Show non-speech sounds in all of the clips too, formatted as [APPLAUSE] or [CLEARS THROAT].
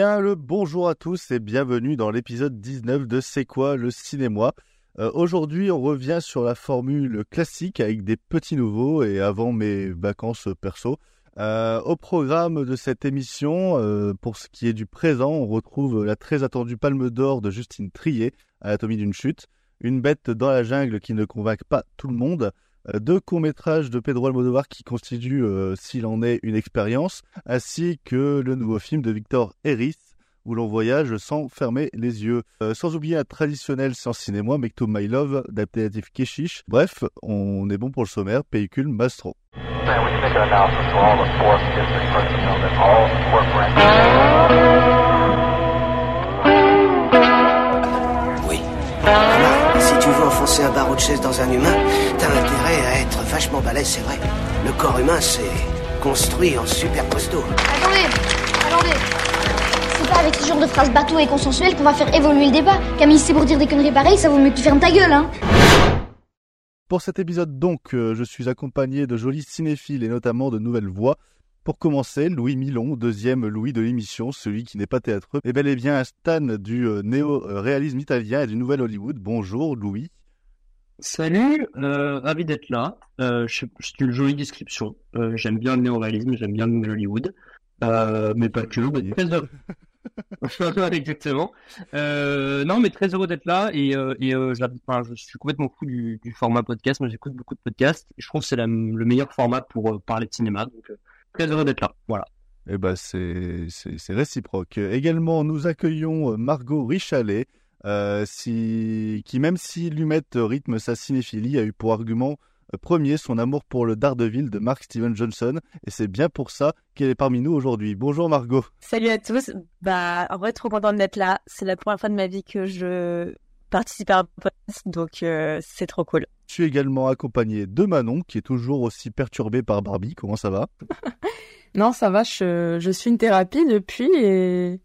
le bonjour à tous et bienvenue dans l'épisode 19 de C'est quoi le cinéma? Euh, Aujourd'hui on revient sur la formule classique avec des petits nouveaux et avant mes vacances perso. Euh, au programme de cette émission, euh, pour ce qui est du présent, on retrouve la très attendue Palme d'Or de Justine Trier, Anatomie d'une chute, une bête dans la jungle qui ne convainc pas tout le monde, deux courts-métrages de Pedro Almodovar qui constituent, euh, s'il en est, une expérience, ainsi que le nouveau film de Victor Harris, où l'on voyage sans fermer les yeux. Euh, sans oublier un traditionnel sans cinéma, Make to My Love, d'Adaptative Keshish. Bref, on est bon pour le sommaire, Péicule Mastro. Oui. Si tu veux enfoncer un barreau de chaise dans un humain, t'as intérêt à être vachement balèze, c'est vrai. Le corps humain, c'est construit en super costaud. Attendez, attendez. C'est pas avec ce genre de phrases bateau et consensuelles qu'on va faire évoluer le débat. Camille, c'est pour dire des conneries pareilles, ça vaut mieux que tu fermes ta gueule, hein. Pour cet épisode donc, euh, je suis accompagné de jolis cinéphiles et notamment de nouvelles voix. Pour commencer, Louis Milon, deuxième Louis de l'émission, celui qui n'est pas théâtreux, est bel et bien un stan du euh, néo-réalisme italien et du nouvel Hollywood. Bonjour Louis. Salut, euh, ravi d'être là. Euh, c'est une jolie description. Euh, j'aime bien le néo-réalisme, j'aime bien le nouvel Hollywood, mais pas que. mais très heureux. [LAUGHS] [LAUGHS] Exactement. Non, mais très heureux d'être là et, et j'ad- enfin, je suis complètement fou du, du format podcast. Moi, j'écoute beaucoup de podcasts. Et je trouve que c'est la- le meilleur format pour parler de cinéma. Donc, très heureux d'être là. Voilà. Eh ben c'est réciproque. Également, nous accueillons euh, Margot Richalet, euh, si, qui même si Lumette rythme sa cinéphilie, a eu pour argument euh, premier son amour pour le Daredevil de Mark Steven Johnson, et c'est bien pour ça qu'elle est parmi nous aujourd'hui. Bonjour Margot. Salut à tous. Bah, en vrai, trop contente d'être là. C'est la première fois de ma vie que je participe à un podcast, donc euh, c'est trop cool. Je suis également accompagné de Manon, qui est toujours aussi perturbée par Barbie. Comment ça va? [LAUGHS] Non, ça va, je, suis une thérapie depuis et,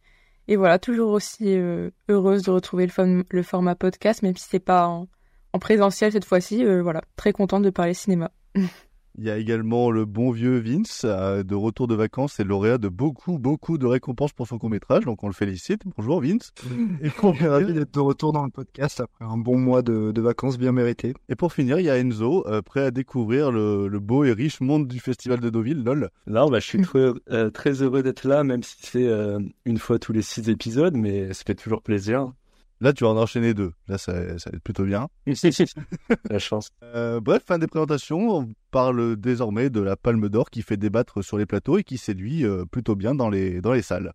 voilà, toujours aussi euh, heureuse de retrouver le, form- le format podcast, même si c'est pas en, en présentiel cette fois-ci. euh, voilà, très contente de parler cinéma. [LAUGHS] Il y a également le bon vieux Vince, euh, de retour de vacances et lauréat de beaucoup, beaucoup de récompenses pour son court-métrage, donc on le félicite. Bonjour Vince. [LAUGHS] Et on est ravi d'être de retour dans le podcast après un bon mois de, de vacances bien méritées. Et pour finir, il y a Enzo, euh, prêt à découvrir le, le beau et riche monde du Festival de Deauville, lol. Non, bah, je suis très, euh, très heureux d'être là, même si c'est euh, une fois tous les six épisodes, mais ça fait toujours plaisir. Là, tu vas en enchaîner deux. Là, ça, ça va être plutôt bien. [LAUGHS] La chance. Euh, bref, fin des présentations, on parle désormais de la Palme d'Or qui fait débattre sur les plateaux et qui séduit euh, plutôt bien dans les, dans les salles.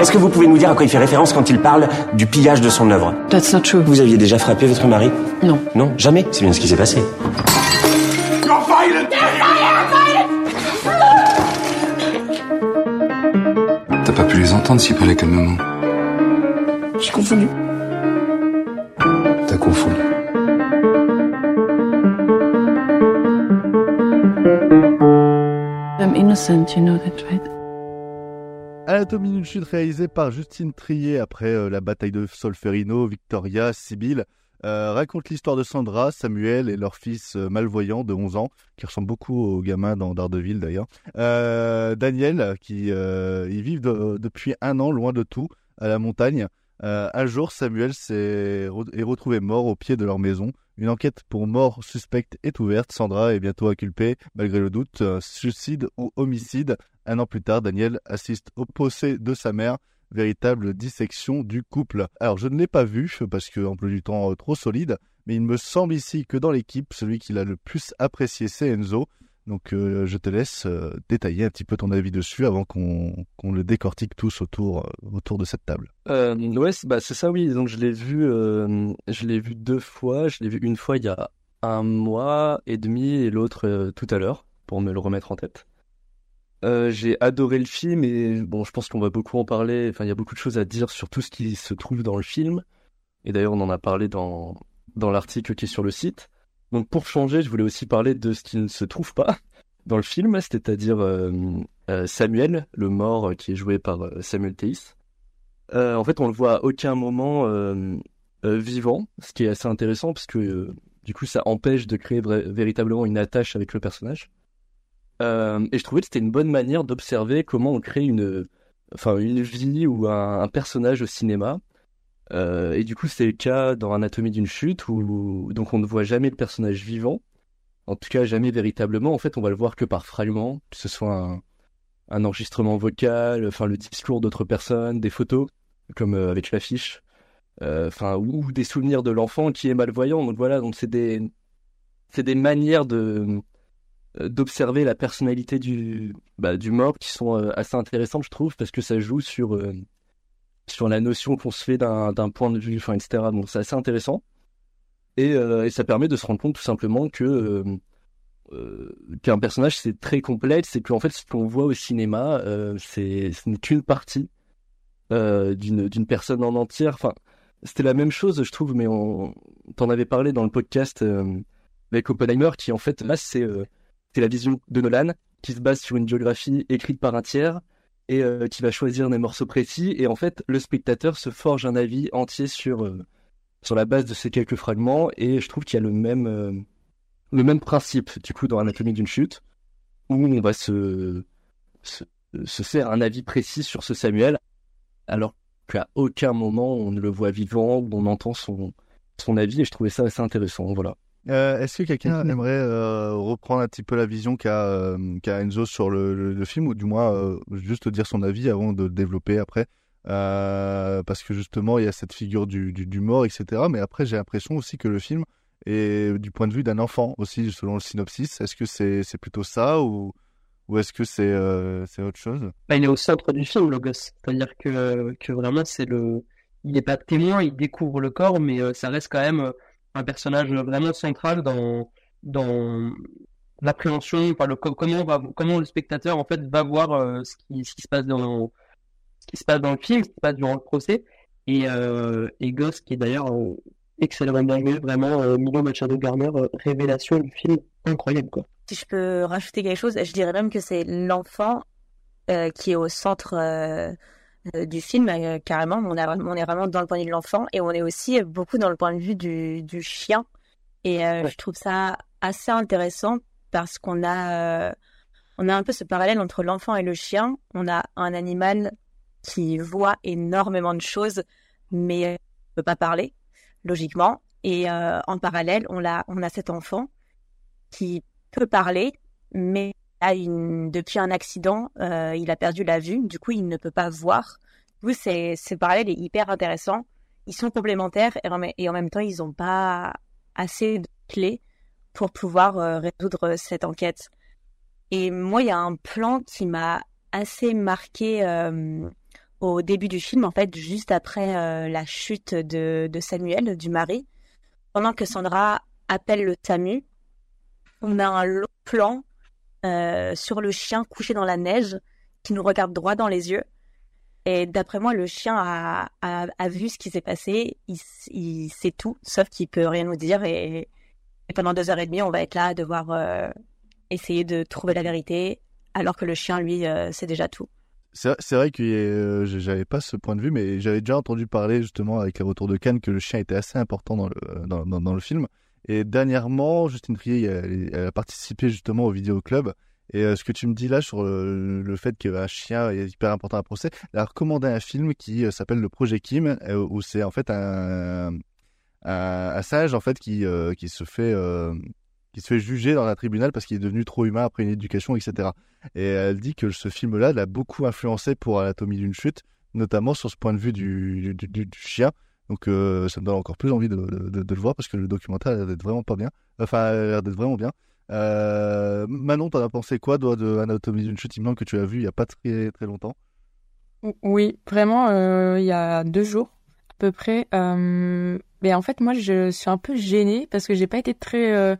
Est-ce que vous pouvez nous dire à quoi il fait référence quand il parle du pillage de son œuvre? That's not true. Vous aviez déjà frappé votre mari? Non. Non, jamais. C'est bien ce qui s'est passé. T'as pas pu les entendre s'ils parlaient calmement. J'ai confondu. T'as confondu. I'm innocent, you know that, right? Anatomie d'une chute réalisée par Justine Trier après euh, la bataille de Solferino, Victoria, Sibylle, euh, raconte l'histoire de Sandra, Samuel et leur fils euh, malvoyant de 11 ans, qui ressemble beaucoup aux gamins dans Daredevil d'ailleurs. Euh, Daniel, qui euh, ils vivent de- depuis un an loin de tout, à la montagne. Euh, un jour, Samuel est retrouvé mort au pied de leur maison. Une enquête pour mort suspecte est ouverte. Sandra est bientôt inculpée, malgré le doute, euh, suicide ou homicide. Un an plus tard, Daniel assiste au procès de sa mère, véritable dissection du couple. Alors, je ne l'ai pas vu parce que emploi du temps euh, trop solide, mais il me semble ici que dans l'équipe, celui qui l'a le plus apprécié, c'est Enzo. Donc, euh, je te laisse euh, détailler un petit peu ton avis dessus avant qu'on le décortique tous autour, euh, autour de cette table. Euh, ouais, c'est bah, ça, oui. Je l'ai vu, je vu deux fois. Je l'ai vu une fois il y a un mois et demi et l'autre tout à l'heure pour me le remettre en tête. J'ai adoré le film et bon, je pense qu'on va beaucoup en parler. Enfin, il y a beaucoup de choses à dire sur tout ce qui se trouve dans le film. Et d'ailleurs, on en a parlé dans, dans l'article qui est sur le site. Donc, pour changer, je voulais aussi parler de ce qui ne se trouve pas [LAUGHS] dans le film, c'est-à-dire euh, euh, Samuel, le mort euh, qui est joué par Samuel. Euh, en fait, on le voit à aucun moment vivant, ce qui est assez intéressant parce que du coup, ça empêche de créer véritablement une attache avec le personnage. Et je trouvais que c'était une bonne manière d'observer comment on crée une, enfin une vie ou un personnage au cinéma. Euh, et du coup, c'est le cas dans Anatomie d'une chute où donc on ne voit jamais le personnage vivant. En tout cas, jamais véritablement. En fait, on va le voir que par fragments, que ce soit un, enregistrement vocal, enfin le discours d'autres personnes, des photos, comme euh, avec l'affiche, euh, enfin ou, des souvenirs de l'enfant qui est malvoyant. Donc voilà, donc c'est des c'est des manières de d'observer la personnalité du bah, du mort qui sont assez intéressantes, je trouve, parce que ça joue sur sur la notion qu'on se fait d'un point de vue, enfin etc. Donc c'est assez intéressant et, euh, et ça permet de se rendre compte tout simplement que euh, euh, qu'un personnage c'est très complexe c'est qu'en fait ce qu'on voit au cinéma c'est ce n'est qu'une partie d'une personne en entière enfin c'était la même chose je trouve mais on t'en avait parlé dans le podcast avec Oppenheimer qui en fait là c'est la vision de Nolan qui se base sur une biographie écrite par un tiers et euh, qui va choisir des morceaux précis. Et en fait le spectateur se forge un avis entier sur euh, sur la base de ces quelques fragments. Et je trouve qu'il y a le même euh, le même principe du coup dans Anatomie d'une chute où on va se, se se faire un avis précis sur ce Samuel alors qu'à aucun moment on ne le voit vivant ou on entend son son avis. Et je trouvais ça assez intéressant. Voilà Euh, Est-ce que quelqu'un aimerait euh, reprendre un petit peu la vision qu'a euh, Enzo sur le, le- le film, ou du moins euh, juste dire son avis avant de le développer après Euh, Parce que justement, il y a cette figure du, du, du mort, etc. Mais après, j'ai l'impression aussi que le film est du point de vue d'un enfant aussi, selon le synopsis. Est-ce que c'est c'est plutôt ça, ou, ou est-ce que c'est euh, c'est autre chose? Bah, il est au centre du film, le gosse. C'est-à-dire que, que vraiment, c'est le. Il n'est pas témoin, il découvre le corps, mais euh, ça reste quand même euh, un personnage vraiment central dans, dans l'appréhension, enfin, le, co- comment, va, comment le spectateur, en fait, va voir euh, ce qui, se passe dans, ce qui se passe dans le film, ce qui se passe durant le procès. Et, euh, et Gosse, qui est d'ailleurs euh, excellent, vraiment, euh, Milo Machado Garner, euh, révélation du film, incroyable, quoi. Si je peux rajouter quelque chose, je dirais même que c'est l'enfant euh, qui est au centre du film, euh, carrément. On, a, on est vraiment dans le point de vue de l'enfant et on est aussi beaucoup dans le point de vue du, du chien. Et euh, je trouve ça assez intéressant parce qu'on a, euh, on a un peu ce parallèle entre l'enfant et le chien. On a un animal qui voit énormément de choses, mais ne peut pas parler, logiquement. Et euh, en parallèle, on a, on a cet enfant qui peut parler, mais depuis un accident, euh, il a perdu la vue, du coup, il ne peut pas voir. Coup, c'est, ce parallèle est hyper intéressant. Ils sont complémentaires et en, même- temps, ils n'ont pas assez de clés pour pouvoir euh, résoudre cette enquête. Et moi, il y a un plan qui m'a assez marqué euh, au début du film, en fait, juste après la chute de, de Samuel, du mari. Pendant que Sandra appelle le SAMU, on a un long plan euh, sur le chien couché dans la neige qui nous regarde droit dans les yeux. Et d'après moi, le chien a, a, vu ce qui s'est passé, il, il sait tout, sauf qu'il peut rien nous dire. Et, pendant deux heures et demie, on va être là à devoir euh, essayer de trouver la vérité, alors que le chien, lui, euh, sait déjà tout. C'est vrai que euh, j'avais pas ce point de vue, mais j'avais déjà entendu parler justement avec les retours de Cannes que le chien était assez important dans le, dans, dans le film. Et dernièrement, Justine Trier elle, a participé justement au vidéo club. Et euh, ce que tu me dis là sur le, le fait qu'un chien est hyper important à un procès, elle a recommandé un film qui euh, s'appelle Le Projet Kim, euh, où c'est en fait un, un, singe en fait qui, euh, qui se fait euh, qui se fait juger dans un tribunal parce qu'il est devenu trop humain après une éducation, etc. Et elle dit que ce film-là l'a beaucoup influencé pour Anatomie d'une chute, notamment sur ce point de vue du- du chien. Donc euh, ça me donne encore plus envie de, le voir parce que le documentaire a l'air d'être vraiment pas bien. Enfin, a l'air d'être vraiment bien. Euh, Manon, t'en as pensé quoi de Anatomie d'une chute Il que tu l'as vu il y a pas très très longtemps? Oui, vraiment, euh, il y a deux jours à peu près. Mais en fait, moi, je suis un peu gênée parce que j'ai pas été très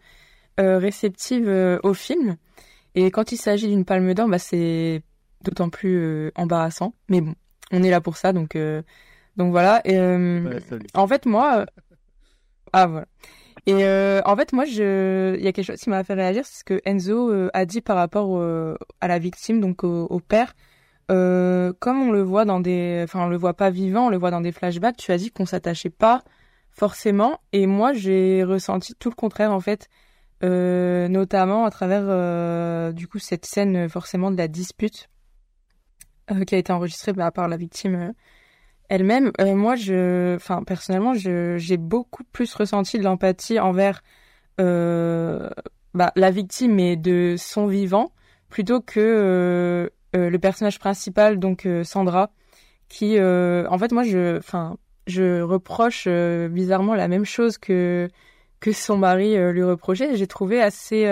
réceptive au film. Et quand il s'agit d'une palme d'or, bah, c'est d'autant plus embarrassant. Mais bon, on est là pour ça, donc donc voilà. Et, euh, Ouais, en fait, moi, euh, ah voilà. Et euh, en fait, moi, je, il y a quelque chose qui m'a fait réagir, c'est ce que Enzo euh, a dit par rapport euh, à la victime, donc au, au père. Comme on le voit dans des, enfin, on le voit pas vivant, on le voit dans des flashbacks. Tu as dit qu'on s'attachait pas forcément, et moi, j'ai ressenti tout le contraire en fait, notamment à travers du coup cette scène forcément de la dispute qui a été enregistré bah, par la victime elle-même. Euh, moi, je, enfin, personnellement, j'ai beaucoup plus ressenti de l'empathie envers euh, bah, la victime et de son vivant plutôt que euh, le personnage principal, donc Sandra, qui, en fait, moi, je, enfin, je reproche bizarrement la même chose que que son mari lui reprochait. J'ai trouvé assez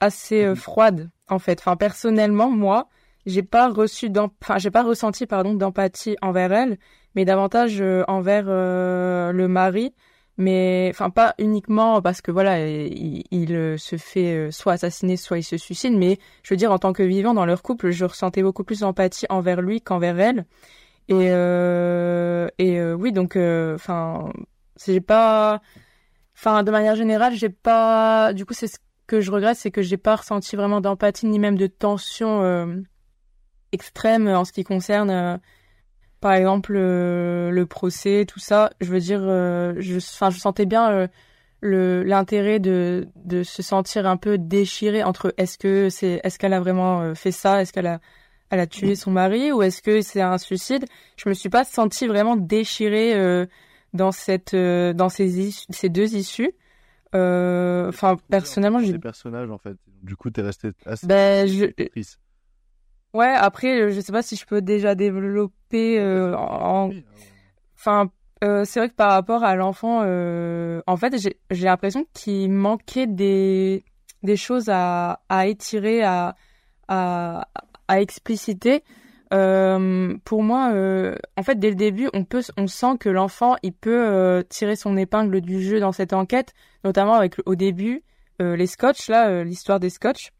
assez euh, froide, en fait. Enfin, personnellement, moi, j'ai pas reçu, enfin, j'ai pas ressenti, pardon, d'empathie envers elle, mais davantage euh, envers euh, le mari. Mais, enfin, pas uniquement parce que voilà, il, il, euh, se fait soit assassiner, soit il se suicide, mais je veux dire, en tant que vivant dans leur couple, je ressentais beaucoup plus d'empathie envers lui qu'envers elle. Et, euh, et euh, oui, donc, euh, enfin, j'ai pas, enfin, de manière générale, j'ai pas, du coup, c'est ce que je regrette, c'est que j'ai pas ressenti vraiment d'empathie ni même de tension euh, extrême en ce qui concerne, euh, par exemple, euh, le procès, tout ça. Je veux dire, euh, je, je sentais bien euh, le l'intérêt de de se sentir un peu déchiré entre est-ce que c'est est-ce qu'elle a vraiment euh, fait ça, est-ce qu'elle a elle a tué son mari ou est-ce que c'est un suicide Je me suis pas sentie vraiment déchirée euh, dans cette euh, dans ces issues- ces deux issues. Euh, Enfin, personnellement, j'ai Les personnages, en fait. Du coup, t'es resté assez ben je triste. Ouais, après, euh, je sais pas si je peux déjà développer euh, en... Enfin, euh, c'est vrai que par rapport à l'enfant, euh, en fait, j'ai l'impression qu'il manquait des, des choses à, à étirer, à, à, à expliciter. Pour moi, en fait, dès le début, on peut, on sent que l'enfant, il peut tirer son épingle du jeu dans cette enquête, notamment avec au début les scotch, là, l'histoire des scotch.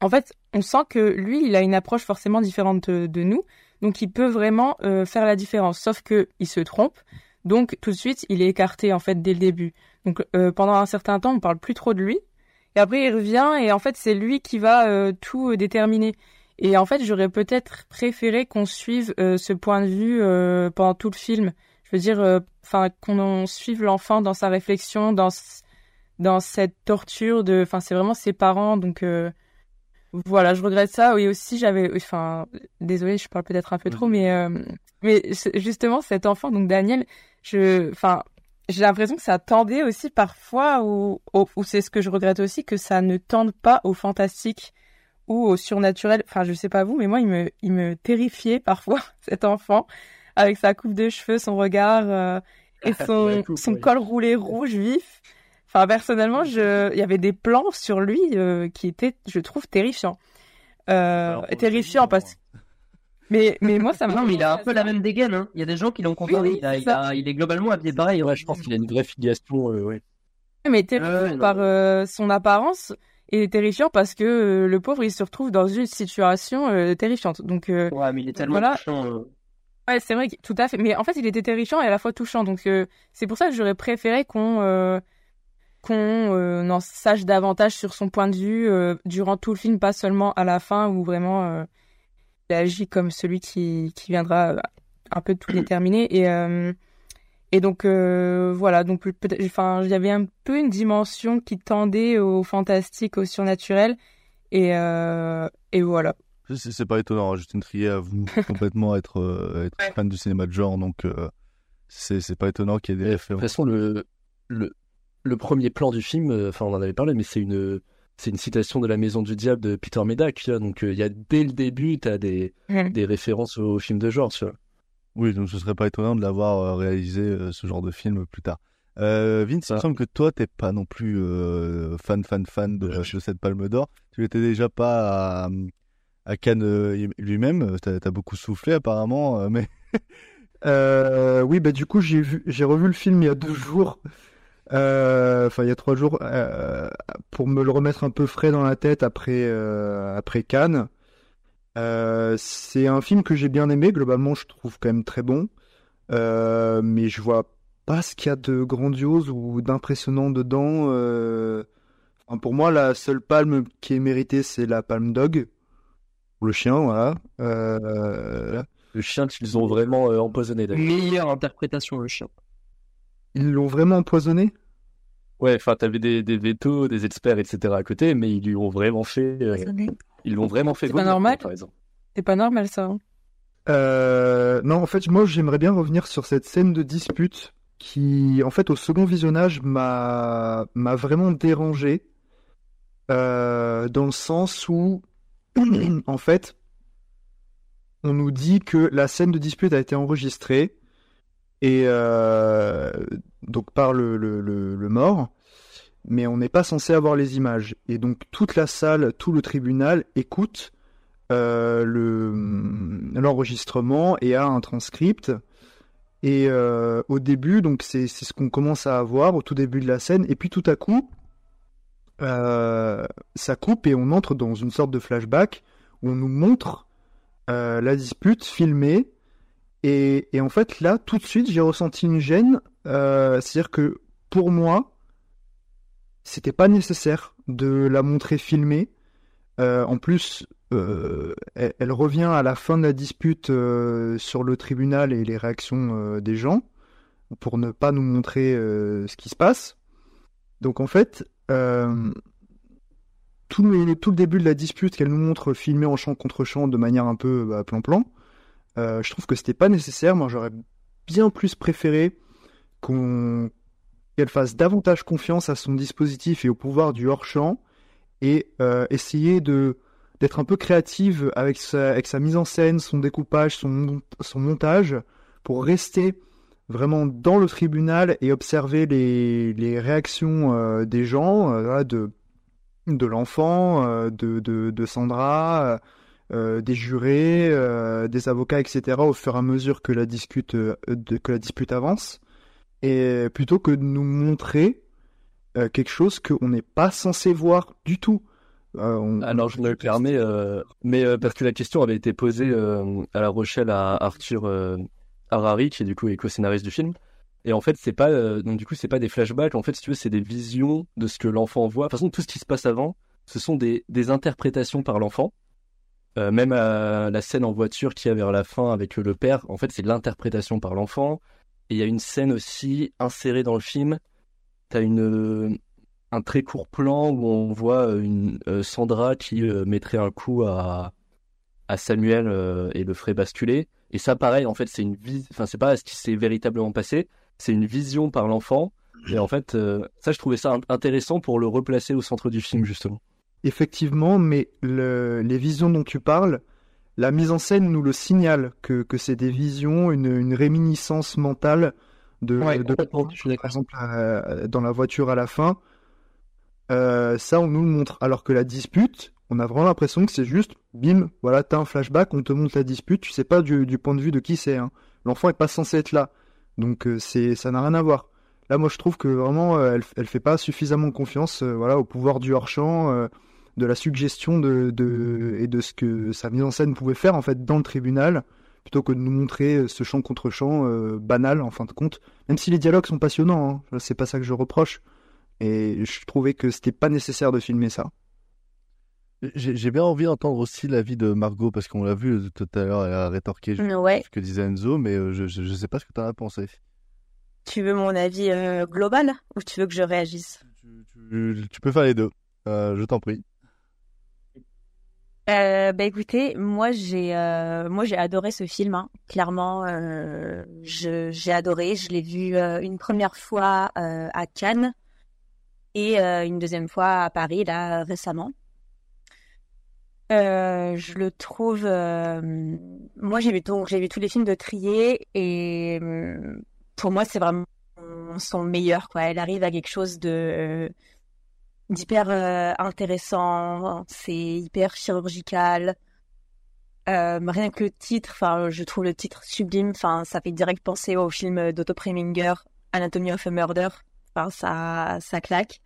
En fait, on sent que lui, il a une approche forcément différente de, de nous, donc il peut vraiment euh, faire la différence. Sauf que il se trompe, donc tout de suite, il est écarté en fait dès le début. Donc euh, pendant un certain temps, on parle plus trop de lui, et après il revient et en fait c'est lui qui va euh, tout euh, déterminer. Et en fait, j'aurais peut-être préféré qu'on suive euh, ce point de vue euh, pendant tout le film. Je veux dire, euh, enfin qu'on suive l'enfant dans sa réflexion, dans dans cette torture de, enfin c'est vraiment ses parents, donc. Voilà, je regrette ça. Oui, aussi, j'avais, enfin, désolé, je parle peut-être un peu trop, mais, euh, mais justement, cet enfant, donc Daniel, je, enfin, j'ai l'impression que ça tendait aussi parfois, ou, c'est ce que je regrette aussi, que ça ne tende pas au fantastique ou au surnaturel. Enfin, je sais pas vous, mais moi, il me, il me terrifiait parfois, [LAUGHS] cet enfant, avec sa coupe de cheveux, son regard, euh, et [LAUGHS] son, coupe, son oui. col roulé rouge vif. Enfin, personnellement, je, il y avait des plans sur lui euh, qui étaient, je trouve, terrifiants. Euh, terrifiants parce mais, mais moi, ça [LAUGHS] m'a. Non, mais il a un peu la même dégaine. Hein. Il y a des gens qui l'ont comparé. Oui, il, a- c'est il, ça. a- il est globalement habillé pareil. Ouais, je pense qu'il a une vraie filiation, euh, ouais. Mais terrifiant non. par euh, son apparence et terrifiant parce que euh, le pauvre, il se retrouve dans une situation euh, terrifiante. Donc, euh, Ouais, mais il est tellement Voilà. touchant. euh. Ouais, c'est vrai, que- tout à fait. Mais en fait, il était terrifiant et à la fois touchant. Donc, euh, c'est pour ça que j'aurais préféré qu'on euh, qu'on euh, en sache davantage sur son point de vue euh, durant tout le film, pas seulement à la fin où vraiment euh, il agit comme celui qui, qui viendra euh, un peu tout déterminer. Et, euh, et donc, euh, voilà. Donc, peut-être, enfin, il y avait un peu une dimension qui tendait au fantastique, au surnaturel. Et, euh, et voilà. C'est pas étonnant, hein, Justine Trier avoue [LAUGHS] complètement être, euh, être fan du cinéma de genre, donc euh, c'est c'est pas étonnant qu'il y ait des De toute références. façon, le, le, le premier plan du film, euh, enfin, on en avait parlé, mais c'est une, c'est une citation de La Maison du Diable de Peter Medak, tu vois. Donc, euh, il y a dès le début, t'as des, Mhm. des références au film de genre, tu vois. Oui, donc ce serait pas étonnant de l'avoir euh, réalisé euh, ce genre de film plus tard. Euh, Vince, il me semble que toi, t'es pas non plus euh, fan, fan, fan de, de cette Palme d'Or. Tu l'étais déjà pas à, à Cannes lui-même. T'as as beaucoup soufflé apparemment, mais Euh, oui, bah du coup j'ai vu, j'ai revu le film il y a deux jours, Euh, enfin il y a trois jours, euh, pour me le remettre un peu frais dans la tête après euh, après Cannes. Euh, c'est un film que j'ai bien aimé, globalement je trouve quand même très bon, Euh, mais je vois pas ce qu'il y a de grandiose ou d'impressionnant dedans. Euh, enfin, pour moi la seule palme qui est méritée c'est la palme dog, le chien, voilà. Euh, Le chien qu'ils ont vraiment euh, empoisonné. Meilleure interprétation, le chien. Ils l'ont vraiment empoisonné? Ouais, enfin, t'avais des, des vétos, des experts, etc. à côté, mais ils lui ont vraiment fait, euh, ils l'ont vraiment fait C'est pas normal. par exemple. C'est pas normal ça. hein. Euh, non, en fait, moi, j'aimerais bien revenir sur cette scène de dispute qui, en fait, au second visionnage, m'a m'a vraiment dérangé euh, dans le sens où, [CLEARS THROAT] en fait, on nous dit que la scène de dispute a été enregistrée et euh, donc par le, mort, mais on n'est pas censé avoir les images. Et donc toute la salle, tout le tribunal écoute euh, le l'enregistrement et a un transcript. Et euh, au début, donc c'est ce qu'on commence à avoir au tout début de la scène, et puis tout à coup, ça coupe et on entre dans une sorte de flashback où on nous montre la dispute filmée. Et, en fait, là, tout de suite, j'ai ressenti une gêne. Euh, C'est-à-dire que pour moi, c'était pas nécessaire de la montrer filmée. Euh, en plus, euh, elle, revient à la fin de la dispute sur le tribunal et les réactions des gens pour ne pas nous montrer ce qui se passe. Donc en fait, tout, le, début de la dispute qu'elle nous montre filmé en champ contre champ de manière un peu bah, plan-plan, euh, je trouve que c'était pas nécessaire. Moi, j'aurais bien plus préféré qu'on qu'elle fasse davantage confiance à son dispositif et au pouvoir du hors-champ et euh, essayer d'être un peu créative avec sa, mise en scène, son découpage, son, mon- son montage, pour rester vraiment dans le tribunal et observer les, réactions euh, des gens, de, l'enfant, de Sandra, euh, des jurés, euh, des avocats, etc., au fur et à mesure que la, discute, euh, que la dispute avance, et plutôt que de nous montrer quelque chose qu'on n'est pas censé voir du tout. Alors je me permets, mais parce que la question avait été posée à La Rochelle à Arthur Harari, qui est du coup est co-scénariste du film. Et en fait, c'est pas donc du coup c'est pas des flashbacks. En fait, si tu veux, c'est des visions de ce que l'enfant voit. De toute façon, tout ce qui se passe avant, ce sont des, des interprétations par l'enfant. Euh, même à la scène en voiture qui a vers la fin avec le père, en fait, c'est l'interprétation par l'enfant. Et il y a une scène aussi insérée dans le film. T'as une un très court plan où on voit euh, une euh, Sandra qui euh, mettrait un coup à à Samuel euh, et le ferait basculer. Et ça, pareil, en fait, c'est une enfin, c'est pas ce qui s'est véritablement passé, c'est une vision par l'enfant. Et en fait, euh, ça, je trouvais ça in- intéressant pour le replacer au centre du film, justement. Effectivement, mais le- les visions dont tu parles, la mise en scène nous le signale que, que c'est des visions, une, une réminiscence mentale de, Ouais, de je par exemple euh, dans la voiture à la fin. Euh, ça, on nous le montre. Alors que la dispute, on a vraiment l'impression que c'est juste, bim, voilà, t'as un flashback, on te montre la dispute, tu sais pas du, du point de vue de qui c'est. Hein. L'enfant est pas censé être là, donc euh, c'est, ça n'a rien à voir. Là, moi, je trouve que vraiment, elle, elle fait pas suffisamment confiance, euh, voilà, au pouvoir du hors-champ, euh, de la suggestion de, de, et de ce que sa mise en scène pouvait faire en fait dans le tribunal, plutôt que de nous montrer euh, ce champ contre champ euh, banal en fin de compte. Même si les dialogues sont passionnants, hein, c'est pas ça que je reproche. Et je trouvais que c'était pas nécessaire de filmer ça. J'ai bien envie d'entendre aussi l'avis de Margot, parce qu'on l'a vu euh, tout à l'heure, elle a rétorqué Ouais. ce que disait Enzo, mais je, je, je sais pas ce que tu en as pensé. Tu veux mon avis euh, global ou tu veux que je réagisse? Tu, tu peux faire les deux, Euh, je t'en prie. Euh, bah écoutez, moi j'ai euh, moi j'ai adoré ce film, hein. clairement. euh, j'ai adoré. Je l'ai vu euh, une première fois euh, à Cannes et euh, une deuxième fois à Paris là récemment. Je le trouve. moi j'ai vu donc j'ai vu tous les films de Trier et pour moi c'est vraiment son meilleur quoi. Elle arrive à quelque chose de d'hyper euh, intéressant, c'est hyper chirurgical. Euh, rien que le titre, enfin, je trouve le titre sublime. Enfin, ça fait direct penser au film d'Otto Preminger, Anatomy of a Murder. Enfin, ça, ça claque.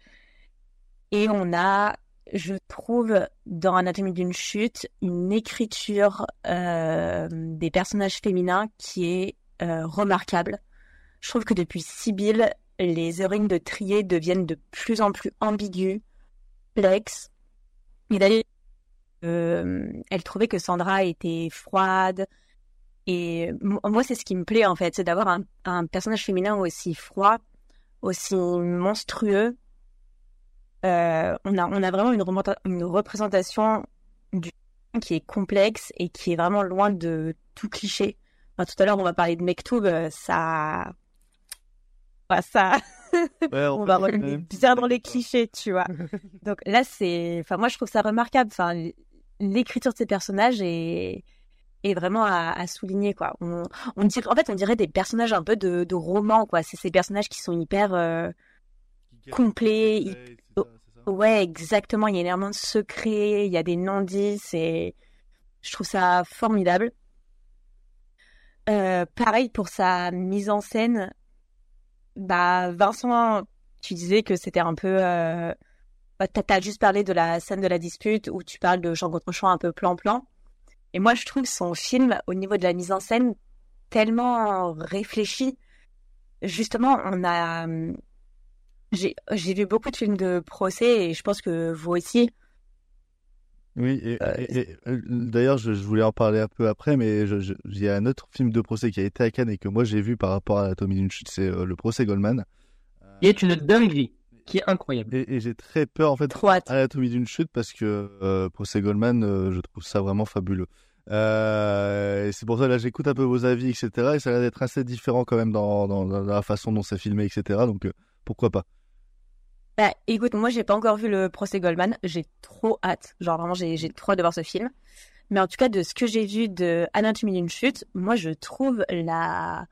Et on a, je trouve, dans Anatomie d'une chute, une écriture euh, des personnages féminins qui est euh, remarquable. Je trouve que depuis Sibylle, les héroïnes de Trier deviennent de plus en plus ambiguës, complexes. Et d'ailleurs, euh, elle trouvait que Sandra était froide. Et moi, c'est ce qui me plaît, en fait, c'est d'avoir un, personnage féminin aussi froid, aussi monstrueux. Euh, on a, on a vraiment une, représentation du qui est complexe et qui est vraiment loin de tout cliché. Tout à l'heure, on va parler de Mektoub, euh, ça, Ça, Ouais, [LAUGHS] on va revenir bien dans les clichés, tu vois. [LAUGHS] Donc là, c'est, enfin, moi, je trouve ça remarquable. Enfin, l'écriture de ces personnages est, est vraiment à, à souligner, quoi. On, on dirait, en fait, on dirait des personnages un peu de, de romans, quoi. C'est ces personnages qui sont hyper euh, complets. hy- Ouais, exactement. Il y a énormément de secrets, il y a des non-dits. C'est, je trouve ça formidable. Euh, pareil pour sa mise en scène. Bah, Vincent, tu disais que c'était un peu. Euh... bah, t'as, juste parlé de la scène de la dispute où tu parles de champ contre champ un peu plan-plan. Et moi, je trouve son film, au niveau de la mise en scène, tellement réfléchi. Justement, on a. hum, j'ai vu beaucoup de films de procès et je pense que vous aussi. Oui, et, et- et, euh, d'ailleurs, je, je voulais en parler un peu après, mais il y a un autre film de procès qui a été à Cannes et que moi j'ai vu par rapport à l'anatomie d'une chute, c'est euh, le procès Goldman. Il est une dinguerie qui est incroyable. Et, et j'ai très peur en fait à l'anatomie d'une chute parce que euh, procès Goldman, euh, je trouve ça vraiment fabuleux. Euh, et c'est pour ça là j'écoute un peu vos avis, etc. Et ça a l'air d'être assez différent quand même dans, dans, dans la façon dont c'est filmé, etc. Donc euh, pourquoi pas. Bah, écoute, moi, j'ai pas encore vu le procès Goldman. J'ai trop hâte. Genre, vraiment, j'ai, trop hâte de voir ce film. Mais en tout cas, de ce que j'ai vu de Anatomie d'une chute, moi, je trouve la,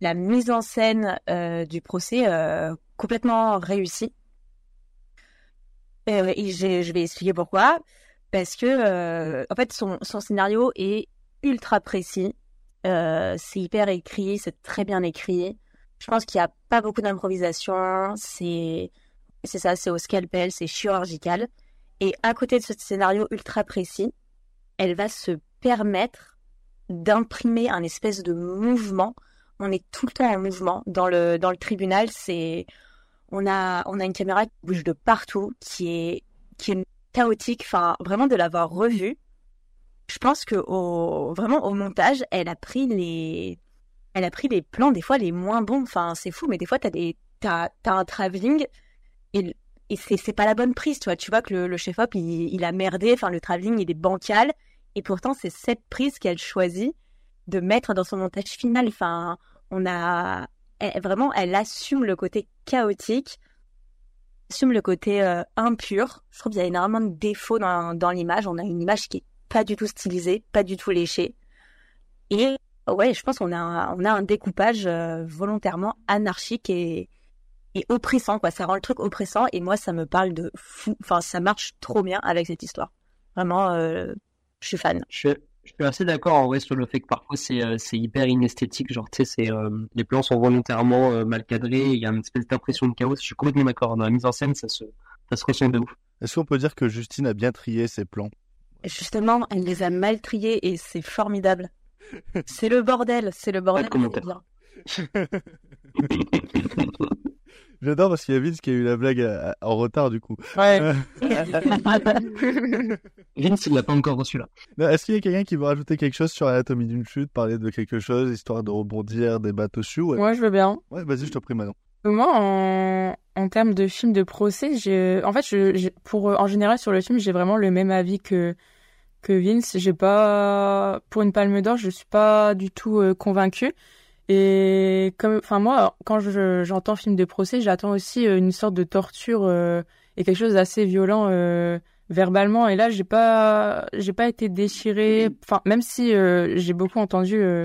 mise en scène euh, du procès euh, complètement réussie. Et je vais expliquer pourquoi. Parce que, euh, en fait, son, son scénario est ultra précis. C'est hyper écrit, c'est très bien écrit. Je pense qu'il n'y a pas beaucoup d'improvisation. C'est c'est ça, c'est au scalpel, c'est chirurgical. Et à côté de ce scénario ultra précis, elle va se permettre d'imprimer un espèce de mouvement. On est tout le temps en mouvement. Dans le, dans le tribunal, c'est, on a, on a une caméra qui bouge de partout, qui est, qui est chaotique. Enfin, vraiment de l'avoir revue. Je pense que au, vraiment au montage, elle a pris les, elle a pris les plans des fois les moins bons. Enfin, c'est fou, mais des fois t'as des, t'as, t'as un travelling et, et c'est, pas la bonne prise, tu vois. Tu vois que le, chef-op, il, a merdé, enfin, le travelling, il est bancal. Et pourtant, c'est cette prise qu'elle choisit de mettre dans son montage final. Enfin, on a. vraiment, elle assume le côté chaotique, assume le côté euh, impur. Je trouve qu'il y a énormément de défauts dans, dans l'image. On a une image qui est pas du tout stylisée, pas du tout léchée. Et ouais, je pense qu'on a, on a un découpage euh, volontairement anarchique et, et oppressant, quoi. Ça rend le truc oppressant et moi, ça me parle de fou. Enfin, ça marche trop bien avec cette histoire. Vraiment, euh, je suis fan. Je suis, je suis assez d'accord en vrai sur le fait que parfois c'est euh, c'est hyper inesthétique. Genre, tu sais, c'est, euh, les plans sont volontairement euh, mal cadrés. Il y a une espèce d'impression de chaos. Je suis complètement d'accord. Dans la mise en scène, ça se, ça se ressent de ouf. Est-ce qu'on peut dire que Justine a bien trié ses plans? Justement, elle les a mal triés et c'est formidable. C'est le bordel, c'est le bordel. c'est bien. [LAUGHS] J'adore parce qu'il y a Vince qui a eu la blague à- à- en retard du coup. Ouais. Euh, [LAUGHS] Vince, il l'a pas encore reçu là. Est-ce qu'il y a quelqu'un qui veut rajouter quelque chose sur l'anatomie d'une chute, parler de quelque chose, histoire de rebondir, débattre dessus ouais. Moi, je veux bien. Ouais, vas-y, je te prie maintenant. Moi, en, en termes de film de procès, j'ai, en fait, je, pour, en général, sur le film, j'ai vraiment le même avis que, que Vince. J'ai pas, pour une palme d'or, je suis pas du tout euh, convaincue. Et comme, enfin, moi, quand je, j'entends film de procès, j'attends aussi euh, une sorte de torture euh, et quelque chose d'assez violent euh, verbalement. Et là, j'ai pas, j'ai pas été déchirée. Enfin, même si euh, j'ai beaucoup entendu. euh,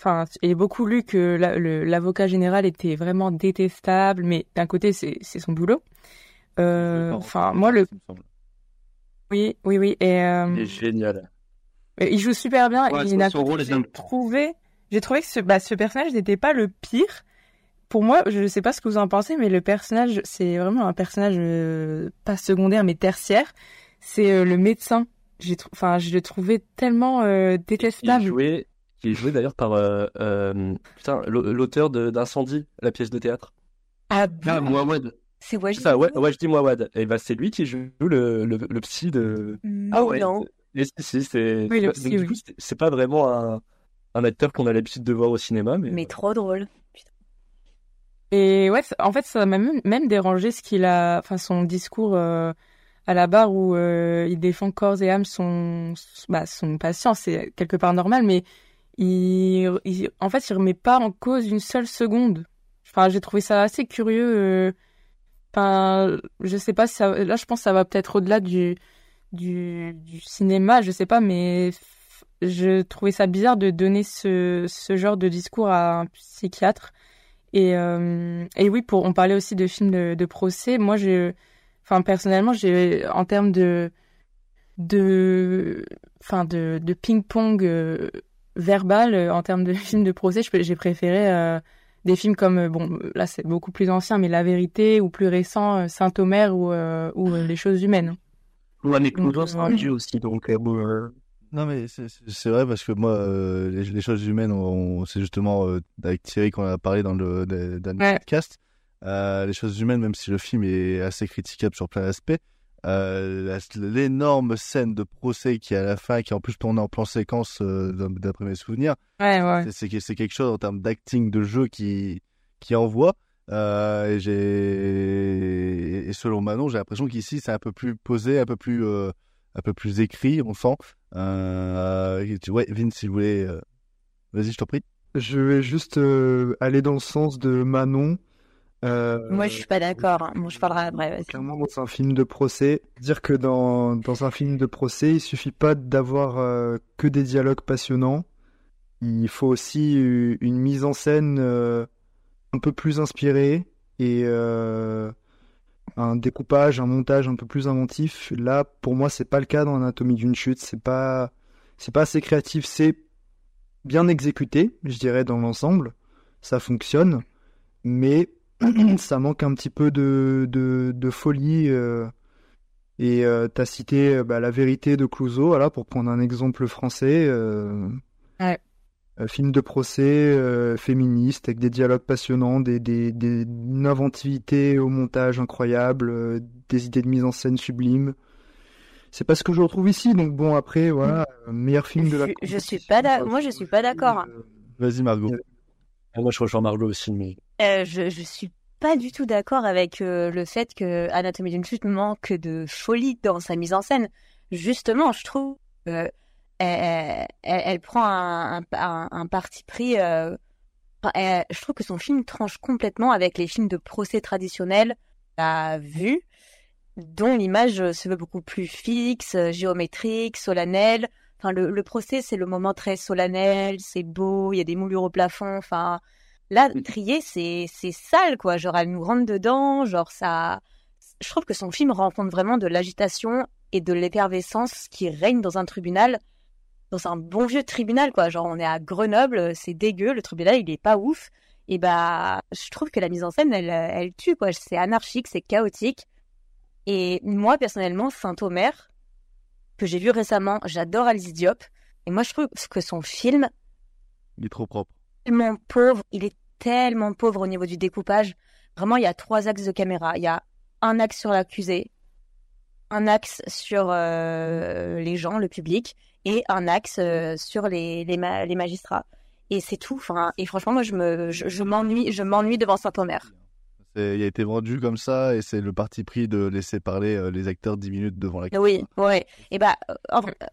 Enfin, et beaucoup lu que la- l'avocat général était vraiment détestable, mais d'un côté, c'est c'est son boulot. Euh, Enfin, moi, le. Oui, oui, oui. Et, euh, Il est génial. il joue super bien. Ouais, et j'ai dingue. trouvé, j'ai trouvé que ce, bah, ce personnage n'était pas le pire. Pour moi, je ne sais pas ce que vous en pensez, mais le personnage, c'est vraiment un personnage euh, pas secondaire, mais tertiaire. C'est euh, le médecin. J'ai, enfin, je l'ai trouvé tellement euh, Qui est détestable. joué, qui est joué d'ailleurs par euh, euh, putain, l'au- l'auteur d'Incendie, la pièce de théâtre. Ah, Ah, Mohamed. C'est Wajdi. Ça, ouais, ouais, je dis Mouawad. Et bah, c'est lui qui joue le, le, le psy de. Ah ouais, non. Et si, si, c'est. Oui, le donc, psy, du oui. coup, c'est- c'est pas vraiment un, un acteur qu'on a l'habitude de voir au cinéma, mais. Mais trop drôle. Et ouais, en fait, ça m'a même, même dérangé ce qu'il a, enfin, son discours euh, à la barre où il défend corps et âme son, bah, son patient. C'est quelque part normal, mais il, il, en fait, il remet pas en cause une seule seconde. Enfin, j'ai trouvé ça assez curieux. Enfin, je sais pas si ça, là, je pense que ça va peut-être au-delà du, du, du cinéma, je sais pas, mais je trouvais ça bizarre de donner ce, ce genre de discours à un psychiatre. Et, euh, et oui, pour, on parlait aussi de films de, de procès. Moi, je, enfin, personnellement, j'ai, en termes de, de, enfin, de, de ping-pong euh, verbal, euh, en termes de [LAUGHS] films de procès, j'ai préféré euh, des films comme, bon, là, c'est beaucoup plus ancien, mais La Vérité, ou plus récent, Saint-Omer, ou, ou Les choses humaines. C'est un vieux aussi, donc non, mais c'est vrai parce que moi, euh, les, choses humaines, c'est justement euh, avec Thierry qu'on a parlé dans le dernier podcast. Euh, les choses humaines, même si le film est assez critiquable sur plein d'aspects, l'énorme scène de procès qui est à la fin, qui est en plus tournée en plan séquence, d'après mes souvenirs, ouais, ouais. c'est quelque chose en termes d'acting de jeu qui, qui envoie. et, et selon Manon, j'ai l'impression qu'ici, c'est un peu plus posé, un peu plus un peu plus écrit, on sent. Euh, ouais, Vince, si vous voulez, euh, vas-y, je t'en prie. Je vais juste euh, aller dans le sens de Manon. Moi, je suis pas d'accord. Hein. Bon, je parlerai après. Clairement, dans un film de procès, dire que dans, dans un film de procès, il suffit pas d'avoir que des dialogues passionnants. Il faut aussi une mise en scène un peu plus inspirée et un découpage, un montage un peu plus inventif. Là, pour moi, c'est pas le cas dans Anatomie d'une chute. C'est pas, c'est pas assez créatif. C'est bien exécuté, je dirais, dans l'ensemble. Ça fonctionne, mais [CLEARS THROAT] ça manque un petit peu de, de, folie. Euh, et euh, cité euh, bah, la vérité de Clouseau, voilà, pour prendre un exemple français. Ouais. Euh, film de procès euh, féministe avec des dialogues passionnants, des, des, des, une inventivité au montage incroyable, euh, des idées de mise en scène sublimes. C'est pas ce que je retrouve ici, donc bon après voilà, meilleur film de la. Je, suis pas moi je suis pas d'accord. Vas-y Margot. Ah, moi je rejoins Margot aussi, mais. je je suis pas du tout d'accord avec le fait que Anatomie d'une chute manque de folie dans sa mise en scène. Justement, je trouve elle, prend un, un, parti pris. Euh, je trouve que son film tranche complètement avec les films de procès traditionnels à vue, dont l'image se veut beaucoup plus fixe, géométrique, solennelle. Enfin, le, le procès, c'est le moment très solennel, c'est beau, il y a des moulures au plafond. Enfin, là, Trier, c'est c'est sale, quoi. Genre, elle nous rentre dedans, genre ça. Je trouve que son film rend compte vraiment de l'agitation et de l'effervescence qui règne dans un tribunal dans un bon vieux tribunal, quoi. Genre, on est à Grenoble, c'est dégueu, le tribunal, il est pas ouf. Et bah, je trouve que la mise en scène, elle, elle tue, quoi. C'est anarchique, c'est chaotique. Et moi, personnellement, Saint-Omer, que j'ai vu récemment, j'adore Alice Diop. Et moi, je trouve que son film. Il est trop propre. Tellement pauvre. Il est tellement pauvre au niveau du découpage. Vraiment, il y a trois axes de caméra. Il y a un axe sur l'accusé, un axe sur euh, les gens, le public, et un axe euh, sur les, les, les, magistrats. Et c'est tout. Enfin, et franchement, moi, je me, je, m'ennuie, je m'ennuie devant Saint-Omer. Il a été vendu comme ça et c'est le parti pris de laisser parler euh, les acteurs 10 minutes devant la caméra. Oui, ouais. Et bah,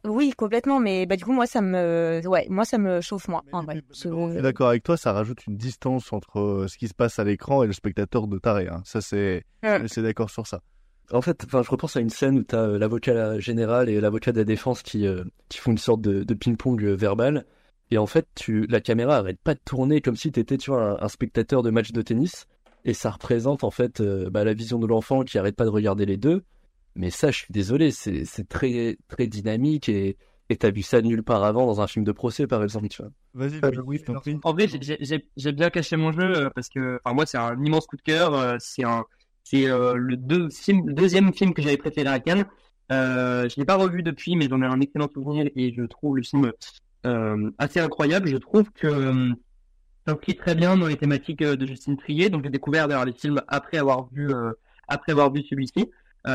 oui, complètement. Mais bah, du coup, moi, ça me, ouais, moi, ça me chauffe moins. En vrai. Je suis d'accord avec toi, ça rajoute une distance entre ce qui se passe à l'écran et le spectateur de taré. Hein. Ça, c'est, c'est d'accord sur ça. En fait, enfin, je repense à une scène où tu as euh, l'avocat général et l'avocat de la défense qui, euh, qui font une sorte de, de ping-pong euh, verbal. Et en fait, tu, la caméra arrête pas de tourner comme si tu étais tu vois, un, spectateur de match de tennis. Et ça représente en fait bah, la vision de l'enfant qui arrête pas de regarder les deux. Mais ça, je suis désolé, c'est très, très dynamique et et t'as vu ça nulle part avant dans un film de procès, par exemple, tu vois. Vas-y, oui, En vrai, j'ai bien caché mon jeu parce que, enfin, moi, c'est un immense coup de cœur. C'est un, c'est euh, le, deux, film, deuxième film que j'avais préféré à Cannes. Euh, je l'ai pas revu depuis, mais j'en ai un excellent souvenir et je trouve le film euh, assez incroyable. Je trouve que euh, s'inscrit très bien dans les thématiques euh, de Justine Trier. Donc j'ai découvert d'ailleurs les films après avoir vu vu celui-ci.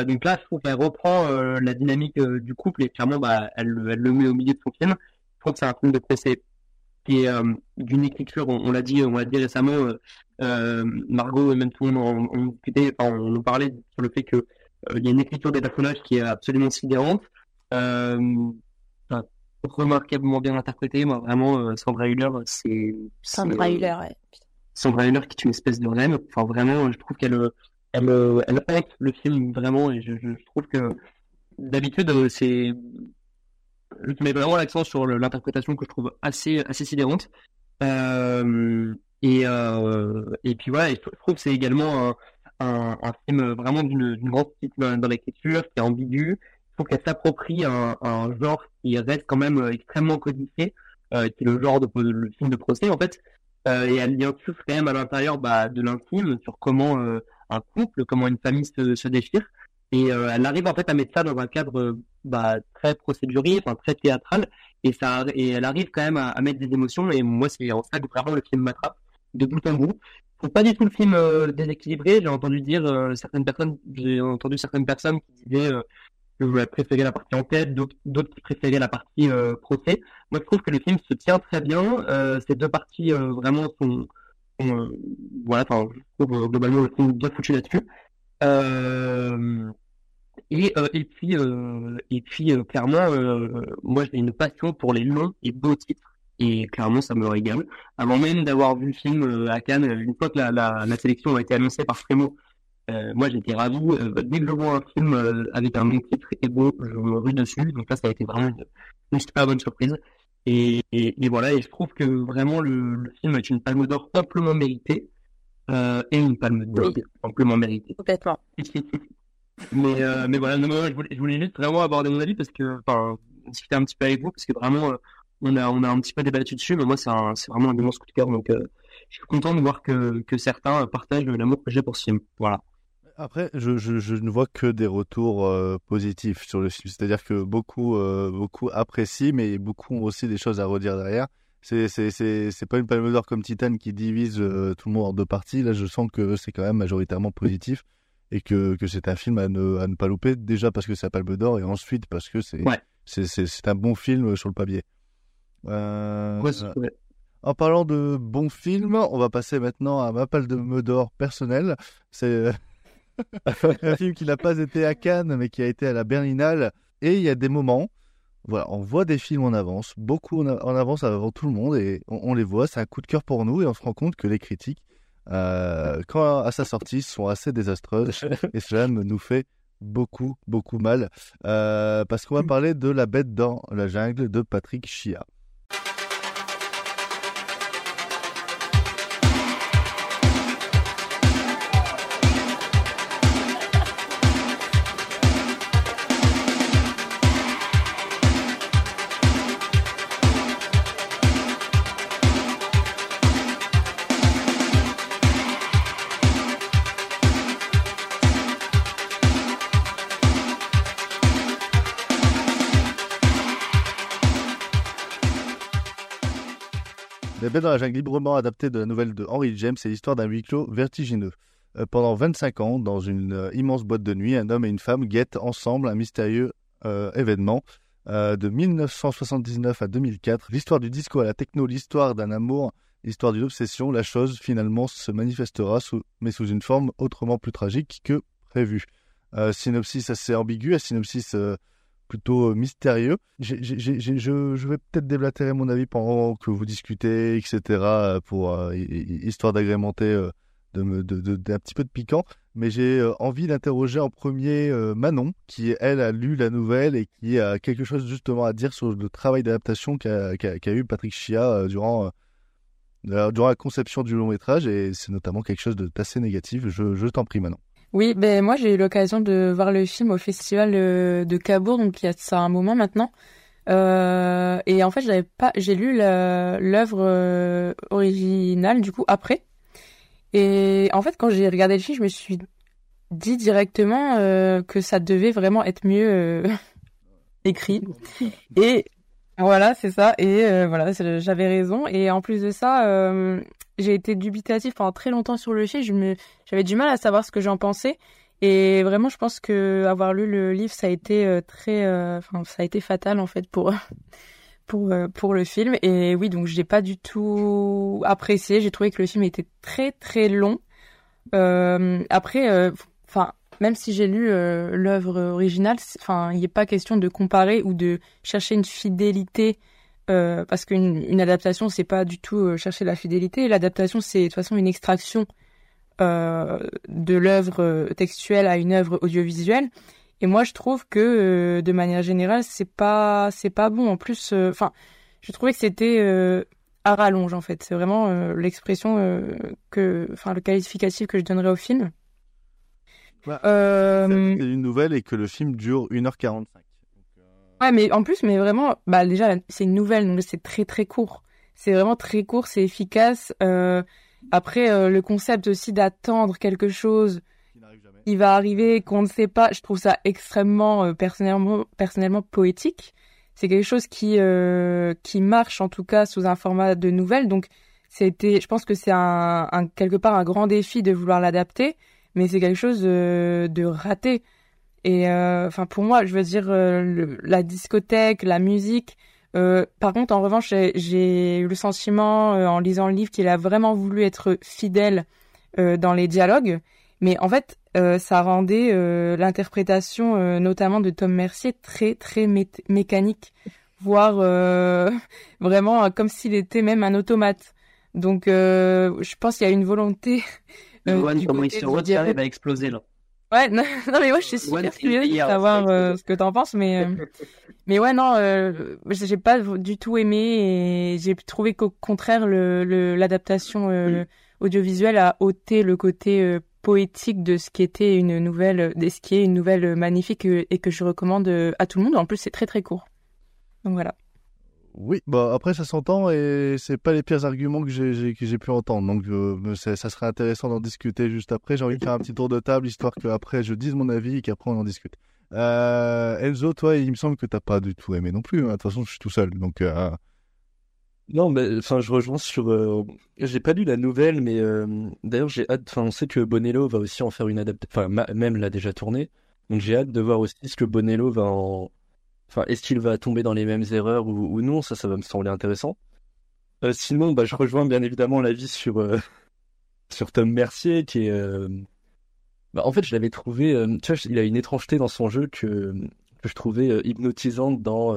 donc là, je trouve qu'elle reprend la dynamique du couple et clairement, bah, elle, elle le met au milieu de son film. Je trouve que c'est un film de euh, d'une écriture, on, l'a dit, on l'a dit récemment, euh, euh, Margot et même tout le monde en, en, on, on parlait sur le fait que Il y a une écriture des personnages qui est absolument sidérante. Enfin, remarquablement bien interprété. Moi, vraiment, Sandra Hüller, c'est... Sandra Hüller, ouais. Sandra Hüller qui est une espèce de reine. Enfin, vraiment, je trouve qu'elle elle, elle acte le film vraiment et je, trouve que d'habitude, c'est. Je mets vraiment l'accent sur l'interprétation que je trouve assez, assez sidérante. Euh, et, euh, et puis voilà, je trouve que c'est également un, un, un film vraiment d'une grande dans, dans l'écriture, qui est ambigu. Je trouve qu'elle s'approprie un, un genre qui reste quand même euh, extrêmement codifié, euh, qui est le genre de le film de procès en fait. Euh, et elle y insuffle quand même à l'intérieur bah, de l'intime sur comment euh, un couple, comment une famille se, se déchire. Et euh, elle arrive en fait à mettre ça dans un cadre euh, bah, très procédurier, enfin très théâtral, et ça et elle arrive quand même à, à mettre des émotions. Et moi, c'est en que vraiment le film m'attrape de bout en bout. Je pas du tout le film euh, déséquilibré. J'ai entendu dire euh, certaines personnes, j'ai entendu certaines personnes qui disaient euh, que je préférais la partie enquête, d'autres qui préféraient la partie euh, procès. Moi, je trouve que le film se tient très bien. Ces deux parties vraiment sont, sont, voilà. Enfin, je trouve globalement le film bien foutu là-dessus. Euh, et, euh, et puis, euh, et puis euh, clairement, euh, moi j'ai une passion pour les longs et beaux titres. Et clairement, ça me régale. Avant même d'avoir vu le film euh, à Cannes, une fois que la, la, la sélection a été annoncée par Frémo, moi j'étais ravi. Dès que je vois un film avec un long titre et beau, je me rue dessus. Donc là, ça a été vraiment une, super bonne surprise. Et, et, voilà, et je trouve que vraiment le, le film est une palme d'or amplement méritée. Euh, et une palme d'or amplement méritée. Complètement. [LAUGHS] Mais, euh, mais voilà, non, mais ouais, je, voulais, je voulais juste vraiment aborder mon avis parce que, enfin, discuter un petit peu avec vous parce que vraiment, euh, on a, on a un petit peu débattu dessus, mais moi, c'est vraiment un immense coup de cœur. Donc, euh, je suis content de voir que, que certains partagent l'amour que j'ai pour ce film. Voilà. Après, je, je, je ne vois que des retours euh, positifs sur le film. C'est-à-dire que beaucoup, euh, beaucoup apprécient, mais beaucoup ont aussi des choses à redire derrière. C'est, c'est, c'est, c'est pas une palme d'or comme Titan qui divise euh, tout le monde en deux parties. Là, je sens que c'est quand même majoritairement positif et que, que c'est un film à ne, à ne pas louper. Déjà parce que c'est la palme d'or et ensuite parce que c'est, Ouais. c'est, un bon film sur le papier. Euh, Ouais, ouais. En parlant de bons films, on va passer maintenant à ma palme d'or personnelle. C'est [LAUGHS] un film qui n'a pas été à Cannes, mais qui a été à la Berlinale. Et il y a des moments, voilà, on voit des films en avance, beaucoup en, avance avant tout le monde, et on, on les voit, c'est un coup de cœur pour nous, et on se rend compte que les critiques, euh, quand à sa sortie, sont assez désastreuses, [LAUGHS] et cela nous fait beaucoup, beaucoup mal, euh, parce qu'on va parler de La Bête dans la jungle de Patrick Chia. Bête dans la jungle, librement adaptée de la nouvelle de Henry James, c'est l'histoire d'un huis clos vertigineux. Euh, pendant 25 ans, dans une euh, immense boîte de nuit, un homme et une femme guettent ensemble un mystérieux euh, événement. De 1979 à 2004, l'histoire du disco à la techno, l'histoire d'un amour, l'histoire d'une obsession, la chose finalement se manifestera, mais sous une forme autrement plus tragique que prévu. Euh, synopsis assez ambigu, un synopsis plutôt euh, mystérieux. Je, vais peut-être déblatérer mon avis pendant que vous discutez, etc., euh, pour euh, hi- hi- histoire d'agrémenter de de- de- d'un petit peu de piquant. Mais j'ai envie d'interroger en premier Manon, qui elle a lu la nouvelle et qui a quelque chose justement à dire sur le travail d'adaptation qu'a eu Patrick Chia durant, durant la conception du long métrage. Et c'est notamment quelque chose de- d'assez négatif. Je t'en prie, Manon. Oui, ben moi j'ai eu l'occasion de voir le film au festival euh, de Cabourg, donc il y a ça un moment maintenant. Euh, et en fait, j'avais pas, j'ai lu l'œuvre euh, originale du coup après. Et en fait, quand j'ai regardé le film, je me suis dit directement euh, que ça devait vraiment être mieux [LAUGHS] écrit. Et voilà, c'est ça. Et voilà, j'avais raison. Et en plus de ça, j'ai été dubitatif pendant très longtemps sur le film. Je me, j'avais du mal à savoir ce que j'en pensais. Et vraiment, je pense que avoir lu le livre, ça a été euh, très, euh, enfin, ça a été fatal en fait pour [LAUGHS] pour euh, pour le film. Et oui, donc j'ai pas du tout apprécié. J'ai trouvé que le film était très très long. Après, enfin, même si j'ai lu l'œuvre originale, enfin, il n'est pas question de comparer ou de chercher une fidélité, euh, parce qu'une une adaptation, c'est pas du tout euh, chercher la fidélité. L'adaptation, c'est de toute façon une extraction euh, de l'œuvre textuelle à une œuvre audiovisuelle. Et moi, je trouve que euh, de manière générale, c'est pas, c'est pas bon. En plus, enfin, je trouvais que c'était à rallonge en fait. C'est vraiment l'expression que, enfin, le qualificatif que je donnerais au film. C'est une nouvelle et que le film dure 1h45. Ouais, mais en plus, mais vraiment, bah déjà, c'est une nouvelle, donc c'est très très court. C'est vraiment très court, c'est efficace. Euh, après, euh, le concept aussi d'attendre quelque chose qui va arriver, qu'on ne sait pas, je trouve ça extrêmement euh, personnellement, personnellement poétique. C'est quelque chose qui euh, qui marche en tout cas sous un format de nouvelle. Donc, c'était, je pense que c'est un, un quelque part un grand défi de vouloir l'adapter, mais c'est quelque chose de, de raté. Et euh, enfin pour moi, je veux dire euh, le- la discothèque, la musique. euh, par contre, en revanche, j'ai- eu le sentiment euh, en lisant le livre qu'il a vraiment voulu être fidèle euh, dans les dialogues, mais en fait, euh, ça rendait euh, l'interprétation, euh, notamment de Tom Mercier, très très mé- mécanique, voire euh, [LAUGHS] vraiment comme s'il était même un automate. Donc, euh, je pense qu'il y a une volonté. Johan, comment il se dialogue. il va exploser là. Ouais, non, [LAUGHS] non, mais moi je suis One super thing curieuse de savoir euh, [LAUGHS] ce que t'en penses, mais euh, mais ouais non, euh, j'ai pas du tout aimé et j'ai trouvé qu'au contraire le l'adaptation euh, audiovisuelle a ôté le côté poétique de ce qui était une nouvelle, de ce qui est une nouvelle magnifique et que je recommande à tout le monde. En plus c'est très très court. Donc voilà. Oui, bah après ça s'entend et c'est pas les pires arguments que j'ai que j'ai pu entendre. Donc euh, ça serait intéressant d'en discuter juste après. J'ai envie de faire un petit tour de table histoire qu'après je dise mon avis et qu'après on en discute. Euh, Enzo, toi, il me semble que t'as pas du tout aimé non plus. hein. De toute façon, je suis tout seul. Donc euh, Non, mais enfin, je rejoins sur. euh, J'ai pas lu la nouvelle, mais d'ailleurs, j'ai hâte. Enfin, on sait que Bonello va aussi en faire une adaptation. Enfin, ma- même l'a déjà tournée. Donc, j'ai hâte de voir aussi ce que Bonello va en. Enfin, est-ce qu'il va tomber dans les mêmes erreurs ou, non? Ça, ça va me sembler intéressant. Euh, sinon, bah, je rejoins bien évidemment l'avis sur euh, [LAUGHS] Tom Mercier, qui est. euh, Bah, en fait, je l'avais trouvé. Tu vois, il a une étrangeté dans son jeu que je trouvais hypnotisante dans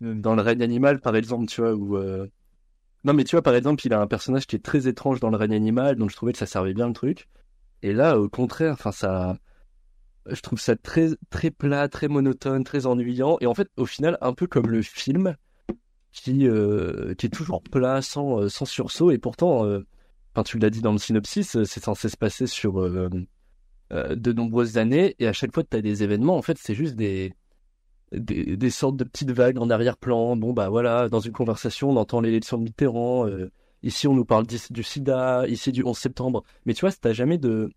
le règne animal, par exemple, tu vois, où. non, mais tu vois, par exemple, il a un personnage qui est très étrange dans le règne animal, donc je trouvais que ça servait bien le truc. Et là, au contraire, enfin, ça, je trouve ça très, très plat, très monotone, très ennuyant. Et en fait, au final, un peu comme le film, qui, euh, qui est toujours plat, sans, euh, sursaut. Et pourtant, euh, tu l'as dit dans le synopsis, c'est censé se passer sur de nombreuses années. Et à chaque fois que tu as des événements, en fait, c'est juste des, des, sortes de petites vagues en arrière-plan. Bon, bah voilà, dans une conversation, on entend l'élection de Mitterrand. ici, on nous parle du, sida. Ici, du 11 septembre. Mais tu vois, t'as jamais de.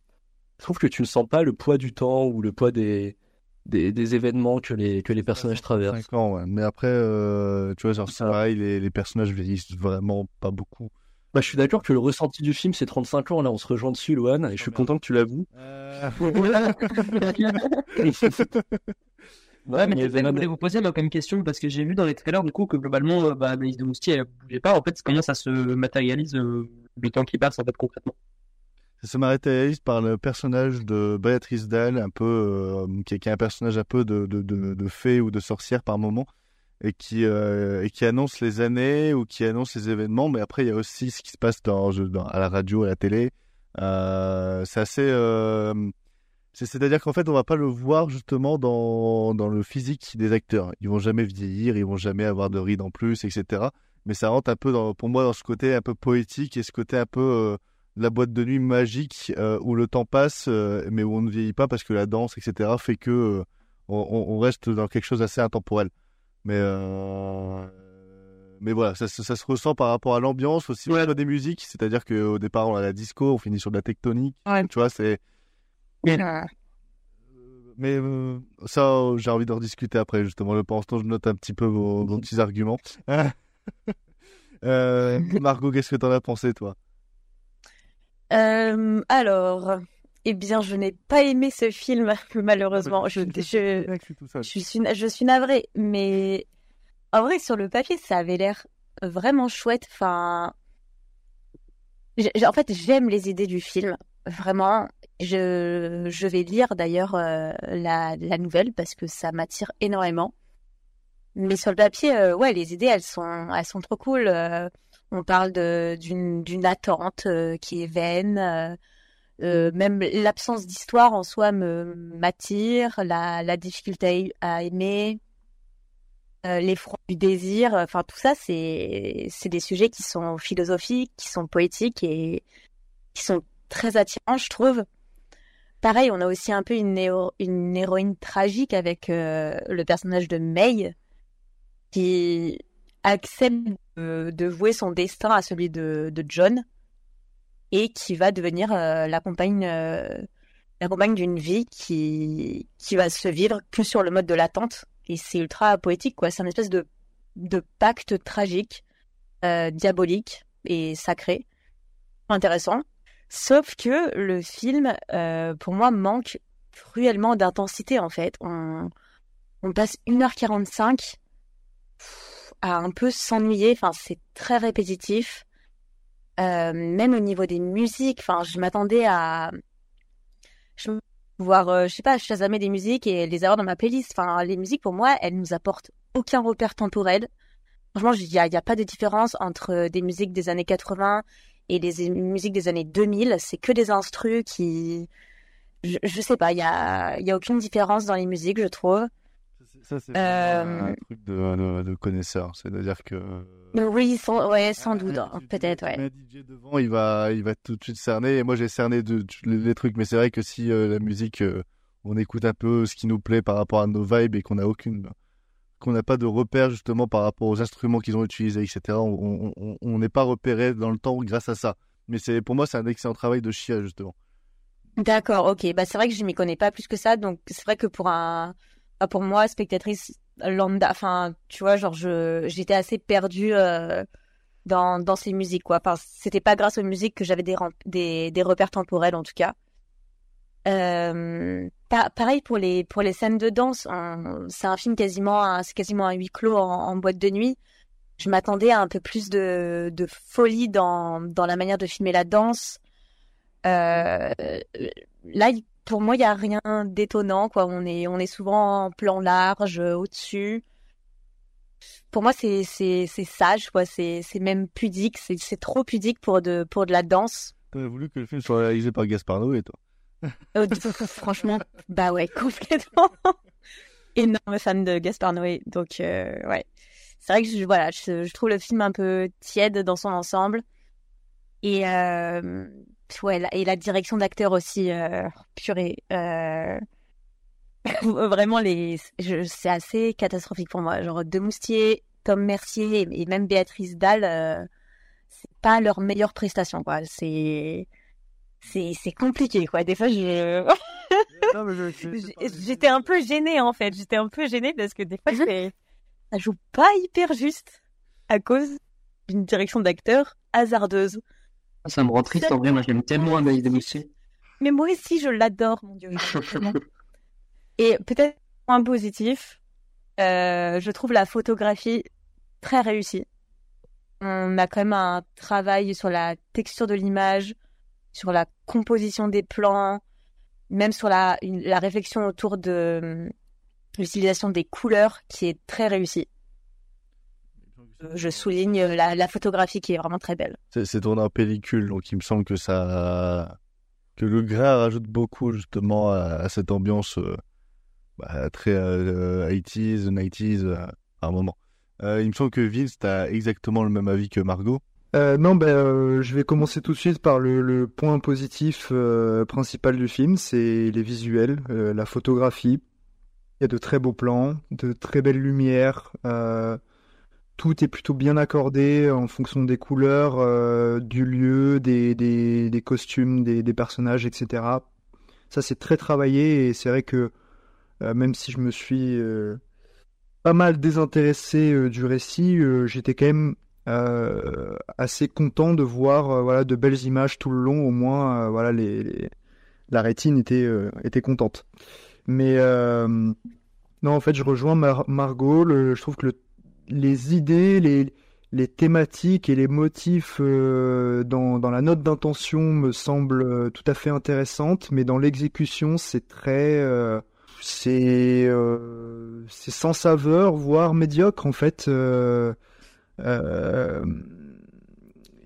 Je trouve que tu ne sens pas le poids du temps ou le poids des, des, des événements que les, que les personnages traversent. 5 ans, ouais. Mais après, euh, tu vois, genre, c'est pareil, les, les personnages vieillissent vraiment pas beaucoup. Bah, je suis d'accord que le ressenti du film, c'est 35 ans. Là, on se rejoint dessus, Lohan, et je suis content que tu l'avoues. [LAUGHS] Ouais, mais Mais je voulais vous poser la même question parce que j'ai vu dans les trailers du coup que globalement, euh, bah, Anaïs de Moustier, elle bougeait pas. En fait, comment ça se matérialise euh, le temps qui passe en fait concrètement? Se matérialise par le personnage de Béatrice Dalle, un peu, euh, qui, est, un personnage un peu de, de, de, fée ou de sorcière par moment, et qui, euh, et qui annonce les années ou qui annonce les événements. Mais après, il y a aussi ce qui se passe à la radio, à la télé. Euh, c'est assez. c'est- C'est-à-dire qu'en fait, on va pas le voir justement dans, dans le physique des acteurs. Ils vont jamais vieillir, ils vont jamais avoir de rides en plus, etc. Mais ça rentre un peu pour moi dans ce côté un peu poétique et ce côté un peu la boîte de nuit magique euh, où le temps passe, euh, mais où on ne vieillit pas parce que la danse, etc., fait que euh, on, reste dans quelque chose d'assez intemporel. Mais mais voilà, ça, se- ça se ressent par rapport à l'ambiance aussi au niveau des musiques, c'est-à-dire qu'au départ on a la disco, on finit sur de la tectonique, tu vois, c'est. Mais ça, j'ai envie d'en discuter après, justement. Le pour l'instant, je note un petit peu vos, vos petits arguments. [LAUGHS] Margot, qu'est-ce que t'en as pensé, toi? Euh, alors, eh bien, je n'ai pas aimé ce film, [LAUGHS] malheureusement. Je, je, je suis, je suis navrée, mais en vrai, sur le papier, ça avait l'air vraiment chouette. Enfin, en fait, j'aime les idées du film. vraiment, je, je vais lire d'ailleurs euh, la, la nouvelle parce que ça m'attire énormément. Mais sur le papier, euh, ouais, les idées, elles sont, elles sont trop cool. On parle d'une attente euh, qui est vaine. euh, euh, même l'absence d'histoire en soi me m'attire. La difficulté à aimer, l'effroi du désir. Enfin, tout ça, c'est c'est des sujets qui sont philosophiques, qui sont poétiques et qui sont très attirants, je trouve. Pareil, on a aussi un peu une, héro- une héroïne tragique avec le personnage de May qui accepte de, de vouer son destin à celui de, de John et qui va devenir euh, la compagne, euh, la compagne d'une vie qui, qui va se vivre que sur le mode de l'attente. Et c'est ultra poétique, quoi. C'est un espèce de, de pacte tragique, euh, diabolique et sacré. Intéressant. Sauf que le film, euh, pour moi, manque cruellement d'intensité, en fait. On, on passe 1h45 à un peu s'ennuyer. Enfin, c'est très répétitif. Euh, même au niveau des musiques, enfin, je m'attendais à voir, euh, je sais pas, chasamer des musiques et les avoir dans ma playlist. Enfin, les musiques, pour moi, elles nous apportent aucun repère temporel. Franchement, il y a, a pas de différence entre des musiques des années 80 et des musiques des années 2000. C'est que des instrus qui, je, je sais pas, il y a, y a aucune différence dans les musiques, je trouve. Ça, c'est Euh, un truc de, connaisseur. C'est-à-dire que. Oui, sans, ouais, sans doute, hein, peut-être, ouais. Un DJ devant, il va, il va tout de suite cerner. Et moi, j'ai cerné de, les, trucs. Mais c'est vrai que si euh, la musique, euh, on écoute un peu ce qui nous plaît par rapport à nos vibes et qu'on n'a aucune, qu'on n'a pas de repère justement par rapport aux instruments qu'ils ont utilisés, etc. On n'est pas repéré dans le temps grâce à ça. Mais c'est, pour moi, c'est un excellent travail de Chia justement. D'accord, ok. Bah, c'est vrai que je m'y connais pas plus que ça, donc c'est vrai que pour un, pour moi, spectatrice lambda, enfin, tu vois, genre, j'étais assez perdue euh, dans, dans ces musiques, quoi. Enfin, c'était pas grâce aux musiques que j'avais des, des, repères temporels, en tout cas. Euh, pa- pareil pour les, pour les scènes de danse. c'est un film quasiment, c'est quasiment un huis clos en, boîte de nuit. Je m'attendais à un peu plus de, de folie dans, dans la manière de filmer la danse. Euh, là, pour moi, il y a rien d'étonnant, quoi. On est, on est souvent en plan large, euh, au-dessus. Pour moi, c'est, c'est, c'est sage, quoi. C'est, c'est même pudique. C'est, c'est trop pudique pour de, pour de la danse. T'aurais voulu que le film soit réalisé par Gaspard Noé, toi. Euh, franchement, bah ouais, [LAUGHS] complètement. Énorme fan de Gaspard Noé, donc euh, ouais. C'est vrai que je, voilà, je, je trouve le film un peu tiède dans son ensemble. Et euh, ouais, et la direction d'acteur aussi, euh, purée. Euh, [LAUGHS] vraiment, les, je- c'est assez catastrophique pour moi. Genre, De Moustier, Tom Mercier et, même Béatrice Dalle, euh, c'est pas leur meilleure prestation, quoi. C'est c'est c'est compliqué quoi des fois je [LAUGHS] j'étais un peu gênée en fait j'étais un peu gênée parce que des fois c'est- ça joue pas hyper juste à cause d'une direction d'acteur hasardeuse Ça me rend triste en vrai, moi j'aime tellement Anaïs Desmoustiers. mais moi aussi je l'adore mon dieu [LAUGHS] et peut-être point positif euh, je trouve la photographie très réussie on a quand même un travail sur la texture de l'image sur la composition des plans, même sur la, une- la réflexion autour de hum, l'utilisation des couleurs qui est très réussie. Je souligne la, la photographie qui est vraiment très belle. C'est tourné en pellicule, donc il me semble que ça, que le grain rajoute beaucoup justement à, à cette ambiance euh, bah, très euh, 80s, 90s euh, à un moment. Euh, il me semble que Vince, t'as exactement le même avis que Margot. Euh, non, ben, euh, je vais commencer tout de suite par le, le point positif euh, principal du film, c'est les visuels, euh, la photographie. Il y a de très beaux plans, de très belles lumières. Euh, tout est plutôt bien accordé en fonction des couleurs, euh, du lieu, des, costumes, des, personnages, etc. Ça, c'est très travaillé et c'est vrai que euh, même si je me suis euh, pas mal désintéressé euh, du récit, euh, j'étais quand même euh, assez content de voir euh, voilà de belles images tout le long. Au moins euh, voilà les, la rétine était euh, était contente. Mais euh, non en fait je rejoins Mar- Margot. Je trouve que le- les idées les les thématiques et les motifs euh, dans, dans la note d'intention me semblent euh, tout à fait intéressantes, mais dans l'exécution, c'est très, euh, c'est, euh, c'est sans saveur, voire médiocre en fait. Euh,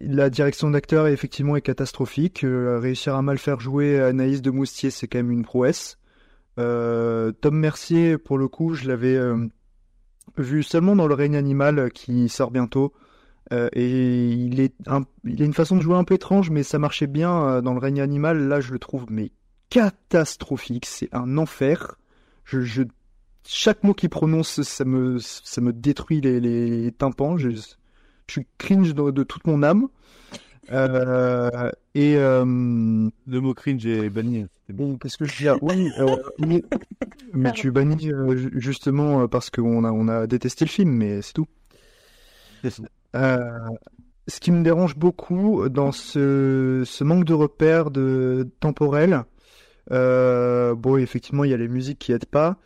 la direction d'acteur effectivement est catastrophique. Réussir à mal faire jouer Anaïs de Moustier, c'est quand même une prouesse. Tom Mercier, pour le coup, je l'avais vu seulement dans Le règne animal euh, qui sort bientôt. Euh, et il est il a une façon de jouer un peu étrange, mais ça marchait bien euh, dans Le règne animal. Là, je le trouve mais catastrophique. C'est un enfer. Je, chaque mot qu'il prononce, ça me, ça me détruit les, les tympans. Je, je cringe de toute mon âme. Euh, et euh, Le mot cringe est banni. Bon, qu'est-ce que je dis Oui, euh, mais, mais tu es banni euh, ju- justement parce qu'on a, on a détesté le film, mais c'est tout. Euh, ce qui me dérange beaucoup dans ce, ce manque de repères de temporel, euh, bon, effectivement, il y a les musiques qui aident pas.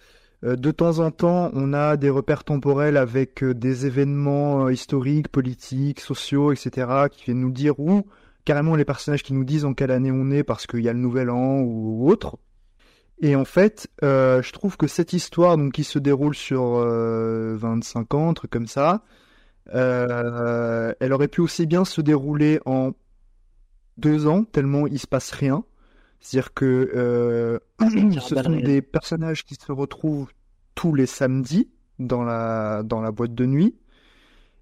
Euh, de temps en temps, on a des repères temporels avec euh, des événements euh, historiques, politiques, sociaux, etc., qui viennent nous dire où carrément les personnages qui nous disent en quelle année on est parce qu'il y a le nouvel an ou autre. Et en fait, euh, je trouve que cette histoire, donc qui se déroule sur euh, 25 ans, truc comme ça, euh, elle aurait pu aussi bien se dérouler en deux ans, tellement il se passe rien. C'est-à-dire que ce sont des personnages qui se retrouvent tous les samedis dans la, dans la boîte de nuit.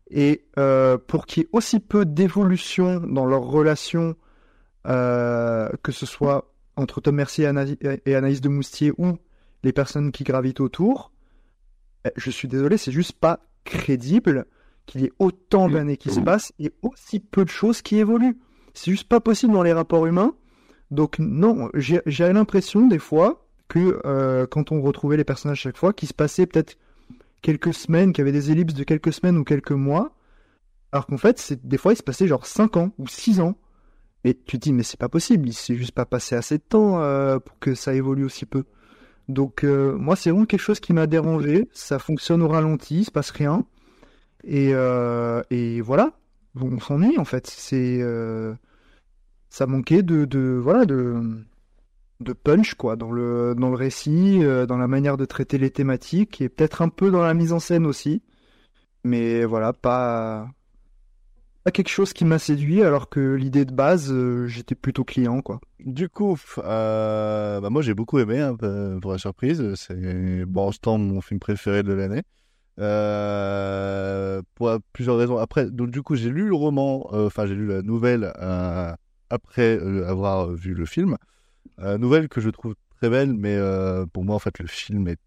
Et euh, pour qu'il y ait aussi peu d'évolution dans leur relation, euh, que ce soit entre Tom Mercier et, Ana- et Anaïs de Moustier ou les personnes qui gravitent autour, eh, je suis désolé, c'est juste pas crédible qu'il y ait autant d'années qui se passent et aussi peu de choses qui évoluent. C'est juste pas possible dans les rapports humains. Donc non, j'ai l'impression des fois que euh, quand on retrouvait les personnages chaque fois, qu'il se passait peut-être quelques semaines, qu'il y avait des ellipses de quelques semaines ou quelques mois, alors qu'en fait, des fois il se passait genre 5 ans ou 6 ans. Et tu te dis mais c'est pas possible, il s'est juste pas passé assez de temps euh, pour que ça évolue aussi peu. Donc euh, moi c'est vraiment quelque chose qui m'a dérangé, ça fonctionne au ralenti, il se passe rien. Et, euh, et voilà, on s'ennuie en fait. C'est euh, ça manquait de, de voilà de de punch quoi dans le dans le récit, euh, dans la manière de traiter les thématiques et peut-être un peu dans la mise en scène aussi. Mais voilà, pas pas quelque chose qui m'a séduit alors que l'idée de base euh, j'étais plutôt client quoi. Du coup, euh, bah moi j'ai beaucoup aimé, hein, pour la surprise. C'est bon, temps mon film préféré de l'année. Pour plusieurs raisons. Après, donc du coup j'ai lu le roman, enfin j'ai lu la nouvelle après avoir vu le film. Euh, nouvelle que je trouve très belle, mais euh, pour moi en fait le film est...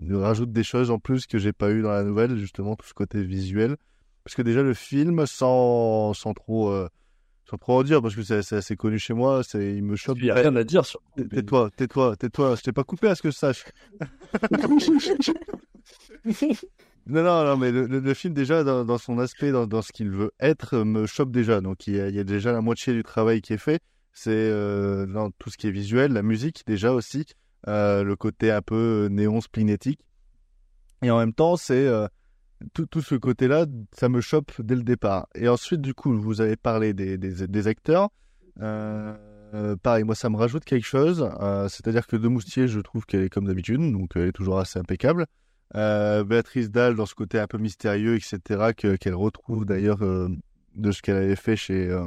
il rajoute des choses en plus que j'ai pas eu dans la nouvelle, justement tout ce côté visuel. Parce que déjà le film, sans, sans trop euh, sans trop en dire, parce que c'est assez connu chez moi, c'est il me choque. Il y a rien à dire sur. Tais-toi, tais-toi, tais-toi. Je t'ai pas coupé à ce que je sache. [LAUGHS] Non, non, non, mais le, le- le film, déjà, dans, dans son aspect, dans, dans ce qu'il veut être, me choque déjà. Donc, il y, a, il y a déjà la moitié du travail qui est fait. C'est euh, dans tout ce qui est visuel, la musique, déjà aussi, euh, le côté un peu néon splinétique. Et en même temps, c'est euh, tout, tout ce côté-là, ça me chope dès le départ. Et ensuite, du coup, vous avez parlé des, des, acteurs. Euh, euh, pareil, moi, ça me rajoute quelque chose. Euh, C'est-à-dire que De Moustier, je trouve qu'elle est comme d'habitude, donc elle est toujours assez impeccable. Euh, Béatrice Dalle, dans ce côté un peu mystérieux, etc., que- qu'elle retrouve d'ailleurs euh, de ce qu'elle avait fait chez, euh,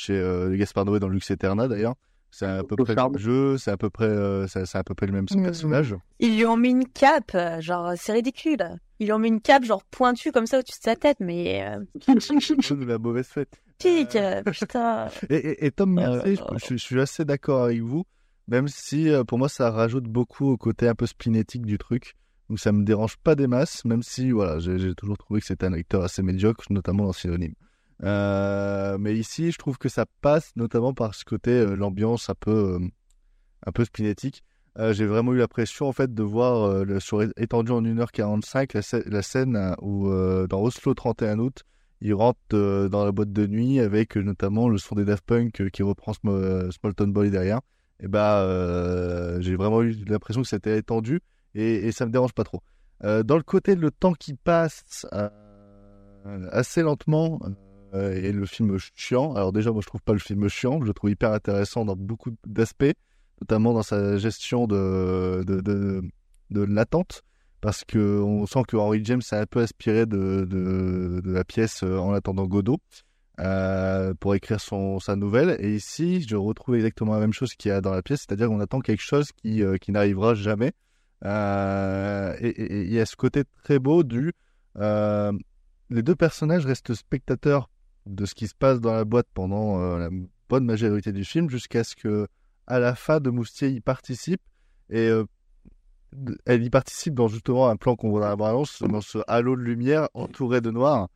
chez euh, Gaspard Noé dans Lux Eterna, d'ailleurs. C'est à peu près le même jeu, c'est à peu près, euh, c'est à peu près le même Mhm. personnage. Ils lui ont mis une cape, euh, genre c'est ridicule. Ils lui ont mis une cape genre pointue comme ça au-dessus de sa tête, mais euh, [LAUGHS] de la mauvaise fête. pique, euh, putain. [LAUGHS] Et, et- et Tom je, je- je suis assez d'accord avec vous, même si euh, pour moi ça rajoute beaucoup au côté un peu splinétique du truc. Donc ça me dérange pas des masses, même si voilà, j'ai j'ai toujours trouvé que c'était un acteur assez médiocre, notamment dans Synonyme. Euh, mais ici, je trouve que ça passe, notamment par ce côté, euh, l'ambiance un peu, euh, un peu splinétique. Euh, j'ai vraiment eu l'impression en fait de voir le, sur étendu en 1h45 la, la scène où dans Oslo 31 août il rentre dans la boîte de nuit avec notamment le son des Daft Punk qui reprend Sm- Small Boy derrière. Et bah j'ai vraiment eu l'impression que c'était étendu et, et ça me dérange pas trop. Dans le côté le temps qui passe, assez lentement et le film chiant. Alors déjà, moi je trouve pas le film chiant, je le trouve hyper intéressant dans beaucoup d'aspects, notamment dans sa gestion de, de, l'attente, parce que on sent que Henry James s'est un peu inspiré de, de, la pièce euh, En attendant Godot. Euh, pour écrire son, sa nouvelle. Et ici, je retrouve exactement la même chose qu'il y a dans la pièce, c'est-à-dire qu'on attend quelque chose qui, euh, qui n'arrivera jamais. Euh, et il y a ce côté très beau du... Euh, les deux personnages restent spectateurs de ce qui se passe dans la boîte pendant euh, la bonne majorité du film, jusqu'à ce que à la fin, de Moustier y participe. Et euh, elle y participe dans justement un plan qu'on voit dans la balance, dans ce halo de lumière entouré de noir.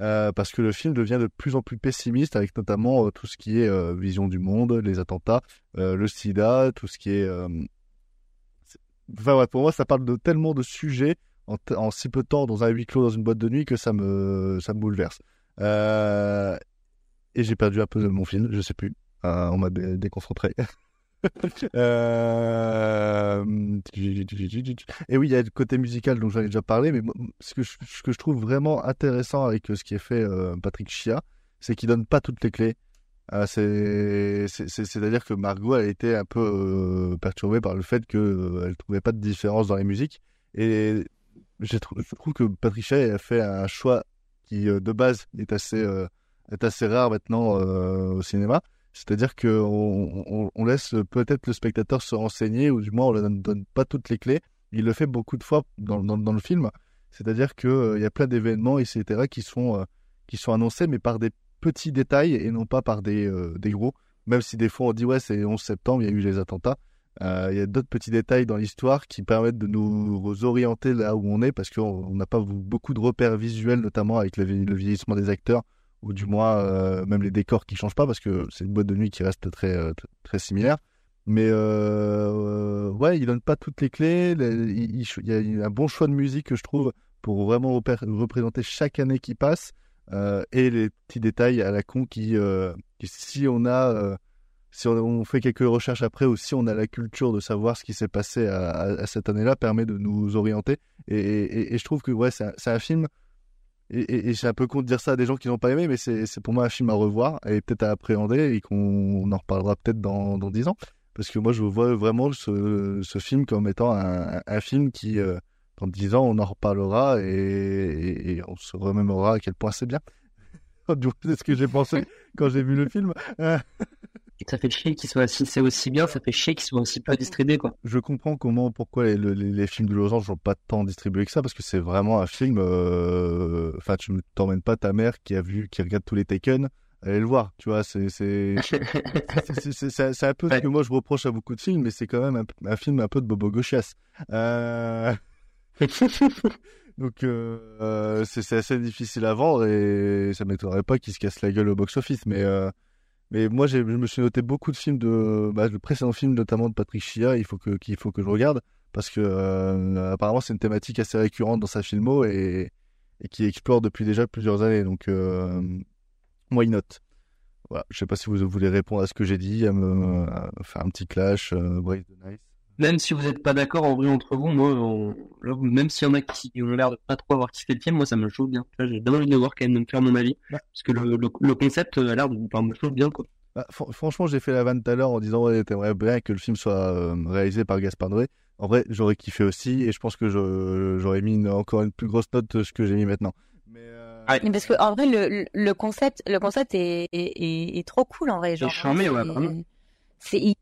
Euh, parce que le film devient de plus en plus pessimiste avec notamment tout ce qui est vision du monde, les attentats, le sida, tout ce qui est... Enfin ouais, pour moi ça parle de tellement de sujets en, en, si peu de temps dans un huis clos dans une boîte de nuit que ça me, ça me bouleverse. Et j'ai perdu un peu de mon film, je sais plus. on m'a dé déconcentré. [LAUGHS] euh... Et oui, il y a le côté musical dont j'en ai déjà parlé, mais ce que je, trouve vraiment intéressant avec ce qui est fait euh, Patrick Chia, c'est qu'il donne pas toutes les clés. Euh, C'est-à-dire que Margot a été un peu euh, perturbée par le fait qu'elle euh, ne trouvait pas de différence dans les musiques. Et je trouve, je trouve que Patrick Chia a fait un choix qui, euh, de base, est assez, est assez rare maintenant au cinéma c'est-à-dire qu'on on, on laisse peut-être le spectateur se renseigner, ou du moins on ne donne, donne, pas toutes les clés. Il le fait beaucoup de fois dans, dans, dans le film. C'est-à-dire qu'il euh, y a plein d'événements, etc., qui sont, euh, qui sont annoncés, mais par des petits détails et non pas par des, euh, des gros. Même si des fois on dit, ouais, c'est 11 septembre, il y a eu les attentats. Il y a d'autres petits détails dans l'histoire qui permettent de nous orienter là où on est, parce qu'on n'a pas beaucoup de repères visuels, notamment avec le, vieillissement des acteurs ou du moins euh, même les décors qui changent pas parce que c'est une boîte de nuit qui reste très euh, très similaire. Mais euh, ouais, il donne pas toutes les clés. Il, y a un bon choix de musique que je trouve pour vraiment représenter chaque année qui passe euh, et les petits détails à la con qui, euh, qui si on a si on, fait quelques recherches après ou si on a la culture de savoir ce qui s'est passé à, cette année-là permet de nous orienter. Et, je trouve que ouais, c'est un, film et, j'ai un peu con de dire ça à des gens qui n'ont pas aimé, mais c'est pour moi un film à revoir et peut-être à appréhender et qu'on en reparlera peut-être dans, dans 10 ans. Parce que moi, je vois vraiment ce, film comme étant un, film qui, euh, dans 10 ans, on en reparlera et, on se remémorera à quel point c'est bien. [LAUGHS] c'est ce que j'ai pensé quand j'ai vu le film. [LAUGHS] ça fait chier qu'il soit si c'est aussi bien, ça fait chier qu'il soit aussi peu distribué quoi. Je comprends comment pourquoi les, les, les films de Losange sont pas tant distribués que ça parce que c'est vraiment un film euh... enfin tu ne t'emmènes pas ta mère qui a vu qui regarde tous les Taken aller le voir, tu vois, c'est c'est c'est un peu ouais. ce que moi je reproche à beaucoup de films mais c'est quand même un, un, film un peu de bobo gauchias. Euh... [LAUGHS] Donc euh, c'est assez difficile à vendre et ça m'étonnerait pas qu'il se casse la gueule au box-office mais mais moi, je me suis noté beaucoup de films de, bah, le précédent film notamment de Patrick Chia. Il faut que qu'il faut que je regarde parce que euh, apparemment c'est une thématique assez récurrente dans sa filmo et, et qui explore depuis déjà plusieurs années. Donc, euh, why not? Voilà. Je sais pas si vous voulez répondre à ce que j'ai dit, à me faire un petit clash, euh, Brave the Nice. Même si vous n'êtes pas d'accord en vrai entre vous, moi, on... même s'il y en a qui ont l'air de pas trop avoir kiffé le film, moi ça me chauffe bien. J'ai envie de voir quand même de me faire mon avis, bah. parce que le, le, le concept a l'air de enfin, me chauffe bien quoi. Bah, fr franchement, j'ai fait la vanne tout à l'heure en disant ouais, t'aimerais bien que le film soit euh, réalisé par Gaspard Noé. En vrai, j'aurais kiffé aussi, et je pense que j'aurais mis une, encore une plus grosse note de ce que j'ai mis maintenant. Mais, euh... ah, mais parce que en vrai, le, le concept, le concept est, est, est, est trop cool en vrai. Genre, charmé, ouais, vraiment. C'est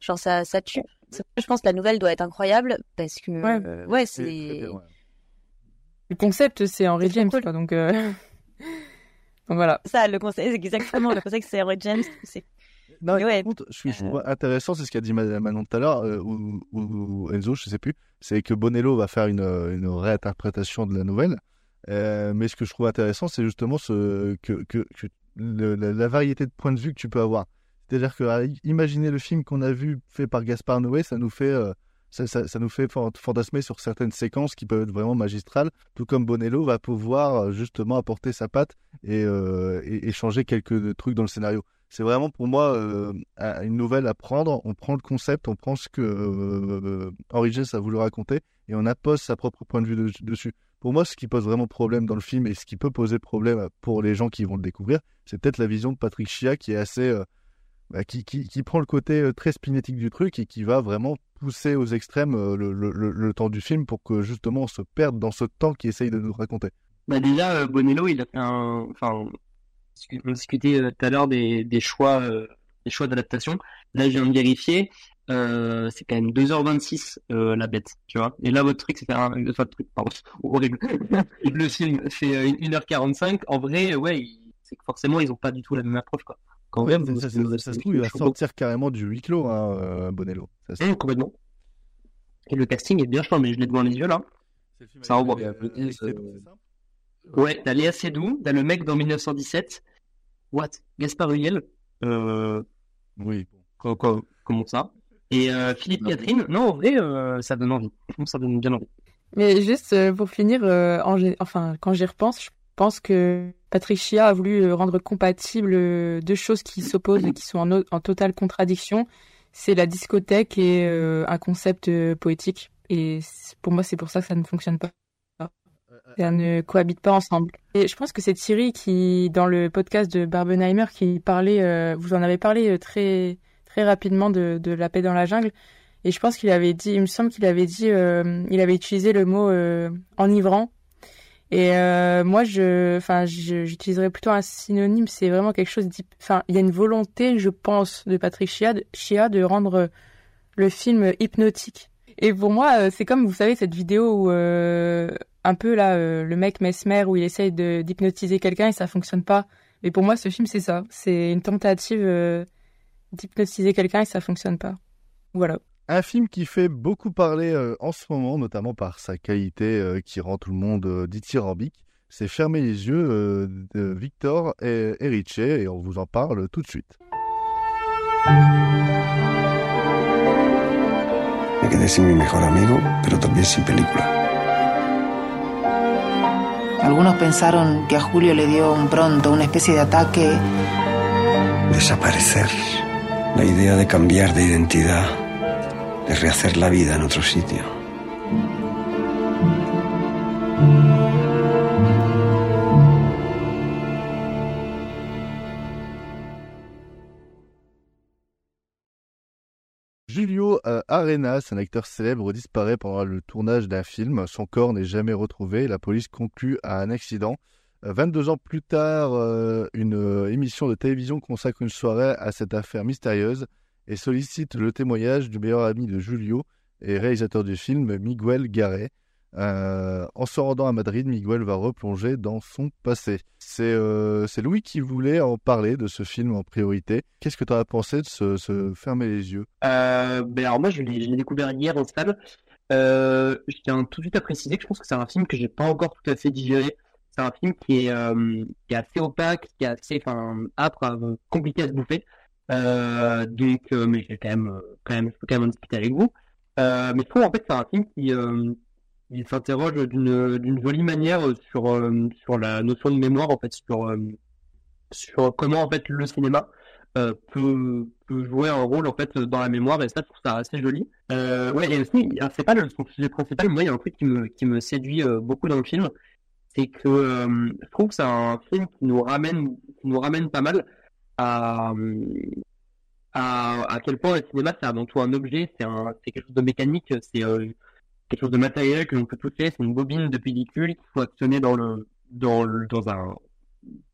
genre ça, ça tue. Je pense que la nouvelle doit être incroyable parce que ouais, euh, ouais c'est. Ouais. Le concept c'est Henry James cool. quoi, donc. Euh... [LAUGHS] donc voilà. Ça, le concept, exactement. le concept c'est Henry James. C'est. Non, mais ouais. contre, je suis intéressant, c'est ce qu'a dit Manon tout à l'heure, euh, ou, ou, Enzo, je sais plus, c'est que Bonello va faire une, une réinterprétation de la nouvelle. Euh, mais ce que je trouve intéressant, c'est justement ce, que, que, que le, la, la, variété de points de vue que tu peux avoir. C'est-à-dire que à, imaginer le film qu'on a vu fait par Gaspard Noé, ça nous fait euh, ça, nous fait fantasmer sur certaines séquences qui peuvent être vraiment magistrales, tout comme Bonello va pouvoir justement apporter sa patte et, euh, changer quelques trucs dans le scénario. C'est vraiment pour moi euh, une nouvelle à prendre. On prend le concept, on prend ce que euh, Henry James a voulu raconter et on appose sa propre point de vue de, dessus. Pour moi, ce qui pose vraiment problème dans le film et ce qui peut poser problème pour les gens qui vont le découvrir, c'est peut-être la vision de Patrick Chia qui est assez. Bah, qui, qui, qui prend le côté euh, très spinétique du truc et qui va vraiment pousser aux extrêmes euh, le, le, le, temps du film pour que justement on se perde dans ce temps qu'il essaye de nous raconter. Bah déjà, euh, Bonello, il a fait enfin, on discutait tout à l'heure des, des choix, d'adaptation. Là, je viens de vérifier, c'est quand même 2h26 euh, la bête, tu vois. Et là, votre truc, c'est un, enfin, le truc, pardon, [LAUGHS] horrible. le film fait euh, 1h45. En vrai, ouais, c'est que forcément, ils ont pas du tout la même approche, quoi. Quand même, ça, ça- ça- ça se trouve, il va sortir carrément du huis clos, hein, euh, Bonello. Ça se- Hum, complètement. Et le casting est bien chaud, mais je l'ai devant les yeux là. Ça envoie. Ouais, t'as Léa Seydoux, t'as le mec dans 1917. What? Gaspard Huliel. Euh, oui. co- co- comment ça? Et euh, Philippe Catherine. Non, en vrai, euh, ça donne envie. Ça donne bien envie. Mais juste euh, pour finir, euh, en enfin, quand j'y repense, je pense que Patrick Chia a voulu euh, rendre compatibles euh, deux choses qui s'opposent et qui sont en, totale contradiction. C'est la discothèque et euh, un concept poétique. Et pour moi, c'est pour ça que ça ne fonctionne pas. Ça ne cohabite pas ensemble. Et je pense que c'est Thierry qui, dans le podcast de Barbenheimer, qui parlait, vous en avez parlé très très rapidement de, de la paix dans la jungle. Et je pense qu'il avait dit, il me semble qu'il avait dit, il avait utilisé le mot enivrant. Et euh, moi, je, enfin, j'utiliserais plutôt un synonyme. C'est vraiment quelque chose. Enfin, il y a une volonté, je pense, de Patrick Chia, de, Chia de rendre euh, le film hypnotique. Et pour moi, euh, c'est comme vous savez cette vidéo où euh, un peu là, euh, le mec mesmer où il essaye d'hypnotiser quelqu'un et ça fonctionne pas. Mais pour moi, ce film, c'est ça. C'est une tentative d'hypnotiser quelqu'un et ça fonctionne pas. Voilà. Un film qui fait beaucoup parler euh, en ce moment, notamment par sa qualité euh, qui rend tout le monde euh, dithyrambique, c'est Fermer les yeux euh, de Victor et Erice, et on vous en parle tout de suite. Me quedé sin mi mejor amigo, pero también sin película. Algunos pensaron que a Julio le dio un pronto, una especie de ataque. Desaparecer. La idea de cambiar de identidad, de rehacer la vida en otro sitio. Julio euh, Arenas, un acteur célèbre, disparaît pendant le tournage d'un film. Son corps n'est jamais retrouvé. La police conclut à un accident. Euh, 22 ans plus tard, euh, une euh, émission de télévision consacre une soirée à cette affaire mystérieuse et sollicite le témoignage du meilleur ami de Julio et réalisateur du film, Miguel Garret. Euh, en se rendant à Madrid, Miguel va replonger dans son passé. C'est euh, Louis qui voulait en parler de ce film en priorité. Qu'est-ce que tu as pensé de se, se fermer les yeux? Euh, ben alors moi, je l'ai découvert hier en salle. Euh, je tiens tout de suite à préciser que je pense que c'est un film que j'ai pas encore tout à fait digéré. C'est un film qui est, qui est assez opaque, qui est assez, enfin, âpre, compliqué à se bouffer. Euh, donc, euh, mais je vais quand même, euh, quand même, je peux quand même en discuter avec vous. Euh, mais je trouve en fait c'est un film qui, euh, il s'interroge d'une d'une jolie manière sur euh, sur la notion de mémoire en fait, sur euh, sur comment en fait le cinéma euh, peut, peut jouer un rôle en fait dans la mémoire et ça je trouve ça assez joli euh, ouais et aussi c'est pas le sujet principal moi il y a un truc qui me qui me séduit euh, beaucoup dans le film c'est que euh, je trouve que c'est un film qui nous ramène qui nous ramène pas mal à à, quel point le cinéma c'est avant tout un objet c'est quelque chose de mécanique c'est euh, quelque chose de matériel que l'on peut toucher c'est une bobine de pellicule qu'il faut actionner dans le dans dans un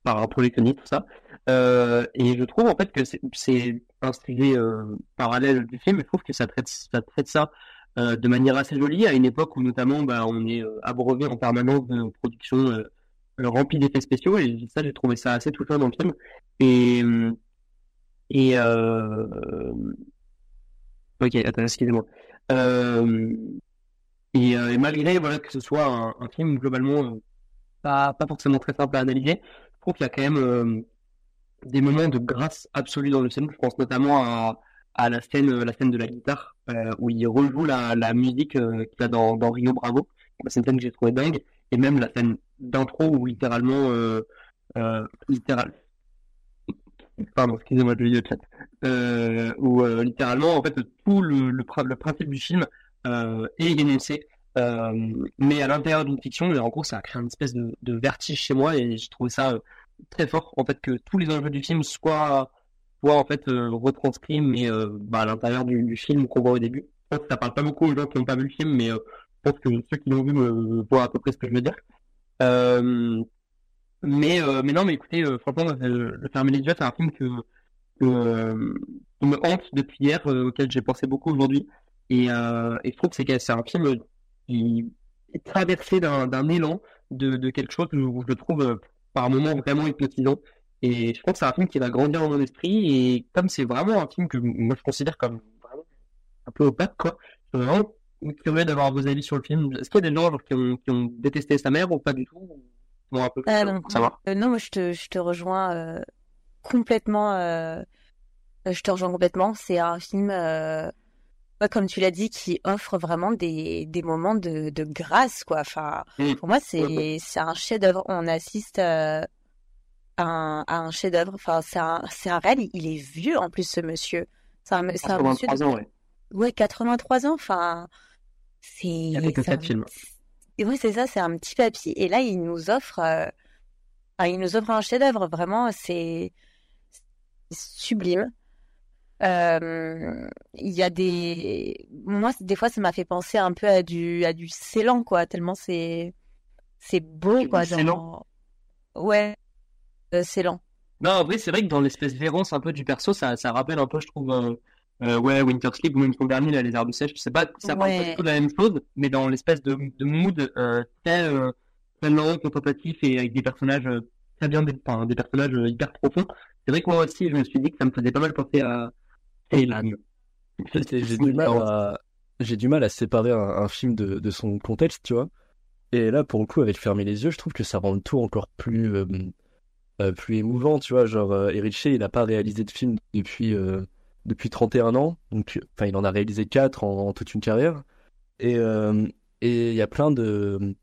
par un projectionniste, tout ça. Euh, et je trouve en fait que c'est- un sujet euh, parallèle du film. Je trouve que ça traite ça, traite ça de manière assez jolie à une époque où notamment bah, on est abreuvé en permanence de productions euh, remplies d'effets spéciaux. Et ça, j'ai trouvé ça assez touchant dans le film. Et euh, et euh... ok, attends, excusez-moi. Euh, et, malgré voilà que ce soit un, film globalement pas pas forcément très simple à analyser, je trouve qu'il y a quand même des moments de grâce absolue dans le film. Je pense notamment à, à la scène, la scène de la guitare, où il rejoue la, la musique qu'il a dans, dans Rio Bravo. C'est une scène que j'ai trouvé dingue. Et même la scène d'intro où littéralement, euh, euh, littéral... Pardon, excusez-moi, je lis le chat. Euh, où euh, littéralement, en fait, tout le, le, principe du film euh, est énoncé mais à l'intérieur d'une fiction, en gros, ça a créé une espèce de, vertige chez moi et j'ai trouvé ça très fort en fait que tous les enjeux du film soient, soient en fait retranscrits mais bah, à l'intérieur du, du film qu'on voit au début. Ça parle pas beaucoup aux gens qui n'ont pas vu le film, mais pense que ceux qui l'ont vu me voient à peu près ce que je veux dire. Euh, mais euh, mais non, mais écoutez, euh, franchement, Le les yeux, c'est un film que que, qui me hante depuis hier, auquel j'ai pensé beaucoup aujourd'hui. Et, je trouve que c'est un film qui est traversé d'un élan de, quelque chose où je le trouve par moments vraiment hypnotisant. Et je pense que c'est un film qui va grandir dans mon esprit. Et comme c'est vraiment un film que moi je considère comme un peu opaque, quoi, je suis vraiment curieux d'avoir vos avis sur le film. Est-ce qu'il y a des gens genre, qui, ont, qui ont détesté sa mère ou pas du tout Bon, un peu Ah, non. savoir. Euh, non, moi je te, je te rejoins euh, complètement. euh, je te rejoins complètement. C'est un film, euh, ouais, comme tu l'as dit, qui offre vraiment des, des moments de, de grâce, quoi. Enfin, Mm. pour moi, c'est un chef-d'œuvre. On assiste à un, à un chef-d'œuvre. Enfin, c'est un, un réel. Il est vieux en plus, ce monsieur. C'est un, un monsieur. 83 de- ans, ouais. Ouais, 83 ans. Enfin, c'est. Il y a que c'est un- quatre films. oui, c'est ça, c'est un petit papy. Et là, il nous offre, euh, il nous offre un chef-d'œuvre. Vraiment, c'est c'est sublime. Euh, Il y a des, moi, c'est- des fois, ça m'a fait penser un peu à du, à du Ceylan, quoi. Tellement c'est, c'est beau, quoi. Dans... Ouais, euh, Ceylan. Non, en vrai, c'est vrai que dans l'espèce d'errance un peu du perso, ça, ça rappelle un peu, je trouve, euh, ouais, Winter Sleep ou même son dernier, là, Les Herbes Sèches. C'est pas, ça parle pas du tout de la même chose, mais dans l'espèce de, de mood euh, très, euh, très lent, contemplatif et avec des personnages euh, très bien, enfin, des personnages euh, hyper profonds. C'est vrai que moi aussi, je me suis dit que ça me faisait pas mal penser à Ceylan. J'ai du mal à, j'ai du mal à séparer un, un film de, de son contexte, tu vois. Et là, pour le coup, avec Fermer les yeux, je trouve que ça rend le tout encore plus, euh, euh, plus émouvant, tu vois. Genre, Eric Shea, il n'a pas réalisé de film depuis, euh, depuis 31 ans. Donc, enfin, il en a réalisé 4 en, en toute une carrière. Et euh, et il y a plein de,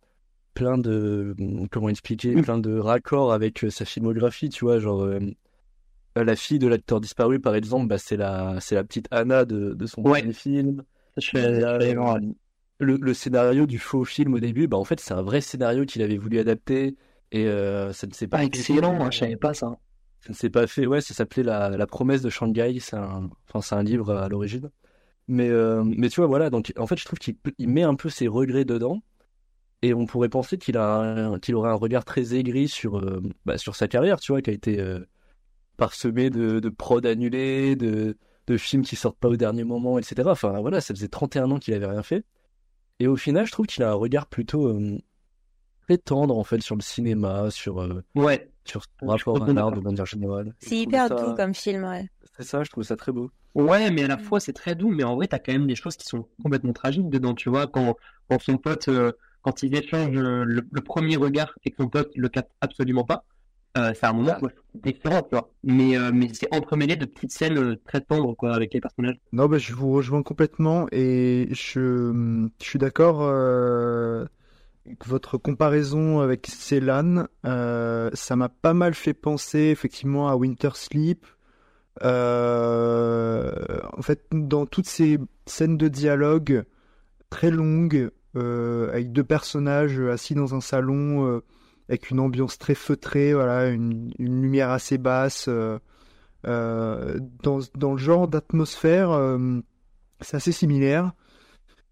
plein de, comment expliquer, plein de raccords avec euh, sa filmographie, tu vois. Genre, euh, la fille de l'acteur disparu, par exemple, bah, c'est la, c'est la petite Anna de, de son Ouais. premier film. Je euh, le, le scénario du faux film au début, bah, en fait, c'est un vrai scénario qu'il avait voulu adapter et euh, ça ne s'est pas Ah, excellent, moi, je savais pas ça. Ça ne s'est pas fait. Ouais, ça s'appelait la, la promesse de Shanghai. C'est un, enfin, un livre à l'origine. Mais, euh, mais tu vois, voilà. Donc, en fait, je trouve qu'il met un peu ses regrets dedans. Et on pourrait penser qu'il qu'il aurait un regard très aigri sur, euh, bah, sur sa carrière, tu vois, qui a été euh, parsemée de, de prod annulés, de, de films qui sortent pas au dernier moment, etc. Enfin, voilà, ça faisait 31 ans qu'il avait rien fait. Et au final, je trouve qu'il a un regard plutôt euh, très tendre, en fait, sur le cinéma, sur, Ouais. Sur son rapport à l'art de manière générale. C'est hyper ça- doux comme film, ouais. C'est ça, je trouve ça très beau. Ouais, mais à la fois c'est très doux, mais en vrai t'as quand même des choses qui sont complètement tragiques dedans, tu vois, quand, quand son pote, euh, quand ils échangent euh, le, le premier regard et que son pote le capte absolument pas, euh, c'est un moment quoi, différent, tu vois. Mais, euh, mais c'est entremêlé de petites scènes euh, très tendres quoi avec les personnages. Non, bah, je vous rejoins complètement et je, je suis d'accord. Votre comparaison avec Ceylan, euh, ça m'a pas mal fait penser effectivement à Winter Sleep. Euh, en fait, dans toutes ces scènes de dialogue très longues, euh, avec deux personnages assis dans un salon, euh, avec une ambiance très feutrée, voilà, une, une lumière assez basse. dans, dans le genre d'atmosphère, c'est assez similaire.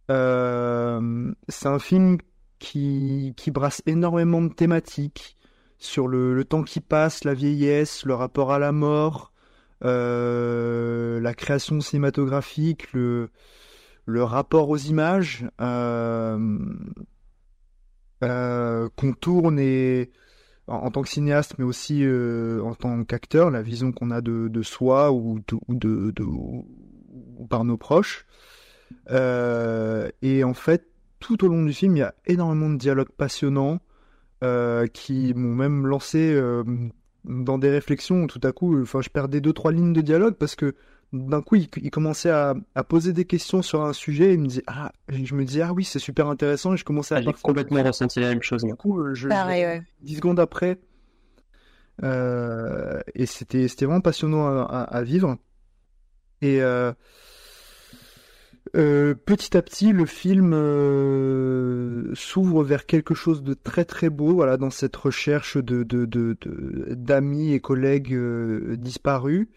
C'est un film qui, qui brasse énormément de thématiques sur le, le temps qui passe, la vieillesse, le rapport à la mort, euh, la création cinématographique, le, le rapport aux images euh, euh, qu'on tourne et en, tant que cinéaste, mais aussi en tant qu'acteur, la vision qu'on a de, de soi ou, ou, de, de- ou par nos proches. Et en fait, tout au long du film, il y a énormément de dialogues passionnants euh, qui m'ont même lancé euh, dans des réflexions où tout à coup, enfin, je perdais deux trois lignes de dialogue parce que d'un coup, il, il commençait à, à poser des questions sur un sujet et il me disait ah, je me disais ah oui, c'est super intéressant et je commençais à Ah, j'ai complètement ressenti la même chose. du coup, euh, je, Pareil, ouais. dix secondes après. Euh, et c'était c'était vraiment passionnant à, à- à vivre. Et euh, petit à petit, le film euh, s'ouvre vers quelque chose de très très beau, voilà, dans cette recherche de de- de- de- d'amis et collègues euh, disparus.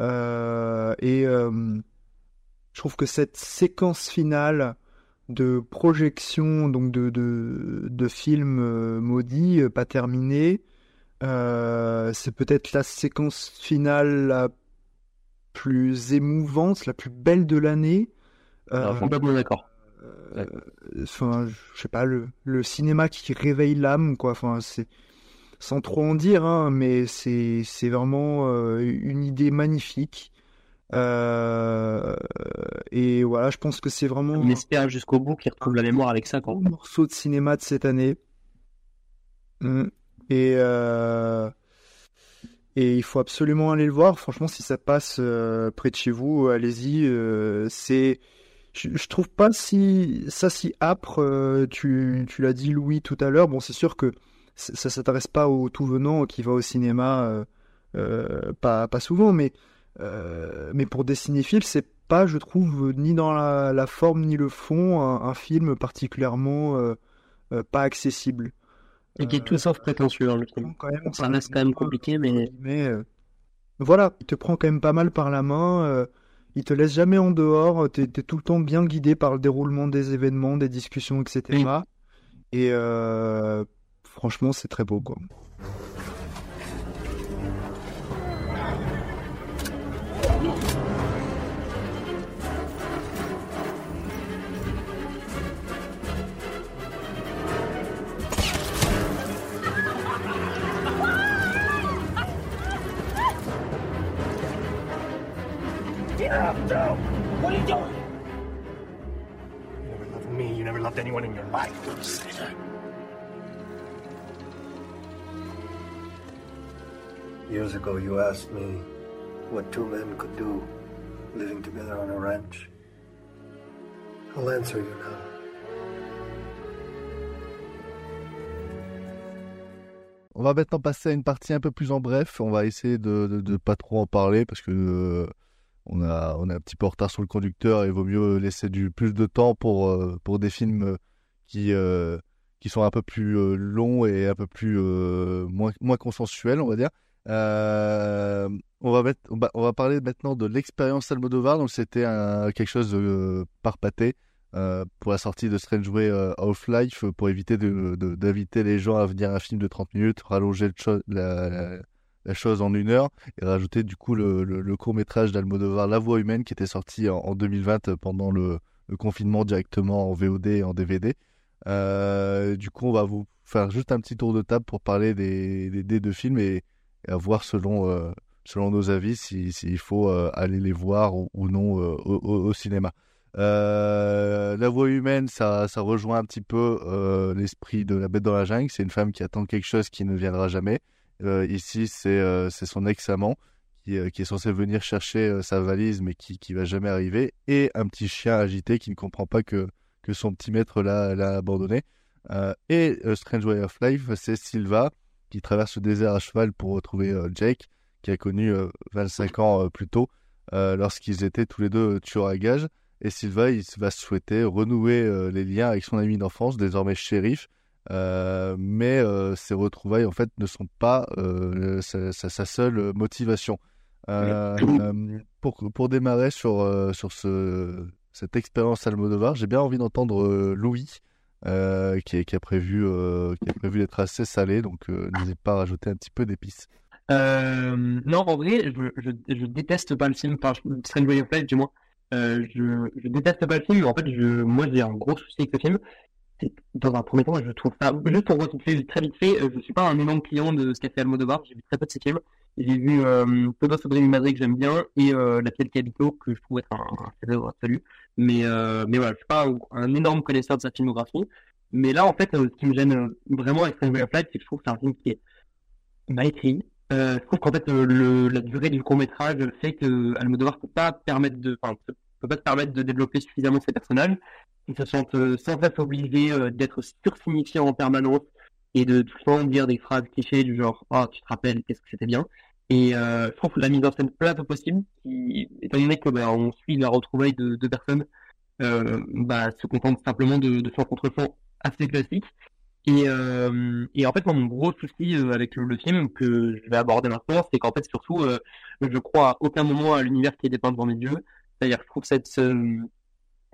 Et je trouve que cette séquence finale de projection, donc de de, film maudit, pas terminé, c'est peut-être la séquence finale la plus émouvante, la plus belle de l'année. Euh, complètement d'accord. euh, enfin, je sais pas, le, le cinéma qui réveille l'âme, quoi. Enfin, c'est sans trop en dire, hein, mais c'est c'est vraiment euh, une idée magnifique. Euh, et voilà, je pense que c'est vraiment On espère jusqu'au bout qu'il retrouve la mémoire avec ça, un morceau de cinéma de cette année. Mm. Et euh, et il faut absolument aller le voir. Franchement, si ça passe près de chez vous, allez-y. c'est je, trouve pas si ça si âpre. euh, tu tu l'as dit Louis tout à l'heure. Bon, c'est sûr que c- ça s'intéresse pas au tout venant qui va au cinéma euh, euh, pas pas souvent, mais euh, mais pour des cinéphiles, c'est pas, je trouve, ni dans la, la forme ni le fond, un, un film particulièrement euh, euh, pas accessible. Et qui est tout sauf prétentieux, hein, le film. Quand même, Ça reste quand même compliqué, mais. Mais euh, voilà, il te prend quand même pas mal par la main. euh, il te laisse jamais en dehors. T'es, t'es tout le temps bien guidé par le déroulement des événements, des discussions, etc. Et euh, franchement, c'est très beau, quoi. Anyone in your life. That. Years ago, you asked me what two men could do living together on a ranch. I'll answer you now. On va maintenant passer à une partie un peu plus en bref. On va essayer de, de pas trop en parler parce que euh, on a on est un petit peu en retard sur le conducteur et il vaut mieux laisser du plus de temps pour euh, pour des films euh, qui euh, qui sont un peu plus longs et un peu plus moins moins consensuels, on va dire. On va on va, on va parler maintenant de l'expérience Almodovar. Donc c'était quelque chose de par pâté pour la sortie de Strange Way euh, of Life pour éviter de, de- d'inviter les gens à venir à un film de 30 minutes, rallonger le la, la- la chose en une heure et rajouter du coup le, le, court métrage d'Almodovar La Voix humaine qui était sorti en, en 2020 pendant le, confinement directement en VOD et en DVD. Euh, du coup, on va vous faire juste un petit tour de table pour parler des, des, deux films et, et à voir selon, euh, selon nos avis si- s'il faut euh, aller les voir ou, non euh, au, au- cinéma. Euh, la voix humaine, ça, ça rejoint un petit peu euh, l'esprit de La Bête dans la jungle. C'est une femme qui attend quelque chose qui ne viendra jamais. Euh, ici, c'est euh, c'est son ex-amant qui, euh, qui est censé venir chercher sa valise, mais qui qui va jamais arriver, et un petit chien agité qui ne comprend pas que que son petit maître l'a abandonné. Et Strange Way of Life, c'est Silva qui traverse le désert à cheval pour retrouver Jake, qui a connu euh, 25 ans plus tôt, lorsqu'ils étaient tous les deux tueurs à gages. Et Silva, il va souhaiter renouer les liens avec son ami d'enfance, désormais shérif. Euh, mais euh, ces retrouvailles, en fait, ne sont pas euh, sa, sa- sa seule motivation. Euh, pour, pour démarrer sur, sur ce, cette expérience Almodovar, j'ai bien envie d'entendre Louis, qui, qui a prévu, qui a prévu d'être assez salé, donc n'hésite pas à rajouter un petit peu d'épices. Non, en vrai, je, je, je déteste pas le film, enfin, Strange Way of Life, du moins. Je, je déteste pas le film, mais en fait, je, moi, j'ai un gros souci avec le film. Dans un premier temps, je trouve ça, juste pour rectifier très vite fait, euh, je suis pas un énorme client de ce qu'a fait Almodovar, j'ai vu très peu de ses films. J'ai vu euh, Todos sobre mi madre que j'aime bien et euh, La Piel Cabito que je trouve être un, chef-d'œuvre absolu. Mais, euh, mais voilà, je suis pas un, énorme connaisseur de sa filmographie. Mais là, en fait, euh, ce qui me gêne euh, vraiment avec Strange Life, c'est que je trouve que c'est un film qui est mal écrit. Je trouve qu'en fait, le, la durée du court métrage fait que Almodovar peut pas permettre de, enfin, peut peut pas se permettre de développer suffisamment ses personnages. Ils se sentent euh, sans cesse obligés euh, d'être sursignifiants en permanence et de tout le temps dire des phrases clichés du genre « Oh, tu te rappelles, qu'est-ce que c'était bien ?» Et euh, je trouve la mise en scène plate au possible, qui, étant donné que ben, on suit la retrouvaille de deux personnes bah, se contente simplement de, de faire contre-champ assez classique. Et, et en fait, mon gros souci avec le, le film que je vais aborder maintenant, c'est qu'en fait, surtout, euh, je crois à aucun moment à l'univers qui est dépeint devant mes yeux. C'est-à-dire, je trouve cette,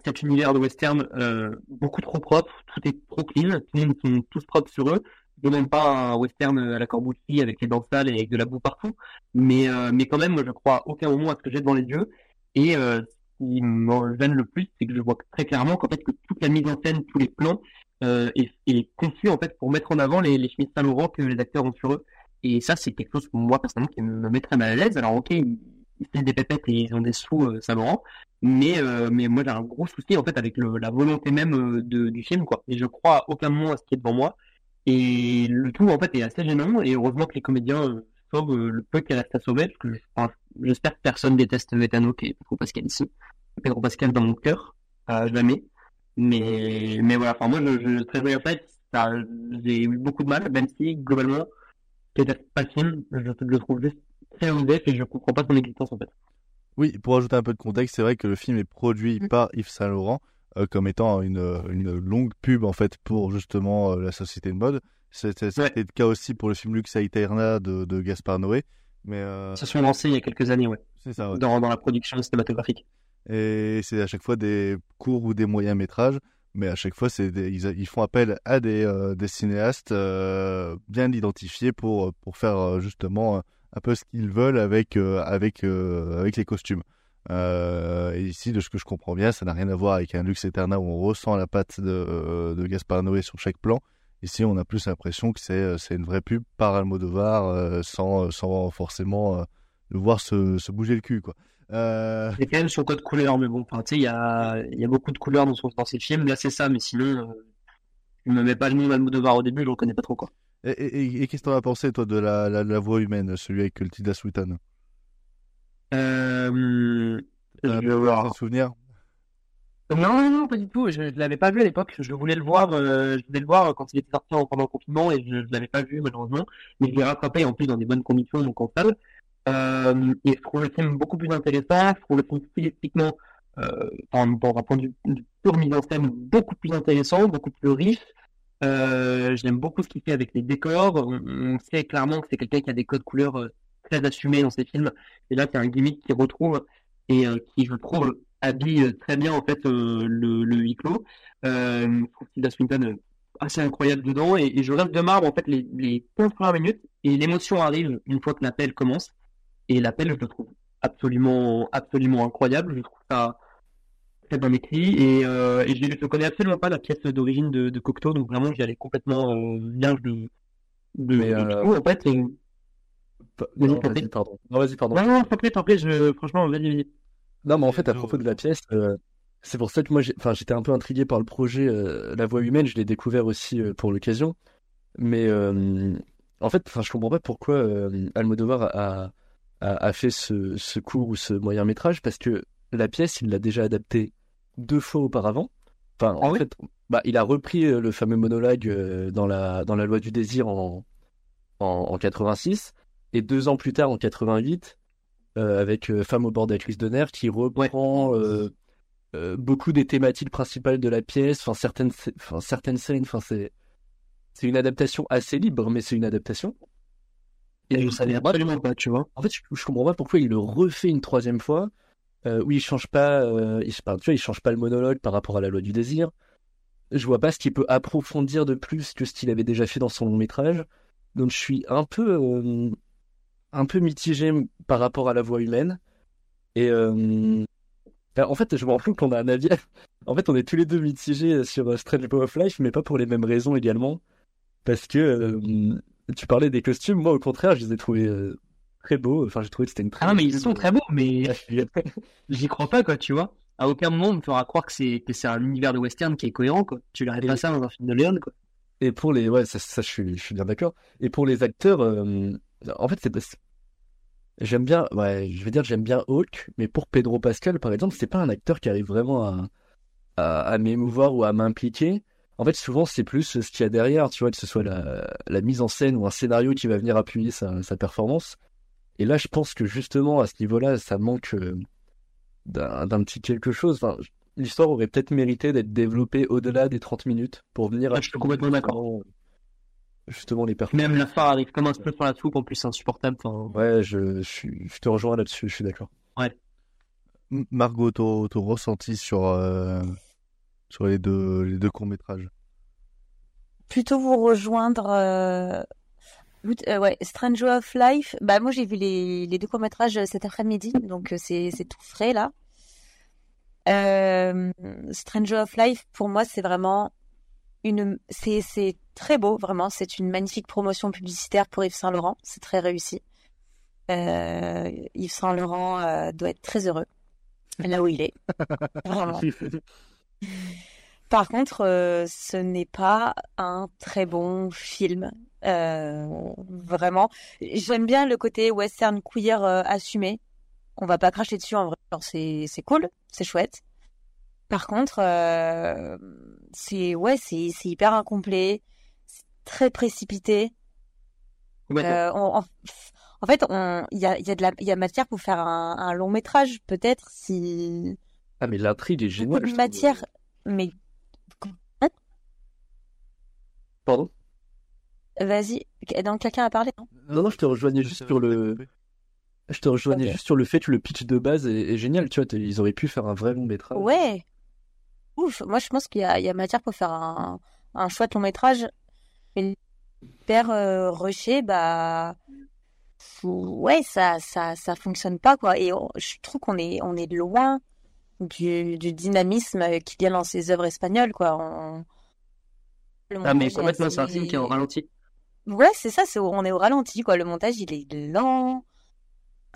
cet univers de western euh, beaucoup trop propre, tout est trop clean, tout le sont tous propres sur eux. Je même pas un western à la Corbucci avec les dents sales et avec de la boue partout, mais euh, mais quand même, je crois à aucun moment à ce que j'ai devant les yeux. Et euh, ce qui me gêne le plus, c'est que je vois très clairement qu'en fait que toute la mise en scène, tous les plans est, est conçu en fait pour mettre en avant les, les chemises Saint Laurent que les acteurs ont sur eux. Et ça, c'est quelque chose moi personnellement qui me mettrait mal à l'aise. Alors ok, ils des pépettes et ils ont des sous euh, Saint Laurent, mais euh, mais moi j'ai un gros souci en fait avec la volonté même euh, du film quoi. Et je crois à aucun moment à ce qui est devant moi. Et le tout en fait est assez gênant. Et heureusement que les comédiens euh, sauvent le peu qui reste à sauver, parce que j'espère que personne déteste Vetano qui est Pedro Pascal ici. Pedro Pascal dans mon cœur, jamais. Mais mais voilà, enfin moi je, je très bien en fait, ça, j'ai eu beaucoup de mal, même si globalement je déteste pas le film, je, je le trouve juste très et je comprends pas son existence en fait. Oui, pour ajouter un peu de contexte, c'est vrai que le film est produit par Yves Saint Laurent euh, comme étant une, une longue pub en fait pour justement euh, la société de mode. C'était le cas aussi pour le film Lux Aeterna de, de Gaspard Noé. Mais euh, Ils se sont lancés il y a quelques années, ouais. C'est ça, ouais. Dans, dans la production cinématographique. Et c'est à chaque fois des courts ou des moyens métrages, mais à chaque fois c'est des- ils, ils font appel à des, euh, des cinéastes euh, bien identifiés pour pour faire euh, justement euh, un peu ce qu'ils veulent avec euh, avec euh, avec les costumes. Euh, et ici, de ce que je comprends bien, ça n'a rien à voir avec un Lux Eterna où on ressent la patte de, de Gaspard Noé sur chaque plan. Ici, on a plus l'impression que c'est une vraie pub par Almodovar sans sans forcément le voir se, bouger le cul quoi. Euh... Il y a quand même son code couleur, mais bon, il y a, y a beaucoup de couleurs dans, son, dans ces films. Là, c'est ça, mais sinon, euh, je me mets pas le nom d'Almodovar au début, je le connais pas trop, quoi. Et, et- et qu'est-ce que t'en as pensé, toi, de la, la, la voix humaine, celui avec Tilda Swinton? Euh, vais voir. un souvenir? Non, non, non, pas du tout. Je, je l'avais pas vu à l'époque. Je voulais le voir, euh, je voulais le voir quand il était sorti en- pendant le confinement et je, je l'avais pas vu malheureusement. Mais je l'ai rattrapé en plus dans des bonnes conditions donc en salle. Euh, et je trouve le film beaucoup plus intéressant. Je trouve le film stylistiquement, euh, enfin, d'un point de vue pure mise en scène, beaucoup plus intéressant, beaucoup plus riche. Euh, j'aime beaucoup ce qu'il fait avec les décors. On, sait clairement que c'est quelqu'un qui a des codes couleurs euh, très assumés dans ses films. Et là, c'est un gimmick qu'il retrouve et euh, qui, je trouve, habille très bien en fait le, le huis clos. Je trouve Tilda Swinton assez incroyable dedans et, et je reste de marbre en fait les, les 15 premières minutes et l'émotion arrive une fois que l'appel commence. Et l'appel, je le trouve absolument, absolument incroyable. Je trouve ça très bien écrit et, euh, et je ne connais absolument pas la pièce d'origine de, de Cocteau, donc vraiment j'y allais complètement euh, vierge de, de, Mais, de euh, tout, en fait. Et... Non, vas-y, pardon. Non, vas-y, pardon. Non, non, t'en prie, t'en prie, je... franchement, vas-y, vas-y. Non, mais en fait, à propos de la pièce, euh, c'est pour ça que moi, j'ai- enfin, j'étais un peu intrigué par le projet euh, La Voix humaine. Je l'ai découvert aussi euh, pour l'occasion. Mais euh, en fait, enfin, je comprends pas pourquoi euh, Almodovar a, a, a fait ce, ce court ou ce moyen métrage parce que la pièce, il l'a déjà adaptée deux fois auparavant. Enfin, en fait, bah, il a repris euh, le fameux monologue euh, dans la dans la Loi du désir en en, en 86 et deux ans plus tard en 88 euh, avec euh, Femme au bord de la crise de nerfs qui reprend euh, euh, beaucoup des thématiques principales de la pièce, enfin certaines, enfin certaines scènes, enfin c'est c'est une adaptation assez libre, mais c'est une adaptation. Et je savais absolument pas, tu vois. En fait, je, je comprends pas pourquoi il le refait une troisième fois. Euh, oui, il change pas, euh, il, tu vois, il change pas le monologue par rapport à la loi du désir. Je vois pas ce qu'il peut approfondir de plus que ce qu'il avait déjà fait dans son long métrage. Donc je suis un peu, euh, un peu mitigé par rapport à la voix humaine. Et en fait, je me rends compte qu'on a un avis. [LAUGHS] En fait, on est tous les deux mitigés sur Strange Bow of Life, mais pas pour les mêmes raisons également. Parce que tu parlais des costumes, moi au contraire, je les ai trouvés très beaux. Enfin, j'ai trouvé que c'était une très Ah non, mais ils sont très beaux, mais [LAUGHS] [LAUGHS] j'y crois pas, quoi, tu vois. À aucun moment, on me fera croire que c'est que c'est un univers de western qui est cohérent, quoi. Tu verrais pas ça dans un film de Léon, quoi. Et pour les, ouais, ça, ça, je suis, je suis bien d'accord. Et pour les acteurs, euh, en fait, c'est j'aime bien, ouais, je vais dire, j'aime bien Hawk, mais pour Pedro Pascal, par exemple, c'est pas un acteur qui arrive vraiment à, à, à m'émouvoir ou à m'impliquer. En fait, souvent, c'est plus ce qu'il y a derrière, tu vois, que ce soit la, la mise en scène ou un scénario qui va venir appuyer sa, sa performance. Et là, je pense que justement, à ce niveau-là, ça manque euh, d'un petit quelque chose. Enfin, l'histoire aurait peut-être mérité d'être développée au-delà des 30 minutes pour venir Ah, je suis complètement d'accord. Justement, les personnages. Même la fin arrive comme un peu sur la soupe, en plus, c'est insupportable. Enfin, Ouais, je, je, suis- je te rejoins là-dessus, je suis d'accord. ouais. Margot, ton, ton ressenti sur, euh, sur les deux, les deux courts-métrages? Plutôt vous rejoindre. euh, euh, ouais, Stranger of Life. Bah moi j'ai vu les, les deux courts métrages cet après-midi, donc euh, c'est tout frais là. Euh, Stranger of Life pour moi c'est vraiment une c'est c'est très beau vraiment. C'est une magnifique promotion publicitaire pour Yves Saint Laurent. C'est très réussi. Euh, Yves Saint Laurent euh, doit être très heureux là où il est. [LAUGHS] Vraiment. Par contre, euh, ce n'est pas un très bon film. Euh, vraiment. J'aime bien le côté western queer euh, assumé. On va pas cracher dessus en vrai. C'est c'est cool, c'est chouette. Par contre, euh, c'est ouais, c'est c'est hyper incomplet, c'est très précipité. Euh, on- en, en fait, il y a y a de la y a matière pour faire un, un long métrage peut-être si Ah, mais l'intrigue est géniale. matière, mais Pardon? Vas-y, donc quelqu'un a parlé, non? Non, non, je te rejoignais juste sur le. Je te rejoignais juste sur le fait que le pitch de base est, est génial. Tu vois, ils auraient pu faire un vrai long métrage. Ouais. Ouf, moi je pense qu'il y a, il y a matière pour faire un, un chouette long métrage. Mais hyper euh, bah ouais, ça, ça, ça fonctionne pas quoi. Et on- je trouve qu'on est, on est loin du, du dynamisme qu'il y a dans ces œuvres espagnoles quoi. On- Ah, mais complètement, c'est un film qui est en ralenti. Ouais, c'est ça, c'est on est au ralenti quoi. Le montage il est lent.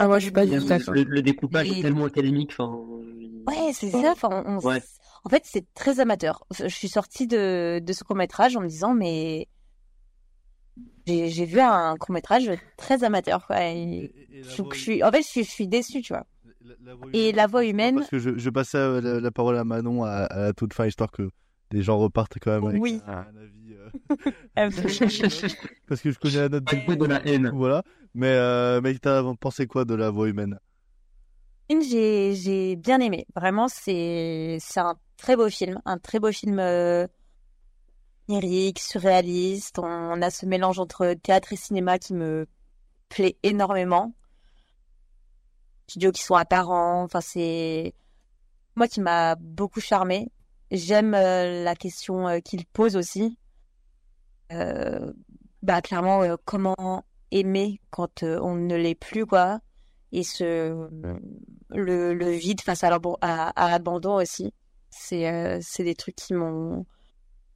Ah, moi, je suis pas du tout le- le découpage Et- est tellement académique. Enfin, Ouais, c'est ça. Enfin, on- on- Ouais. En fait, c'est très amateur. Je suis sortie de, de ce court-métrage en me disant, mais j'ai vu un court-métrage très amateur. Quoi. Et je, je suis, en fait, je suis, je suis déçue, tu vois. Et la voix humaine, Parce que je, je passais euh, la, la parole à Manon à, toute fin, histoire que les gens repartent quand même avec Oui. un avis. [LAUGHS] Parce que je connais la note de la haine. Voilà. Mais, euh, mais t'as pensé quoi de la voix humaine? J'ai j'ai bien aimé. Vraiment, c'est c'est un très beau film, un très beau film euh, lyrique, surréaliste. On a ce mélange entre théâtre et cinéma qui me plaît énormément. Studios qui sont apparents. Enfin, c'est moi qui m'a beaucoup charmé. J'aime euh, la question euh, qu'il pose aussi. Euh, bah clairement, euh, comment aimer quand euh, on ne l'est plus, quoi. Et ce le, le vide face à l'abandon aussi. C'est c'est des trucs qui m'ont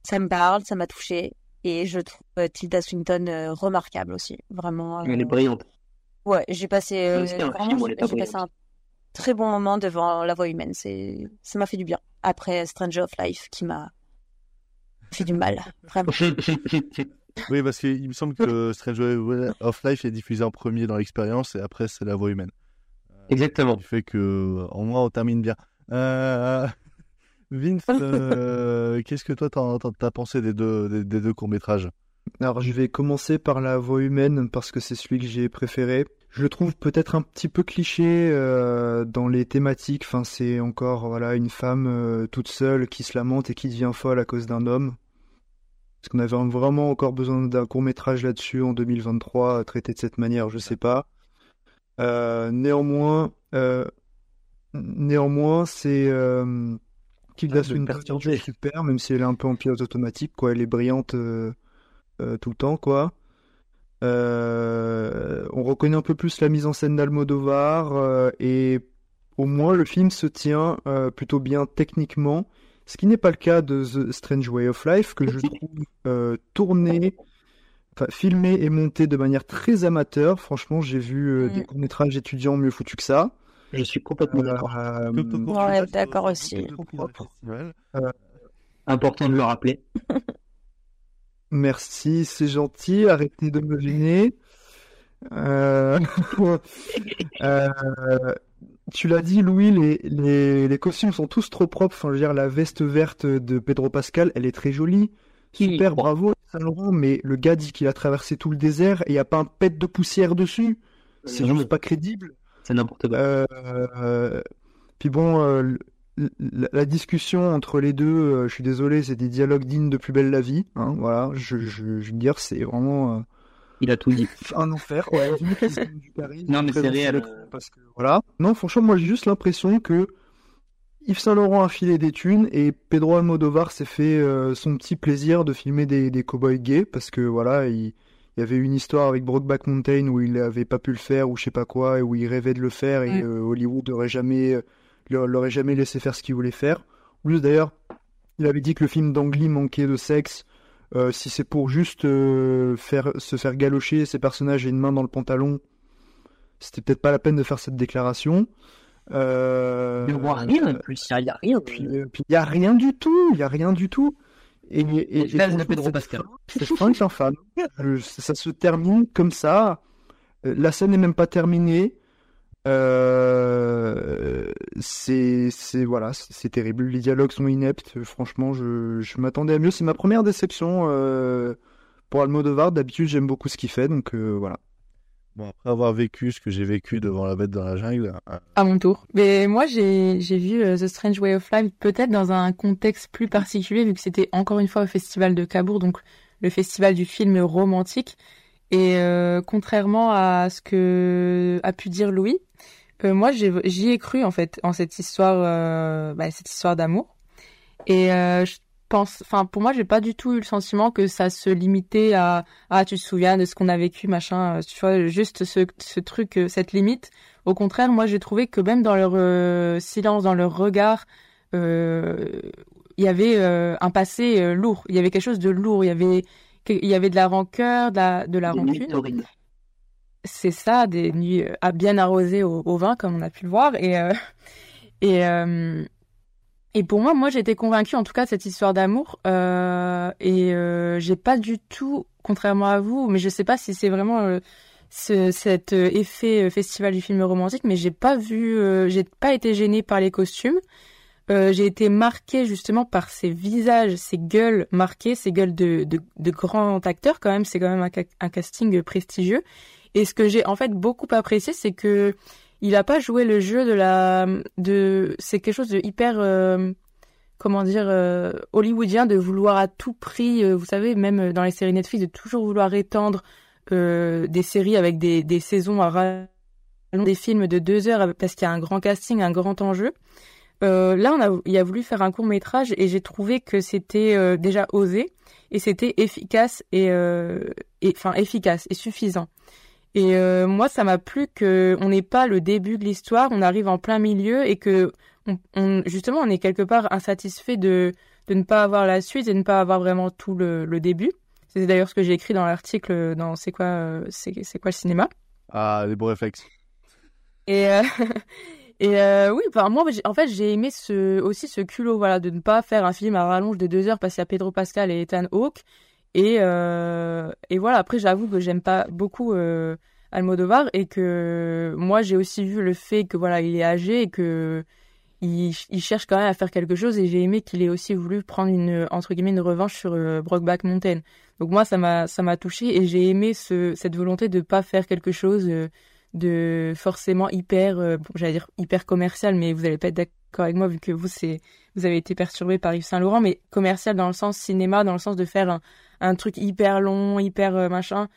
ça me parle, ça m'a touché et je trouve Tilda Swinton remarquable aussi, vraiment. Elle est brillante. Ouais, j'ai passé euh, vraiment, j'ai j'ai passé un très bon moment devant La Voix humaine. C'est ça m'a fait du bien. Après Stranger of Life qui m'a fait du mal, vraiment. [LAUGHS] Oui, parce qu'il me semble que Stranger of Life est diffusé en premier dans l'expérience et après c'est la voix humaine. Exactement. Du fait que, au moins, on termine bien. Euh... Vince, [LAUGHS] euh, qu'est-ce que toi t'as pensé des deux, des, des deux courts-métrages? Alors, je vais commencer par la voix humaine parce que c'est celui que j'ai préféré. Je le trouve peut-être un petit peu cliché euh, dans les thématiques. Enfin, c'est encore voilà une femme euh, toute seule qui se lamente et qui devient folle à cause d'un homme. Est-ce qu'on avait vraiment encore besoin d'un court métrage là-dessus en 2023 euh, traité de cette manière Je sais pas. Euh, néanmoins, euh, néanmoins, c'est euh, Tilda Ah, perturber. super, même si elle est un peu en pilote automatique, quoi. Elle est brillante euh, tout le temps, quoi. On reconnaît un peu plus la mise en scène d'Almodovar et au moins le film se tient plutôt bien techniquement, ce qui n'est pas le cas de The Strange Way of Life que je trouve euh, tourné, enfin filmé et monté de manière très amateur. Franchement, j'ai vu euh, des Mm. courts-métrages étudiants mieux foutus que ça. Je suis complètement d'accord. Euh, Ouais, d'accord aussi. Important de le rappeler. [LAUGHS] Merci, c'est gentil. Arrêtez de me gêner. Euh, [LAUGHS] euh, tu l'as dit, Louis, les, les, les costumes sont tous trop propres. Enfin, je veux dire, la veste verte de Pedro Pascal, elle est très jolie. Super, bravo, Saint Laurent. Mais le gars dit qu'il a traversé tout le désert et il n'y a pas un pet de poussière dessus. C'est juste pas crédible. C'est n'importe quoi. Euh, euh, puis bon, euh, la, la discussion entre les deux, euh, je suis désolé, c'est des dialogues dignes de Plus belle la vie. Hein, voilà, je, je, je veux dire, c'est vraiment. Euh, Il a tout dit. [LAUGHS] un enfer. Ouais, du Non, mais c'est réel. anciens, Parce que, voilà. Non, franchement, moi j'ai juste l'impression que Yves Saint Laurent a filé des thunes et Pedro Almodovar s'est fait euh, son petit plaisir de filmer des, des cow-boys gays parce que voilà, il, il y avait une histoire avec Brokeback Mountain où il avait pas pu le faire ou je sais pas quoi et où il rêvait de le faire et euh, Hollywood aurait jamais, euh, l'aurait jamais laissé faire ce qu'il voulait faire. En plus d'ailleurs, il avait dit que le film d'Angly manquait de sexe. Euh, si c'est pour juste euh, faire se faire galocher ses personnages et une main dans le pantalon, c'était peut-être pas la peine de faire cette déclaration. Euh, Mais on voit rien en plus, il n'y a, rien. Il y a rien du tout, il y a rien du tout. Et, et, infâme. Ça se termine comme ça. La scène n'est même pas terminée. Euh, c'est, c'est voilà, c'est c'est terrible. Les dialogues sont ineptes. Franchement, je, je m'attendais à mieux. C'est ma première déception euh, pour Almodovar. D'habitude, j'aime beaucoup ce qu'il fait, donc euh, voilà. Bon, après avoir vécu ce que j'ai vécu devant la bête dans la jungle, À mon tour. Mais moi, j'ai j'ai vu The Strange Way of Life peut-être dans un contexte plus particulier, vu que c'était encore une fois au festival de Cabourg, donc le festival du film romantique. Et euh, contrairement à ce que a pu dire Louis, euh, moi, j'y ai cru en fait en cette histoire, euh, bah, cette histoire d'amour. Et euh, je pense, enfin, pour moi, j'ai pas du tout eu le sentiment que ça se limitait à ah, tu te souviens de ce qu'on a vécu, machin. Tu vois, juste ce, ce truc, cette limite. Au contraire, moi, j'ai trouvé que même dans leur silence, dans leur regard, il y avait euh, un passé euh, lourd. Il y avait quelque chose de lourd. Il y avait, il y avait de la rancœur, de la, de la rancune. C'est ça, des nuits euh, à bien arrosées au, vin, comme on a pu le voir. Et, euh, [LAUGHS] et, euh, et pour moi, moi, j'étais convaincue, en tout cas, de cette histoire d'amour. Euh, et j'ai pas du tout, contrairement à vous, mais je sais pas si c'est vraiment ce, cet effet festival du film romantique, mais j'ai pas vu, j'ai pas été gênée par les costumes. J'ai été marquée justement par ces visages, ces gueules marquées, ces gueules de, de, de grands acteurs quand même. C'est quand même un casting prestigieux. Et ce que j'ai en fait beaucoup apprécié, c'est que il a pas joué le jeu de la, de, c'est quelque chose de hyper, euh, comment dire, euh, hollywoodien de vouloir à tout prix, euh, vous savez, même dans les séries Netflix, de toujours vouloir étendre euh, des séries avec des, des saisons à rallonge, des films de deux heures parce qu'il y a un grand casting, un grand enjeu. Euh, là, on a, il a voulu faire un court métrage et j'ai trouvé que c'était euh, déjà osé et c'était efficace et enfin efficace et suffisant. Et euh, moi, ça m'a plu que on n'est pas le début de l'histoire, on arrive en plein milieu et que on, on- justement on est quelque part insatisfait de de ne pas avoir la suite et de ne pas avoir vraiment tout le, le début. C'est d'ailleurs ce que j'ai écrit dans l'article dans c'est quoi euh, c'est quoi le cinéma. ah, les bons réflexes. Et, euh, [LAUGHS] et euh, oui, moi, en fait, j'ai aimé ce, aussi ce culot, voilà, de ne pas faire un film à rallonge de deux heures parce qu'il y a Pedro Pascal et Ethan Hawke. Et, euh, et voilà, après, j'avoue que j'aime pas beaucoup euh, Almodovar et que moi, j'ai aussi vu le fait que voilà, il est âgé et que il, il cherche quand même à faire quelque chose et j'ai aimé qu'il ait aussi voulu prendre une entre guillemets une revanche sur euh, Brokeback Mountain. Donc moi ça m'a ça m'a touché et j'ai aimé ce cette volonté de pas faire quelque chose de forcément hyper bon, j'allais dire hyper commercial mais vous allez pas être d'accord avec moi vu que vous vous avez été perturbé par Yves Saint Laurent mais commercial dans le sens cinéma dans le sens de faire un, un truc hyper long hyper euh, machin.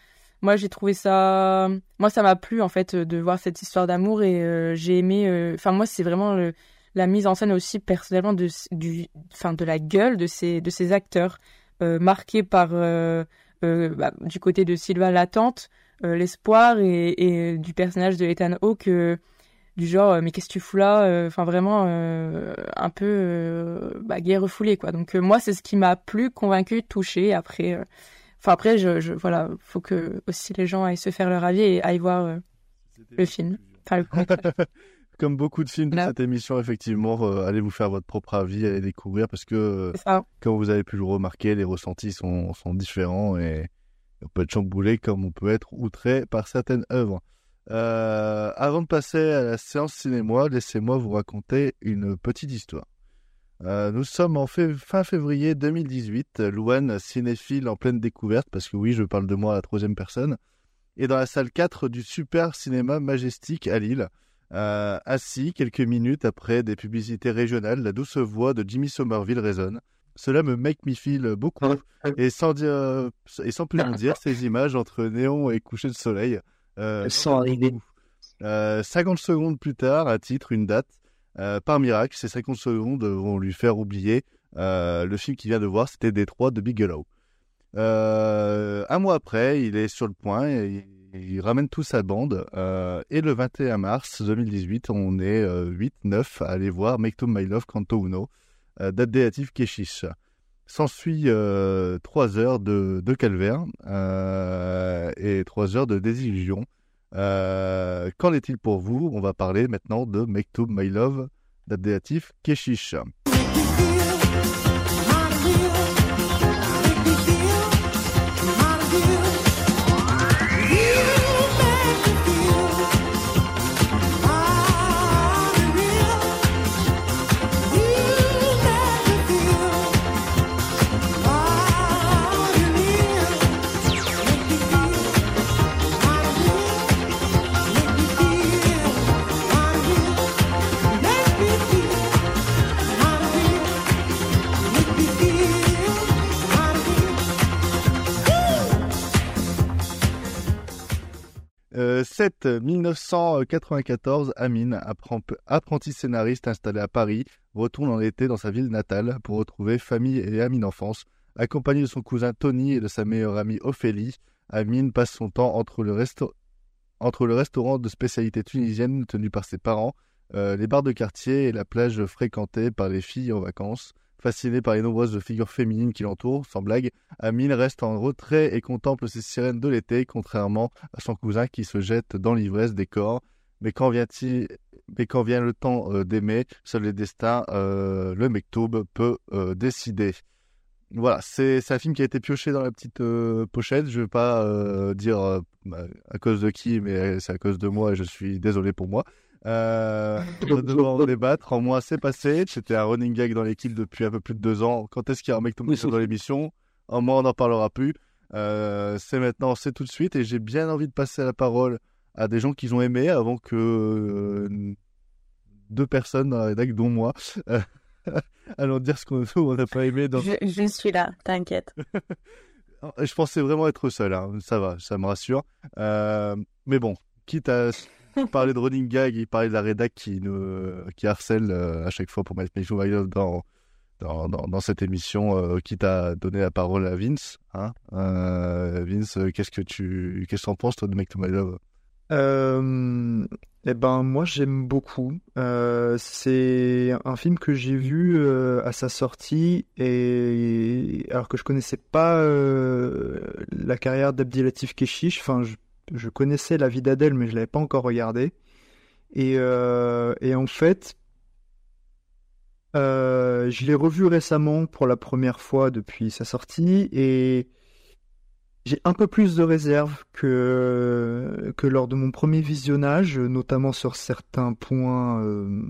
Moi j'ai trouvé ça moi ça m'a plu en fait de voir cette histoire d'amour et euh, j'ai aimé euh, enfin moi c'est vraiment la mise en scène aussi personnellement de du enfin de la gueule de ces de ces acteurs euh, marqués par bah, du côté de Sylvain Latente euh, l'espoir et, et du personnage de Ethan Hawke du genre euh, mais qu'est-ce que tu fous là Euh, enfin vraiment euh, un peu bah, guerre refoulée quoi. Donc moi c'est ce qui m'a plu convaincu touché après enfin après je, je voilà faut que aussi les gens aillent se faire leur avis et aillent voir le film. enfin le court-métrage. [LAUGHS] Comme beaucoup de films de cette émission, effectivement, euh, allez vous faire votre propre avis, allez découvrir parce que, euh, comme vous avez pu le remarquer, les ressentis sont, sont différents et on peut être chamboulé comme on peut être outré par certaines œuvres. Euh, avant de passer à la séance cinéma, laissez-moi vous raconter une petite histoire. Euh, nous sommes en fév- fin février 2018. Louane, cinéphile en pleine découverte, parce que oui, je parle de moi à la troisième personne, est dans la salle 4 du Super Cinéma Majestic à Lille. Euh, assis quelques minutes après des publicités régionales, la douce voix de Jimmy Somerville résonne. Cela me make me feel beaucoup. Et sans, dire, et sans plus en dire, ces images entre néon et coucher de soleil. Euh, Sans arriver. euh, 50 secondes plus tard, un titre, une date. Euh, par miracle, ces 50 secondes vont lui faire oublier euh, le film qu'il vient de voir, c'était Détroit de Bigelow. Euh, un mois après, il est sur le point et il, il ramène toute sa bande. Euh, et le 21 mars 2018, on est 8-9 à aller voir Make to My Love Canto Uno, euh, date déative Keshish. S'ensuit euh, trois heures de, calvaire euh, et trois heures de désillusion. Euh, Qu'en est-il pour vous? On va parler maintenant de to My Love, déative Keshish. 7 1994, Amine, apprenti scénariste installé à Paris, retourne en été dans sa ville natale pour retrouver famille et amis d'enfance. Accompagné de son cousin Tony et de sa meilleure amie Ophélie, Amine passe son temps entre le, resto- entre le restaurant de spécialité tunisienne tenu par ses parents, euh, les bars de quartier et la plage fréquentée par les filles en vacances. Fasciné par les nombreuses figures féminines qui l'entourent, sans blague, Amine reste en retrait et contemple ces sirènes de l'été, contrairement à son cousin qui se jette dans l'ivresse des corps. Mais quand vient-il mais quand vient le temps euh, d'aimer, seul les destins, euh, le Mektoub peut euh, décider. Voilà, c'est un film qui a été pioché dans la petite pochette. Je vais pas dire euh, à cause de qui, mais c'est à cause de moi et je suis désolé pour moi. Euh, on va devoir en débattre. En moins, c'est passé. C'était un running gag dans l'équipe depuis un peu plus de deux ans. Quand est-ce qu'il y a un mec dans l'émission? En moins, on n'en parlera plus. Euh, c'est maintenant, c'est tout de suite. Et j'ai bien envie de passer la parole à des gens qui ont aimé avant que euh, deux personnes dans la rédac, dont moi, euh, [LAUGHS] allons dire ce qu'on on n'a pas aimé. Dans... Je, je suis là, t'inquiète. [LAUGHS] Je pensais vraiment être seul, hein. ça va, ça me rassure. Euh, mais bon, quitte à parler de running gag et parler de la rédac qui, nous, qui harcèle euh, à chaque fois pour mettre My Love dans, dans, dans, cette émission, euh, quitte à donner la parole à Vince. Hein. Euh, Vince, qu'est-ce que tu qu'est-ce que t'en penses toi de Make to Love eh ben moi j'aime beaucoup. Euh, c'est un film que j'ai vu à sa sortie et alors que je connaissais pas la carrière d'Abdilatif Keshish. Enfin, je, je connaissais la vie d'Adèle, mais je l'avais pas encore regardé. Et, euh, et en fait, euh, je l'ai revu récemment pour la première fois depuis sa sortie et j'ai un peu plus de réserve que, que lors de mon premier visionnage, notamment sur certains points euh,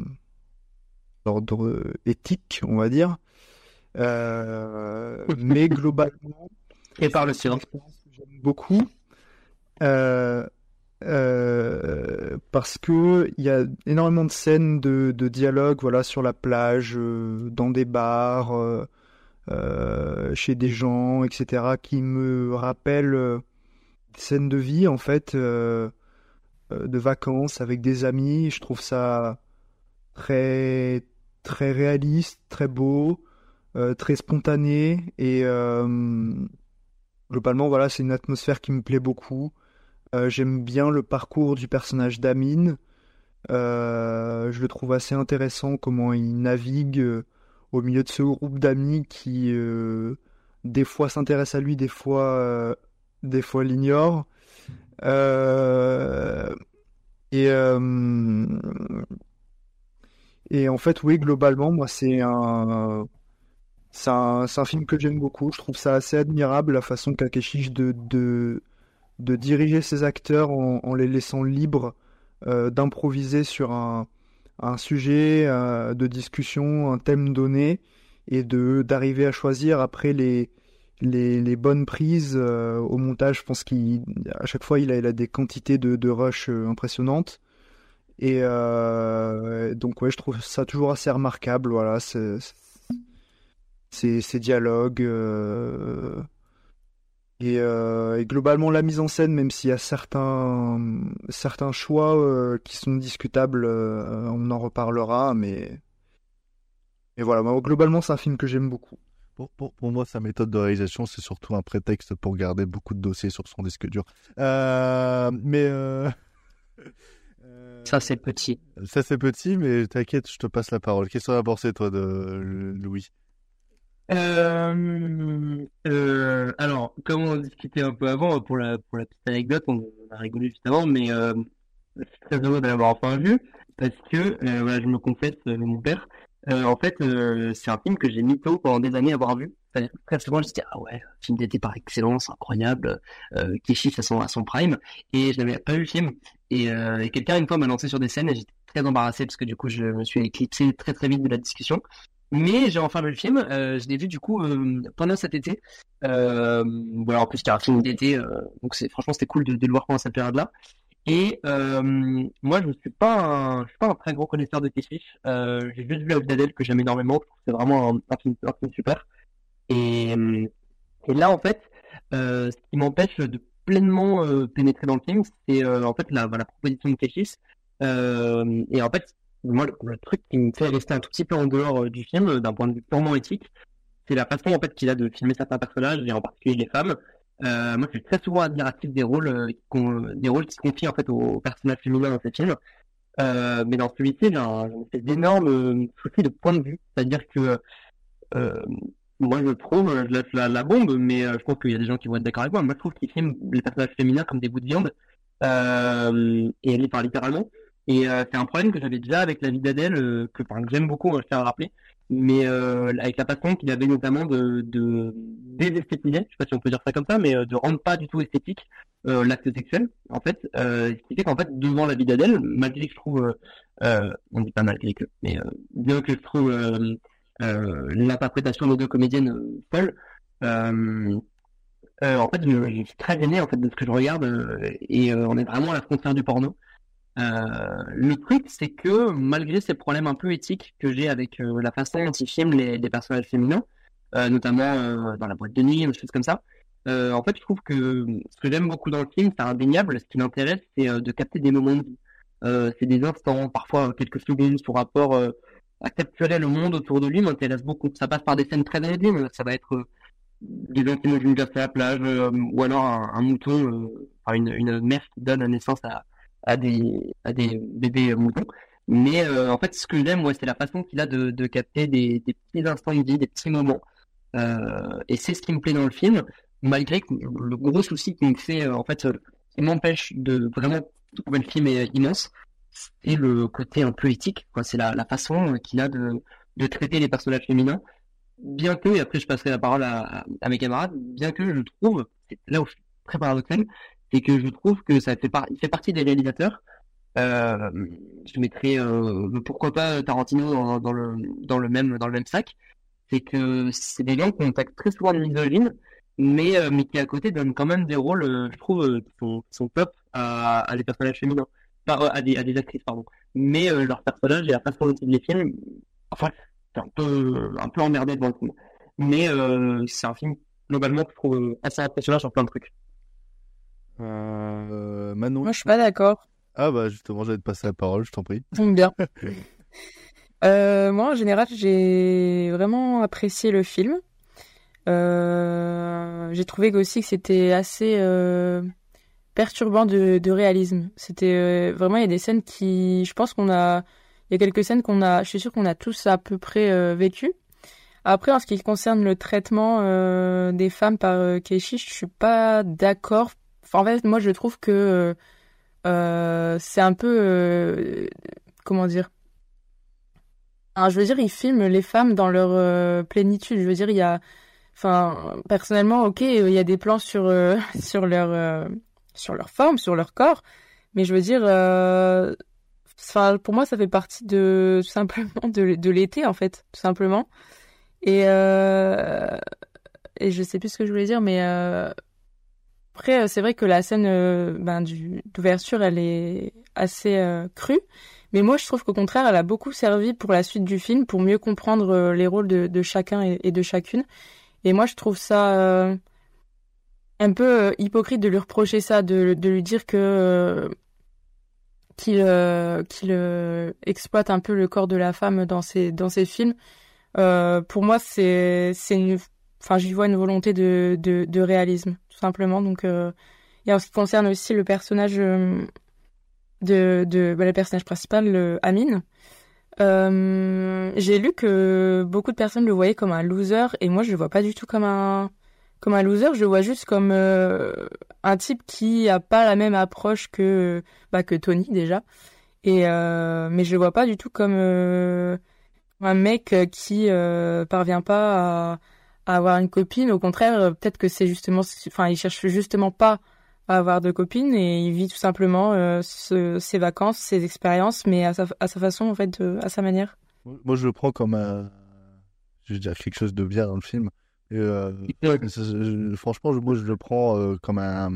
d'ordre éthique, on va dire. Euh, [LAUGHS] mais globalement, Et par le silence. j'aime beaucoup. Euh, euh, parce que il y a énormément de scènes de, dialogue, voilà, sur la plage, euh, dans des bars, chez des gens, etc., qui me rappellent des scènes de vie, en fait, de vacances avec des amis. Je trouve ça très, très réaliste, très beau, très spontané, et globalement, voilà, c'est une atmosphère qui me plaît beaucoup. Euh, j'aime bien le parcours du personnage d'Amine. Euh, je le trouve assez intéressant comment il navigue euh, au milieu de ce groupe d'amis qui des fois s'intéressent à lui, des fois, des fois l'ignorent. Et, et en fait, oui, globalement, moi, c'est un, c'est un, un film que j'aime beaucoup. Je trouve ça assez admirable la façon qu'a Keshish de, de, de diriger ses acteurs en, les laissant libres euh, d'improviser sur un, sujet euh, de discussion, un thème donné, et d'arriver à choisir après les, les, les bonnes prises euh, au montage. Je pense qu'à chaque fois, il a, des quantités de, rush impressionnantes. Et donc ouais, je trouve ça toujours assez remarquable. Voilà, ces dialogues. Euh, et, euh, et globalement, la mise en scène, même s'il y a certains, certains choix euh, qui sont discutables, euh, on en reparlera, mais, mais voilà, globalement, c'est un film que j'aime beaucoup. Pour, pour, pour moi, sa méthode de réalisation, c'est surtout un prétexte pour garder beaucoup de dossiers sur son disque dur. Euh, mais euh, [LAUGHS] Ça, c'est petit. ça, c'est petit, mais t'inquiète, je te passe la parole. Qu'est-ce que tu as pensé, toi, de Louis? Euh, euh, alors, comme on discutait un peu avant, pour la, pour la petite anecdote, on, a rigolé juste avant, mais euh, je suis très heureux de l'avoir enfin vu, parce que, euh, voilà, je me confesse, euh, mon père, euh, en fait, euh, c'est un film que j'ai mis tôt pendant des années à avoir vu. Que Très souvent, je disais, ah ouais, film d'été par excellence, incroyable, euh, Kishi à son, à son prime, et je n'avais pas vu le film. Et, euh, et quelqu'un, une fois, m'a lancé sur des scènes, et j'étais très embarrassé, parce que du coup, je me suis éclipsé très très vite de la discussion. Mais j'ai enfin vu le film, euh, je l'ai vu du coup euh, pendant cet été. Euh, voilà, en plus c'était un film d'été, donc c'est franchement c'était cool de, le voir pendant cette période-là. Et moi je ne suis pas un, très gros connaisseur de. Euh, j'ai juste vu la d'Adèle que j'aime énormément, c'est vraiment un, un film, un film super. Et, là en fait, ce qui m'empêche de pleinement pénétrer dans le film, c'est en fait la, proposition de. Euh, et en fait, moi, le, truc qui me fait rester un tout petit peu en dehors euh, du film, euh, d'un point de vue purement éthique, c'est la façon en fait qu'il a de filmer certains personnages et en particulier les femmes. Euh, moi, je suis très souvent admiratif des rôles, euh, des rôles qui se confient en fait aux personnages féminins dans ces films. Euh, mais dans celui-ci, j'ai un, espèce souci de point de vue, c'est-à-dire que euh, moi, je trouve, je lâche la, bombe, mais je pense qu'il y a des gens qui vont être d'accord avec moi. Moi, je trouve qu'il filme les personnages féminins comme des bouts de viande, euh, et parle littéralement. Et euh, c'est un problème que j'avais déjà avec la vie d'Adèle, euh, que, enfin, que j'aime beaucoup, hein, je tiens à le rappeler, mais euh, avec la façon qu'il avait notamment de, de désesthétiser, je sais pas si on peut dire ça comme ça, mais euh, de rendre pas du tout esthétique euh, l'acte sexuel, en fait, euh, ce qui fait qu'en fait, devant la vie d'Adèle, malgré que je trouve, on dit pas malgré que, mais bien que je trouve l'interprétation des deux comédiennes folle, en fait, je, suis très gêné en fait de ce que je regarde et on est vraiment à la frontière du porno. Euh, le truc, c'est que malgré ces problèmes un peu éthiques que j'ai avec euh, la façon dont il filme les, personnages féminins, euh, notamment dans la boîte de nuit, des choses comme ça, en fait, je trouve que ce que j'aime beaucoup dans le film, c'est indéniable. Ce qui m'intéresse, c'est de capter des moments de vie. C'est des instants, parfois quelques secondes, son rapport à capturer le monde autour de lui m'intéresse beaucoup. Ça passe par des scènes très anodines. Ça va être des gens qui mangent une à la plage, ou alors un, mouton, une, une mère qui donne naissance à, à des, à des bébés moutons. Mais euh, en fait, ce que j'aime, moi, c'est la façon qu'il a de, capter des, petits instants de vie, des petits moments. Euh, et c'est ce qui me plaît dans le film, malgré le gros souci qui me fait, euh, en fait, euh, qui m'empêche de vraiment trouver le film est immense, c'est le côté un peu éthique. C'est la, façon euh, qu'il a de, traiter les personnages féminins. Bien que, et après je passerai la parole à, à, mes camarades, bien que je trouve, là où je suis très paradoxal, c'est que je trouve que ça fait, par, il fait partie des réalisateurs. Euh, je mettrais euh, pourquoi pas Tarantino dans, le dans le même dans le même sac. C'est que c'est des gens qui ont très souvent de misogyne, mais euh, mais qui à côté donnent quand même des rôles, je trouve, qui sont, top à, à des personnages féminins, à des à des actrices pardon. Mais leurs personnages et la façon dont ils les filment, enfin c'est un peu un peu emmerdé devant le film. Mais c'est un film globalement je trouve assez impressionnant sur plein de trucs. Euh, Manon. Moi, je suis pas d'accord. Ah bah justement, j'allais te passer la parole, je t'en prie. [LAUGHS] Bien. [LAUGHS] Euh, moi, en général, j'ai vraiment apprécié le film. Euh, j'ai trouvé aussi que c'était assez euh, perturbant de, de réalisme. C'était vraiment, il y a des scènes qui, je pense qu'on a, il y a quelques scènes qu'on a, je suis sûre qu'on a tous à peu près vécu. Après, en ce qui concerne le traitement des femmes par Keishi, je suis pas d'accord. En fait, moi, je trouve que euh, c'est un peu, euh, comment dire? Alors, je veux dire, il filme les femmes dans leur euh, plénitude. Je veux dire, il y a, enfin, personnellement, ok, il y a des plans sur euh, [LAUGHS] sur leur euh, sur leur forme, sur leur corps, mais je veux dire, enfin, pour moi, ça fait partie de tout simplement de, de l'été en fait, tout simplement. Et et je sais plus ce que je voulais dire, mais Après, euh, c'est vrai que la scène euh, ben, d'ouverture, elle est assez euh, crue. Mais moi, je trouve qu'au contraire, elle a beaucoup servi pour la suite du film, pour mieux comprendre les rôles de, chacun et, de chacune. Et moi, je trouve ça un peu hypocrite de lui reprocher ça, de, lui dire que qu'il exploite un peu le corps de la femme dans ses dans ses films. Pour moi, c'est une, enfin, j'y vois une volonté de de, réalisme, tout simplement. Donc, euh, et en ce qui concerne aussi le personnage euh, de bah, le personnage principal, Amine. Euh, j'ai lu que beaucoup de personnes le voyaient comme un loser et moi je le vois pas du tout comme un comme un loser, je le vois juste comme un type qui a pas la même approche que bah, que Tony déjà. Et mais je le vois pas du tout comme un mec qui parvient pas à, à avoir une copine. Au contraire, euh, peut-être que c'est justement, enfin, il cherche justement pas à avoir de copine et il vit tout simplement euh, ce- ses vacances, ses expériences, mais à sa, à sa façon en fait, de- à sa manière. Moi, je le prends comme un. Je veux dire, quelque chose de bien dans le film. Et, euh, ça, je- franchement, je- moi, je le prends euh, comme un.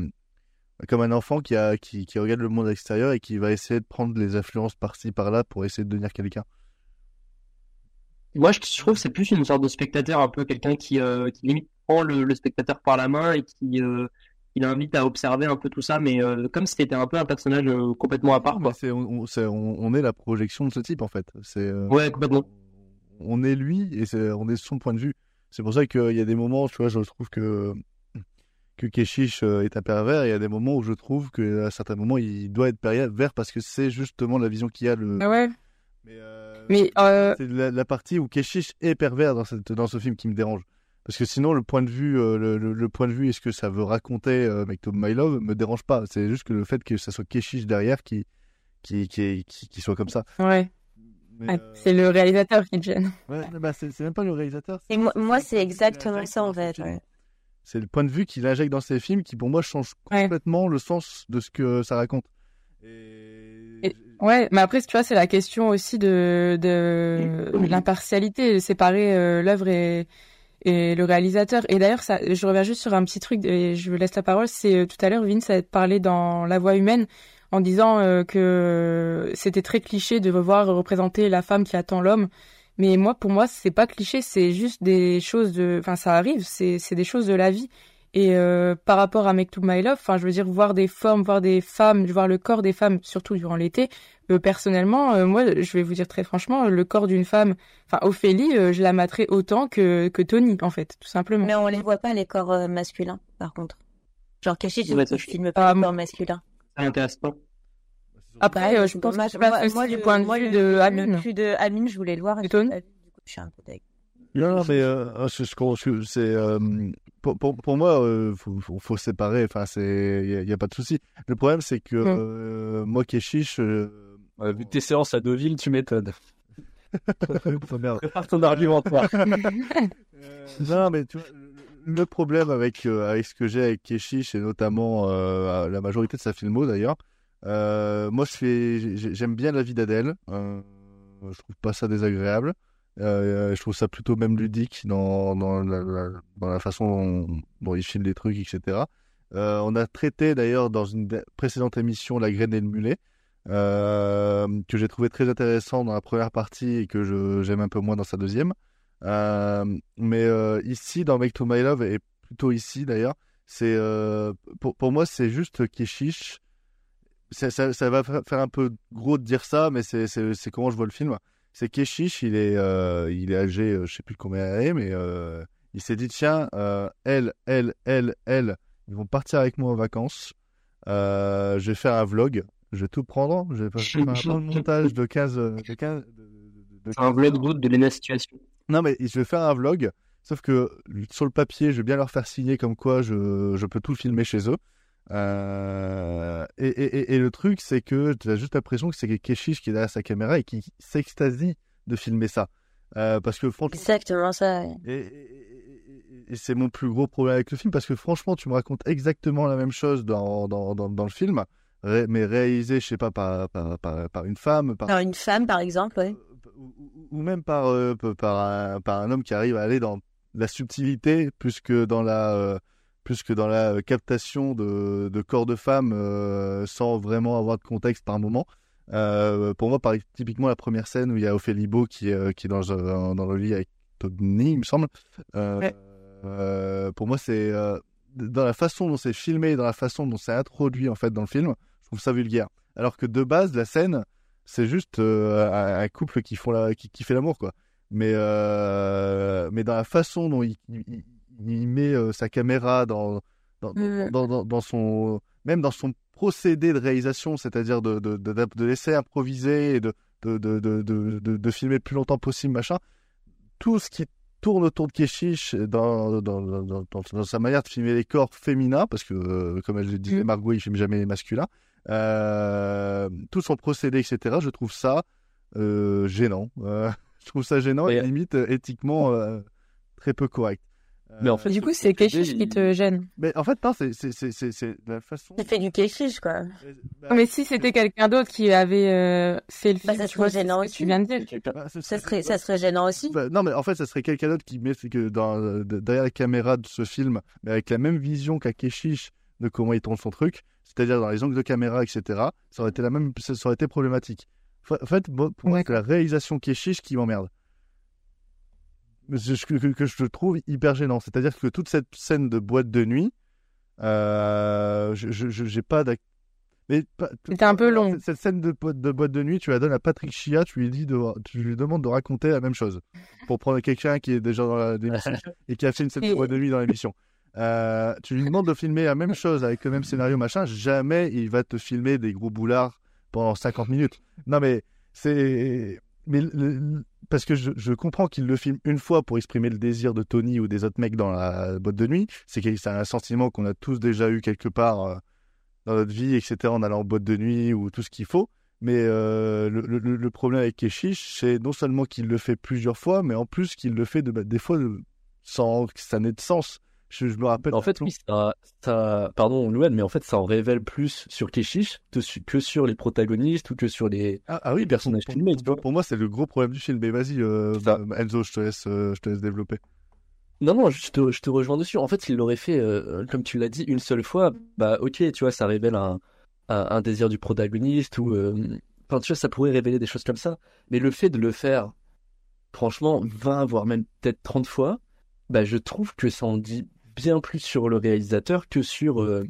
Comme un enfant qui, a, qui, qui regarde le monde extérieur et qui va essayer de prendre les influences par-ci, par-là pour essayer de devenir quelqu'un. Moi, je je trouve que c'est plus une sorte de spectateur, un peu quelqu'un qui, euh, qui limite prend le, le spectateur par la main et qui, euh, qui l'invite à observer un peu tout ça, mais euh, comme si c'était un peu un personnage euh, complètement à part, quoi. c'est- on, on- c'est- on- on est la projection de ce type, en fait. C'est, euh, Ouais, complètement. on est lui et on est son point de vue. C'est pour ça qu'il y a des moments, tu vois, je trouve que, que Keshish est un pervers et il y a des moments où je trouve qu'à certains moments, il doit être pervers parce que c'est justement la vision qu'il y a. Le... Ah ouais. Mais euh, C'est la, la partie où Keshish est pervers dans, cette, dans ce film qui me dérange. Parce que sinon, le point de vue, euh, le, le- le point de vue et ce que ça veut raconter euh, Make to My Love me dérange pas. C'est juste que le fait que ça soit Keshish derrière qui, qui, qui, qui, qui soit comme ça. ouais. Ouais, c'est le réalisateur qui te gêne. Ouais, bah, c'est même pas le réalisateur. Et moi, moi c'est exactement ça en fait. ouais. C'est le point de vue qu'il injecte dans ses films qui, pour moi, change complètement le sens de ce que ça raconte. Et- ouais, mais après, tu vois, c'est la question aussi de, de, de l'impartialité, séparer euh, l'œuvre et, et le réalisateur. Et d'ailleurs, ça, je reviens juste sur un petit truc et je vous laisse la parole. C'est euh, tout à l'heure, Vince a parlé dans La Voix humaine en disant euh, que c'était très cliché de revoir représenter la femme qui attend l'homme. Mais moi, pour moi, c'est pas cliché, c'est juste des choses de, enfin, ça arrive, c'est, c'est des choses de la vie. Et euh, par rapport à Make to My Love, enfin, je veux dire, voir des formes, voir des femmes, voir le corps des femmes, surtout durant l'été. euh, personnellement, euh, moi, je vais vous dire très franchement, le corps d'une femme, enfin, Ophélie, euh, je la materais autant que que Tony, en fait, tout simplement. Mais on les voit pas les corps euh, masculins, par contre. Genre caché, je ça, filme pas les corps masculins. Ça m'intéresse pas. Après, euh, je pense Dommage. que c'est pas Moi- moi, du le- point de moi, vue le- de le Amine. cul de Amine, je voulais le voir. et je Tony je suis un peu deg. Non, non, mais euh, c'est ce qu'on- c'est c'est, euh, pour, pour, pour moi, euh, faut, faut, faut séparer. Enfin, c'est il y, a pas de souci. Le problème, c'est que euh, moi, Keshish, euh, Ouais, vu tes séances à Deauville, tu m'étonnes. [LAUGHS] Prépare ton argumentaire. [LAUGHS] non, mais tu vois, le- problème avec, euh, avec ce que j'ai avec Keshish et notamment euh, la majorité de sa filmo d'ailleurs, euh, moi je fais, j'ai- j'aime bien la vie d'Adèle. Euh, je trouve pas ça désagréable. Euh, je trouve ça plutôt même ludique dans, dans, la, façon dont, dont il filme les trucs, etc. Euh, on a traité d'ailleurs dans une précédente émission La graine et le mulet, euh, que j'ai trouvé très intéressant dans la première partie et que j'aime un peu moins dans sa deuxième. Euh, mais euh, ici, dans Make to My Love, et plutôt ici d'ailleurs, c'est euh, pour, pour moi, c'est juste Keshish. Ça, ça, ça va fa- faire un peu gros de dire ça, mais c'est comment je vois le film. C'est Keshish, il est, euh, il est âgé, euh, je sais plus combien elle est, mais euh, il s'est dit tiens, euh, elle, elle, elle, elle, ils vont partir avec moi en vacances. Je vais faire un vlog, je vais tout prendre, je vais faire un plan de montage de 15, euh, de 15, de- de- de Un vlog route de la situation. non, mais je vais faire un vlog, sauf que sur le papier, je vais bien leur faire signer comme quoi je, je peux tout filmer chez eux. Euh, et, et- et- et le truc, c'est que tu as juste l'impression que c'est Keshish qui est derrière sa caméra et qui s'extasie de filmer ça. Euh, parce que franchement, Exactement ça. ouais. et, c'est mon plus gros problème avec le film parce que franchement, tu me racontes exactement la même chose dans, dans, dans, dans le film, mais réalisé, je sais pas, par, par, par, par une femme, par, une femme, par exemple, ouais. ou même par, euh, par, un, par un homme qui arrive à aller dans la subtilité plus que dans la, euh, plus que dans la captation de, de corps de femmes euh, sans vraiment avoir de contexte par moment. Euh, pour moi, par, typiquement la première scène où il y a Ophélie Beau qui, est, euh, qui est dans, le lit avec Tony, il me semble. Pour moi, c'est dans la façon dont c'est filmé, dans la façon dont c'est introduit en fait dans le film, je trouve ça vulgaire. Alors que de base, la scène, c'est juste un, couple qui font la, qui, qui fait l'amour quoi. Mais mais dans la façon dont il, il, il met euh, sa caméra dans dans, Mm. dans, dans, dans son même dans son procédé de réalisation, c'est-à-dire de, de, de, de laisser improviser et de, de, de, de, de, de- de filmer le plus longtemps possible, machin. Tout ce qui tourne autour de Keshish dans, dans, dans, dans, sa manière de filmer les corps féminins, parce que, euh, comme elle le disait, Margot, il filme jamais les masculins. Euh, tout son procédé, etc. Je trouve ça euh, gênant. Euh, [LAUGHS] je trouve ça gênant et limite éthiquement euh, très peu correct. Mais en fait, Du coup, c'est Keshish qui te gêne. Mais en fait, non, c'est la façon. Tu fais du Keshish, quoi. Mais si c'était quelqu'un d'autre qui avait euh, fait le film, Bah, ça tu vois, serait gênant que tu viens de dire. Ça serait, ça serait gênant aussi. Bah, non, mais en fait, ça serait quelqu'un d'autre qui met c'est que dans, euh, derrière la caméra de ce film, mais avec la même vision qu'à Keshish de comment il tourne son truc, c'est-à-dire dans les angles de caméra, etc. Ça aurait été la même, ça, ça aurait été problématique. En fait, pour moi, c'est la réalisation Keshish qui m'emmerde. Que, que- que je trouve hyper gênant. C'est-à-dire que toute cette scène de boîte de nuit, euh, je j'ai pas mais C'était un peu long. Cette, scène de, boîte- de boîte de nuit, tu la donnes à Patrick Chia, tu lui dis de, tu lui demandes de raconter la même chose pour prendre quelqu'un qui est déjà dans l'émission [LAUGHS] et qui a fait une scène de boîte de nuit dans l'émission. Euh, tu lui demandes de filmer la même chose avec le même scénario, machin. Jamais il va te filmer des gros boulards pendant 50 minutes. Non, mais c'est. Mais le- le- parce que je, comprends qu'il le filme une fois pour exprimer le désir de Tony ou des autres mecs dans la boîte de nuit. C'est un sentiment qu'on a tous déjà eu quelque part euh, dans notre vie, etc., en allant en boîte de nuit ou tout ce qu'il faut. Mais euh, le, problème avec Keshish, c'est non seulement qu'il le fait plusieurs fois, mais en plus qu'il le fait de, des fois de- sans que ça n'ait de sens. Je, je me rappelle. En fait, oui, ça, ça, pardon, Louane, mais en fait, ça en révèle plus sur Keshish que su- que sur les protagonistes ou que sur les, Ah, ah oui, les personnages pour, filmés. pour- pour moi, c'est le gros problème du film. Mais vas-y, euh, Enzo, je te laisse, euh, je te laisse développer. Non, non, je te, je te rejoins dessus. En fait, s'il l'aurait fait, euh, comme tu l'as dit, une seule fois, bah ok, tu vois, ça révèle un, un, un désir du protagoniste ou... Enfin, tu vois, ça pourrait révéler des choses comme ça. Mais le fait de le faire, franchement, 20, voire même peut-être 30 fois, bah je trouve que ça en dit bien plus sur le réalisateur que sur euh,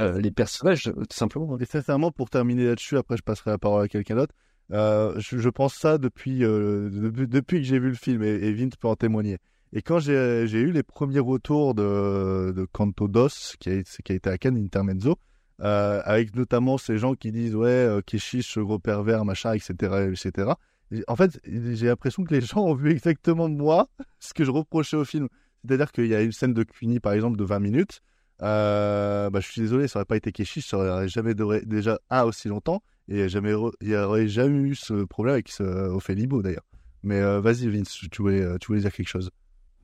euh, les personnages, tout simplement. Et sincèrement, pour terminer là-dessus, après je passerai la parole à quelqu'un d'autre. euh, je, pense ça depuis, de- depuis que j'ai vu le film, et, et Vint peut en témoigner. Et quand j'ai eu les premiers retours de, Canto Dos, qui a, été à Cannes Intermezzo, avec notamment ces gens qui disent ouais, Keshish, gros pervers, machin, etc., etc. Et En fait, j'ai l'impression que les gens ont vu exactement moi [LAUGHS] ce que je reprochais au film. C'est-à-dire qu'il y a une scène de Cuny, par exemple, de 20 minutes. Euh, bah, je suis désolé, ça aurait pas été Keshish, ça aurait jamais duré déjà un aussi longtemps, et jamais il n'y aurait jamais eu ce problème avec ce Ophélie d'ailleurs. Mais euh, vas-y, Vince, tu voulais, tu voulais dire quelque chose.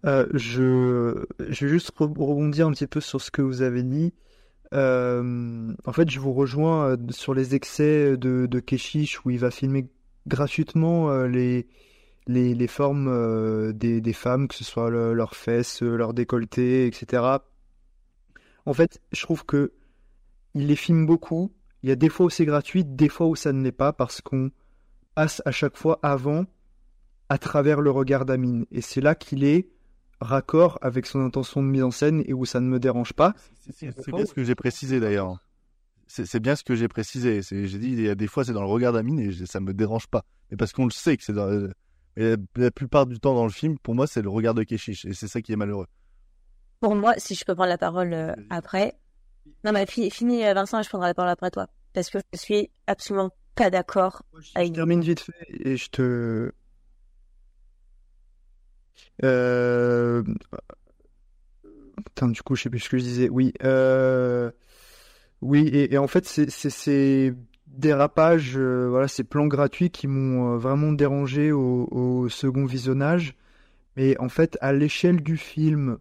Euh, je, je vais juste re- rebondir un petit peu sur ce que vous avez dit. Euh, en fait, je vous rejoins euh, sur les excès de, de Keshish où il va filmer gratuitement euh, les, les, les formes euh, des, des femmes, que ce soit le- leurs fesses, euh, leur décolleté, etc. En fait, je trouve que il les filme beaucoup. Il y a des fois où c'est gratuit, des fois où ça ne l'est pas, parce qu'on passe à chaque fois avant à travers le regard d'Amine. Et c'est là qu'il est raccord avec son intention de mise en scène et où ça ne me dérange pas. C'est bien ce que j'ai précisé d'ailleurs. C'est bien ce que j'ai précisé. J'ai dit, il y a des fois, c'est dans le regard d'Amine et ça me dérange pas. Mais parce qu'on le sait que c'est dans. Mais la, plupart du temps dans le film, pour moi, c'est le regard de Keshish et c'est ça qui est malheureux. Pour moi, si je peux prendre la parole euh, après. Non, mais fi- fini, euh, Vincent, et je prendrai la parole après toi. Parce que je suis absolument pas d'accord avec. Je termine vite fait et je te. Euh... Putain, du coup, je sais plus ce que je disais. Oui, euh... oui, et, et en fait, c'est c'est- ces dérapages, euh, voilà, ces plans gratuits qui m'ont euh, vraiment dérangé au, second visionnage. Mais en fait, à l'échelle du film,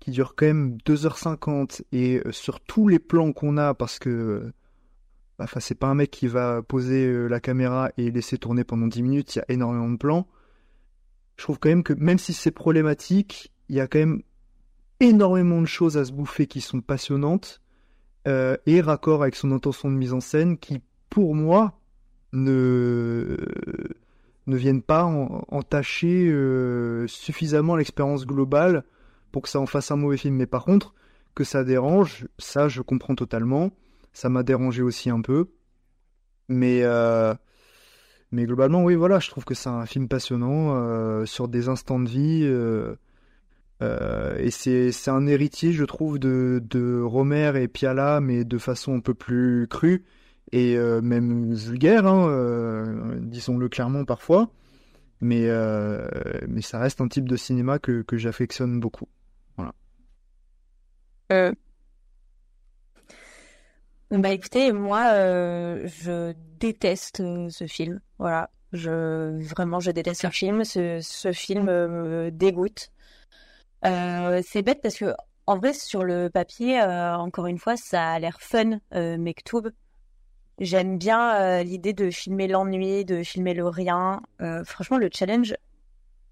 qui dure quand même 2h50, et euh, sur tous les plans qu'on a, parce que bah, c'est pas un mec qui va poser euh, la caméra et laisser tourner pendant 10 minutes, il y a énormément de plans. Je trouve quand même que même si c'est problématique, il y a quand même énormément de choses à se bouffer qui sont passionnantes et raccord avec son intention de mise en scène qui, pour moi, ne, ne viennent pas en- entacher euh, suffisamment l'expérience globale pour que ça en fasse un mauvais film. Mais par contre, que ça dérange, ça je comprends totalement. Ça m'a dérangé aussi un peu. Mais, euh, mais globalement, oui, voilà, je trouve que c'est un film passionnant euh, sur des instants de vie. et c'est c'est un héritier, je trouve, de, de Romer et Piala, mais de façon un peu plus crue et euh, même vulgaire, hein, euh, disons-le clairement parfois. Mais, euh, mais ça reste un type de cinéma que, que j'affectionne beaucoup. Voilà. Bah écoutez, moi, je déteste ce film. Voilà, je vraiment, je déteste ce film. Ce, ce film me dégoûte. C'est bête parce que en vrai, sur le papier, encore une fois, ça a l'air fun, euh, Mektoub. J'aime bien euh, l'idée de filmer l'ennui, de filmer le rien. Euh, franchement, le challenge,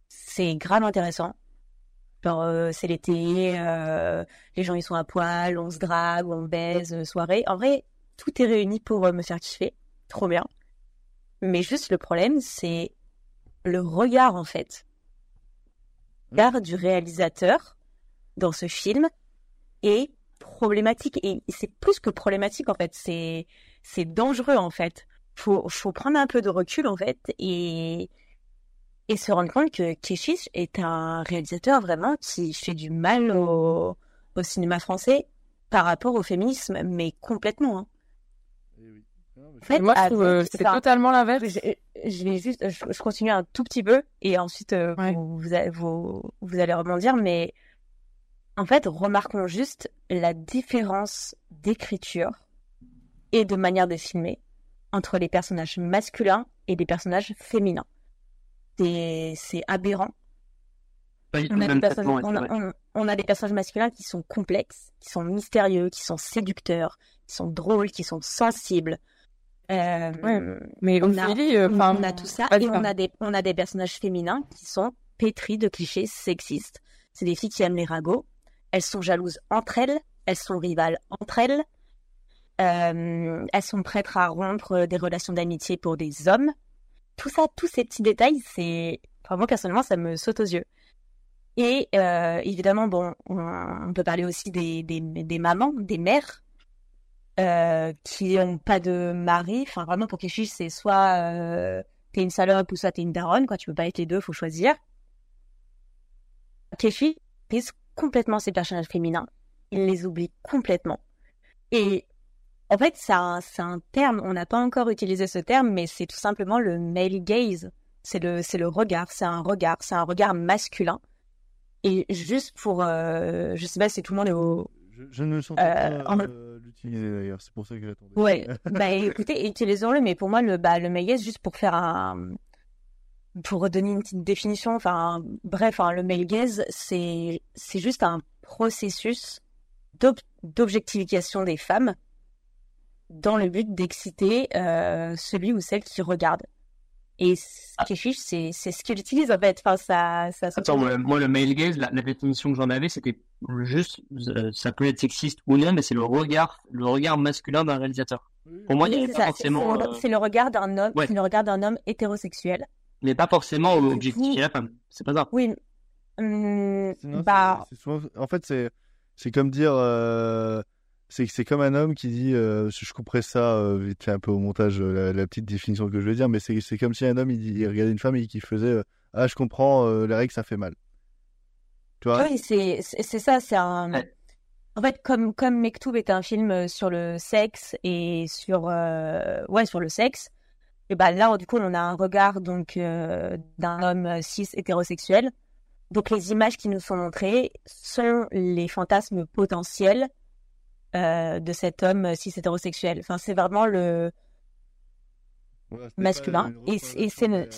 c'est grave intéressant. Genre, euh, c'est l'été, euh, les gens ils sont à poil, on se drague, on baise, euh, soirée. En vrai, tout est réuni pour euh, me faire kiffer. Trop bien. Mais juste le problème, c'est le regard en fait. Le regard du réalisateur dans ce film est problématique. Et c'est plus que problématique en fait. C'est, c'est dangereux en fait. Faut, faut prendre un peu de recul en fait et, et se rendre compte que Keshish est un réalisateur vraiment qui fait du mal au, au cinéma français par rapport au féminisme, mais complètement. hein. En fait, Moi, je trouve, euh, c'est totalement l'inverse. Je, je vais juste, je, je continue un tout petit peu et ensuite euh, vous, vous, allez- vous, vous allez rebondir, mais en fait, remarquons juste la différence d'écriture et de manière de filmer entre les personnages masculins et les personnages féminins. C'est aberrant. Pas du tout On a, des même personnages, traitement, on, a, c'est vrai. on- on a des personnages masculins qui sont complexes, qui sont mystérieux, qui sont séducteurs, qui sont drôles, qui sont sensibles. Euh, mais on, a, Ophélie, euh, on- enfin, on a tout ça et on pardon. a des on a des personnages féminins qui sont pétris de clichés sexistes. C'est des filles qui aiment les ragots. Elles sont jalouses entre elles, elles sont rivales entre elles. Euh, elles sont prêtes à rompre des relations d'amitié pour des hommes. Tout ça, tous ces petits détails, c'est, enfin, moi personnellement, ça me saute aux yeux. Et euh, évidemment, bon, on, peut parler aussi des, des, mamans, des mères, euh, qui n'ont pas de mari. Enfin, vraiment, pour Keshish, c'est soit euh, t'es une salope ou soit t'es une daronne, quoi. Tu peux pas être les deux, faut choisir. Keshish prise complètement ses personnages féminins. Il les oublie complètement. Et en fait, c'est un, terme, on n'a pas encore utilisé ce terme, mais c'est tout simplement le male gaze. C'est le, le regard, c'est un regard, c'est un regard masculin. Et juste pour, euh, je sais pas si tout le monde est au. Je, je ne sentais Euh, pas en- euh, l'utiliser d'ailleurs, c'est pour ça que j'attendais. Ouais, [LAUGHS] bah écoutez, utilisons-le, mais pour moi, le, bah, le male gaze, juste pour faire un. Pour redonner une petite définition, enfin, bref, hein, le male gaze, c'est, juste un processus d'ob- d'objectification des femmes dans le but d'exciter euh, celui ou celle qui regarde. Et Keshish, c'est c'est ce qu'il utilise en fait. Enfin, ça, ça Attends, moi, moi, le male gaze, la, la définition que j'en avais, c'était juste, euh, ça peut être sexiste ou non, mais c'est le regard, le regard masculin d'un réalisateur. Pour moi, il n'y Oui, avait c'est pas ça, c'est- forcément, c'est le- euh, c'est le regard d'un homme, ouais. c'est le regard d'un homme hétérosexuel. mais pas forcément objectifier la femme. C'est pas ça. Oui, hum, Non, bah, souvent- En fait, c'est c'est comme dire. euh, C'est c'est comme un homme qui dit. euh, je couperai ça euh, vite fait un peu au montage, euh, la, la petite définition que je vais dire, mais c'est c'est comme si un homme il, regardait une femme et qui faisait euh, Ah, je comprends, euh, les règles ça fait mal. Tu vois? Oui, c'est ça, c'est un. En fait, comme comme Mektoub est un film sur le sexe et sur euh, ouais sur le sexe, et ben là du coup on a un regard donc euh, d'un homme cis hétérosexuel. Donc les images qui nous sont montrées sont les fantasmes potentiels euh, de cet homme euh, cis hétérosexuel. Enfin c'est vraiment le masculin et, c'est le-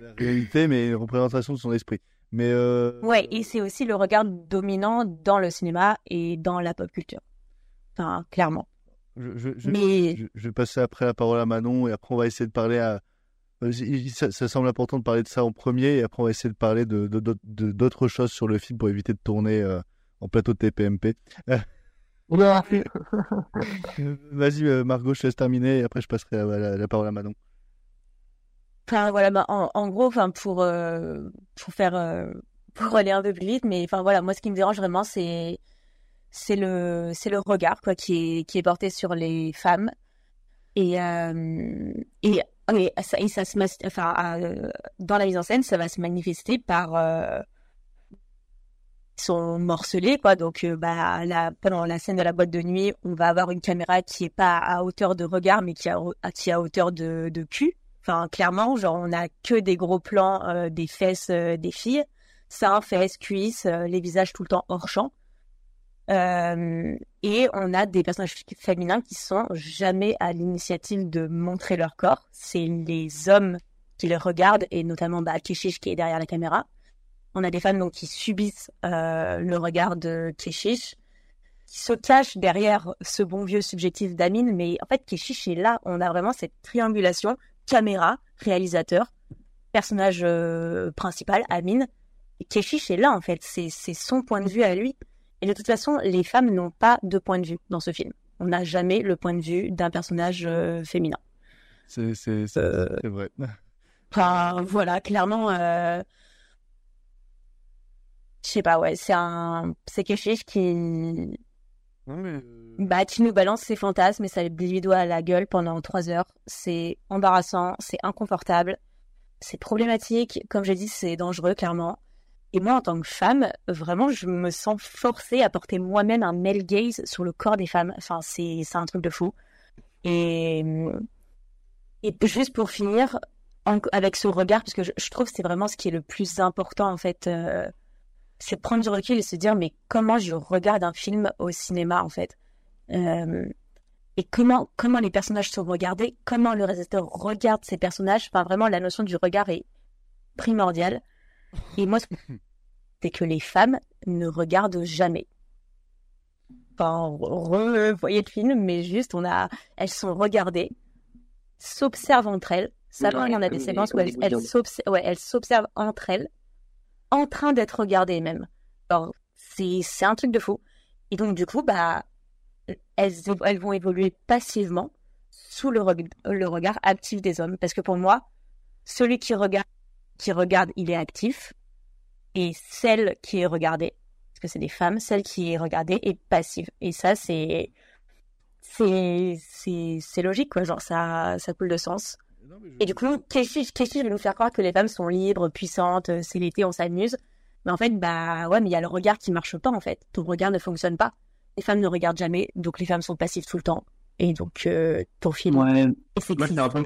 la réalité, mais une représentation de son esprit. Mais euh, Ouais, et c'est aussi le regard dominant dans le cinéma et dans la pop culture. Enfin, clairement. je, je, je- Mais- je- je vais passer après la parole à Manon et après on va essayer de parler à, Ça, ça semble important de parler de ça en premier et après on va essayer de parler de de- de- de- d'autres choses sur le film pour éviter de tourner euh, en plateau de TPMP. [LAUGHS] [LAUGHS] Vas-y, euh, Margot, je te laisse terminer et après je passerai la, la- la parole à Manon. Enfin voilà, bah, en, en gros, enfin pour euh, pour faire euh, pour aller un peu plus vite, mais enfin voilà, moi ce qui me dérange vraiment, c'est c'est le c'est le regard quoi qui est qui est porté sur les femmes et euh, et et ça, et ça se enfin euh, dans la mise en scène, ça va se manifester par euh, sont morcelés quoi. Donc euh, bah la, pendant la scène de la boîte de nuit on va avoir une caméra qui est pas à hauteur de regard mais qui à, qui est à hauteur de, de cul. Enfin clairement genre on a que des gros plans euh, des fesses euh, des filles. Seins fesses cuisses les visages tout le temps hors champ. Et on a des personnages féminins qui sont jamais à l'initiative de montrer leur corps. C'est les hommes qui les regardent et notamment bah, qui est derrière la caméra on a des femmes donc qui subissent euh, le regard de Keshish, qui se cachent derrière ce bon vieux subjectif d'Amin, mais en fait Keshish est là, on a vraiment cette triangulation caméra, réalisateur, personnage euh, principal, Amin. Et Keshish est là en fait, c'est c'est son point de vue à lui. Et de toute façon, les femmes n'ont pas de point de vue dans ce film. On n'a jamais le point de vue d'un personnage euh, féminin. C'est vrai. Enfin, voilà, clairement, euh... je sais pas, ouais, c'est un, c'est quelque chose qui, bah, qui nous balance ses fantasmes et ça lui doit à la gueule pendant trois heures. C'est embarrassant, c'est inconfortable, c'est problématique. Comme j'ai dit, c'est dangereux, clairement. Et moi, en tant que femme, vraiment, je me sens forcée à porter moi-même un male gaze sur le corps des femmes. Enfin, c'est, c'est un truc de fou. Et, et juste pour finir, en- avec ce regard, parce que je, je trouve que c'est vraiment ce qui est le plus important, en fait, euh, c'est prendre du recul et se dire, mais comment je regarde un film au cinéma, en fait? Euh, Et comment, comment les personnages sont regardés, comment le réalisateur regarde ces personnages. Enfin, vraiment, la notion du regard est primordiale. Et moi, ce- c'est que les femmes ne regardent jamais. Enfin, re- voyez le film, mais juste, on a, elles sont regardées, s'observent entre elles. Ça, il y en a des séquences où elles, les elles Hollywood. s'obs- ouais, elles s'observent entre elles, en train d'être regardées même. C'est, un truc de fou. Et donc, du coup, bah, elles, elles vont évoluer passivement sous le, le regard actif des hommes. Parce que pour moi, celui qui regarde, qui regarde, il est actif. Et celle qui est regardée, parce que c'est des femmes, celle qui est regardée est passive. Et ça, c'est, c'est, c'est, c'est logique, quoi. Genre, ça, ça coule de sens. Et du coup, Keshish va nous faire croire que les femmes sont libres, puissantes, euh, c'est l'été, on s'amuse. Mais en fait, bah ouais, mais il y a le regard qui marche pas, en fait. Ton regard ne fonctionne pas. Les femmes ne regardent jamais, donc les femmes sont passives tout le temps. Et donc, euh, ton film Ouais. est Moi, sexiste. c'est un peu,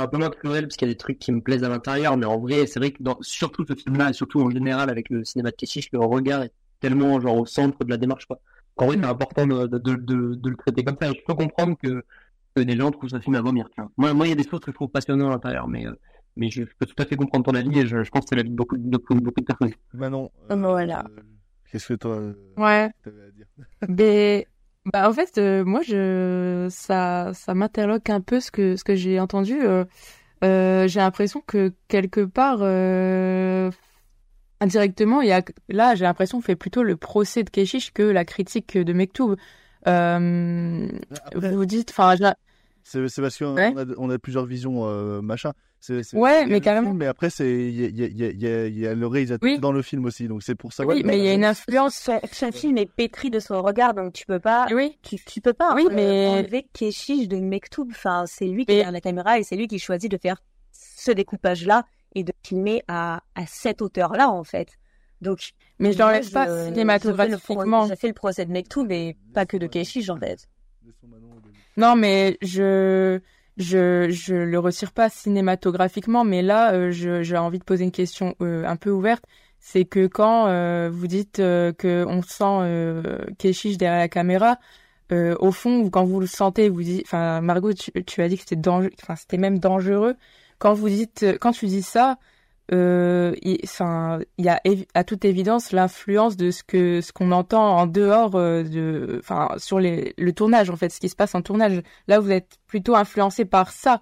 un peu moins cruel parce qu'il y a des trucs qui me plaisent à l'intérieur, mais en vrai, c'est vrai que dans, surtout ce film-là, et surtout en général avec le cinéma de Keshish, le regard est tellement genre au centre de la démarche, quoi. En vrai, c'est important de, de, de, de, de le traiter comme ça. Je peux comprendre que, que des gens trouvent ce film à vomir, tu vois. Moi, moi, il y a des choses que je trouve passionnantes à l'intérieur, mais, euh, mais je, je peux tout à fait comprendre ton avis et je, je pense que c'est l'avis de beaucoup, de, beaucoup, beaucoup de personnes. Manon, Voilà. qu'est-ce que toi euh, Ouais. t'avais à dire? [LAUGHS] Mais bah en fait euh, moi je ça ça m'interloque un peu ce que ce que j'ai entendu euh, euh, j'ai l'impression que quelque part euh, indirectement il y a là j'ai l'impression qu'on fait plutôt le procès de Keshish que la critique de Mektoub euh, vous dites enfin C'est c'est parce qu'on Ouais. a, on a plusieurs visions, euh, machin. C'est- c'est- Ouais, mais carrément. film, mais après, c'est il y a, y, y, y le réalisateur dans le film aussi, donc c'est pour ça. Oui, que- mais il y a une influence son film est pétri de son regard, donc tu peux pas, oui. tu, tu peux pas Oui, euh, mais- enlever Keshish de Mektoub. Enfin, c'est lui qui est la caméra et c'est lui qui choisit de faire ce découpage-là et de filmer à, à cette hauteur-là, en fait. Donc, Mais je l'enlève pas cinématographiquement. J'ai fait le procès de Mektoub et pas que de Keshish, en fait. Non, mais je, je, je le retire pas cinématographiquement, mais là, euh, j'ai envie de poser une question euh, un peu ouverte. C'est que quand euh, vous dites euh, que on sent euh, Keshish derrière la caméra, euh, au fond, quand vous le sentez, vous dites, enfin, Margot, tu, tu as dit que c'était dangereux, enfin, c'était même dangereux. Quand vous dites, quand tu dis ça, euh, il, enfin, il y a à toute évidence l'influence de ce que ce qu'on entend en dehors euh, de, enfin, sur les, le tournage en fait, ce qui se passe en tournage. Là, vous êtes plutôt influencé par ça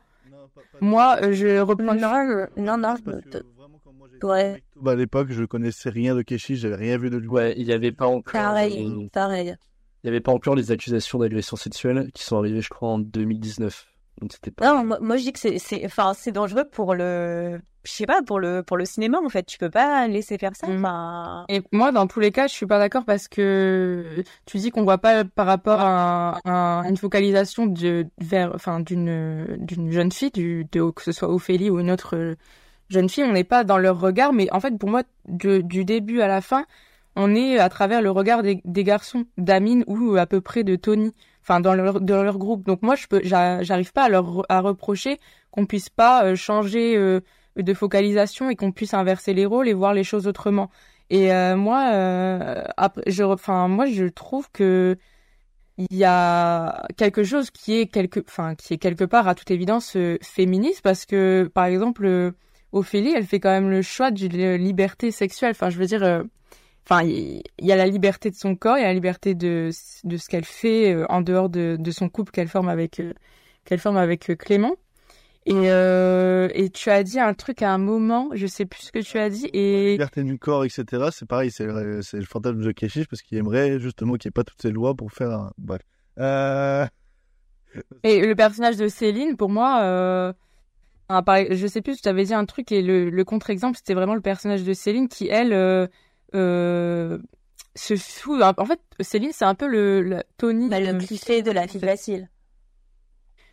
moi, euh, je reprends. Non, non, non. Ouais. Bah, à l'époque, je connaissais rien de Keshi, j'avais rien vu de lui. Ouais, il n'y avait pas encore. Pareil, pareil. Il n'y avait pas encore les accusations d'agression sexuelle qui sont arrivées, je crois, en 2019. Donc c'était pas. Non, moi, moi, je dis que c'est, c'est, enfin, c'est dangereux pour le, je sais pas, pour le, pour le cinéma en fait. Tu peux pas laisser faire ça. Enfin, Et moi, dans tous les cas, je suis pas d'accord parce que tu dis qu'on voit pas par rapport à, à une focalisation de, vers, enfin, d'une, d'une jeune fille, du, de, que ce soit Ophélie ou une autre euh, jeune fille, on n'est pas dans leur regard, mais en fait, pour moi, de- du début à la fin, on est à travers le regard des, des garçons, d'Amine ou à peu près de Tony, enfin, dans leur, dans leur groupe. Donc moi, je peux, j'a- j'arrive pas à leur à reprocher qu'on puisse pas euh, changer euh, de focalisation et qu'on puisse inverser les rôles et voir les choses autrement. Et euh, moi, euh, après, je, enfin, moi, je trouve que il y a quelque chose qui est quelque, enfin, qui est quelque part à toute évidence euh, féministe parce que, par exemple, Ophélie, elle fait quand même le choix d'une liberté sexuelle. Enfin, je veux dire, enfin, il y a la liberté de son corps, il y a la liberté de de ce qu'elle fait euh, en dehors de de son couple qu'elle forme avec euh, qu'elle forme avec euh, Clément. Et euh, et tu as dit un truc à un moment, je sais plus ce que tu as dit et liberté du corps, etc. C'est pareil, c'est le, c'est le fantasme de Keshish parce qu'il aimerait justement qu'il n'y ait pas toutes ces lois pour faire un. Bref. Euh... Et le personnage de Céline, pour moi, euh, je sais plus, tu avais dit un truc et le, le contre-exemple, c'était vraiment le personnage de Céline qui, elle, euh, se fout. En fait, Céline, c'est un peu le, le Tony. bah, le cliché de la fille facile.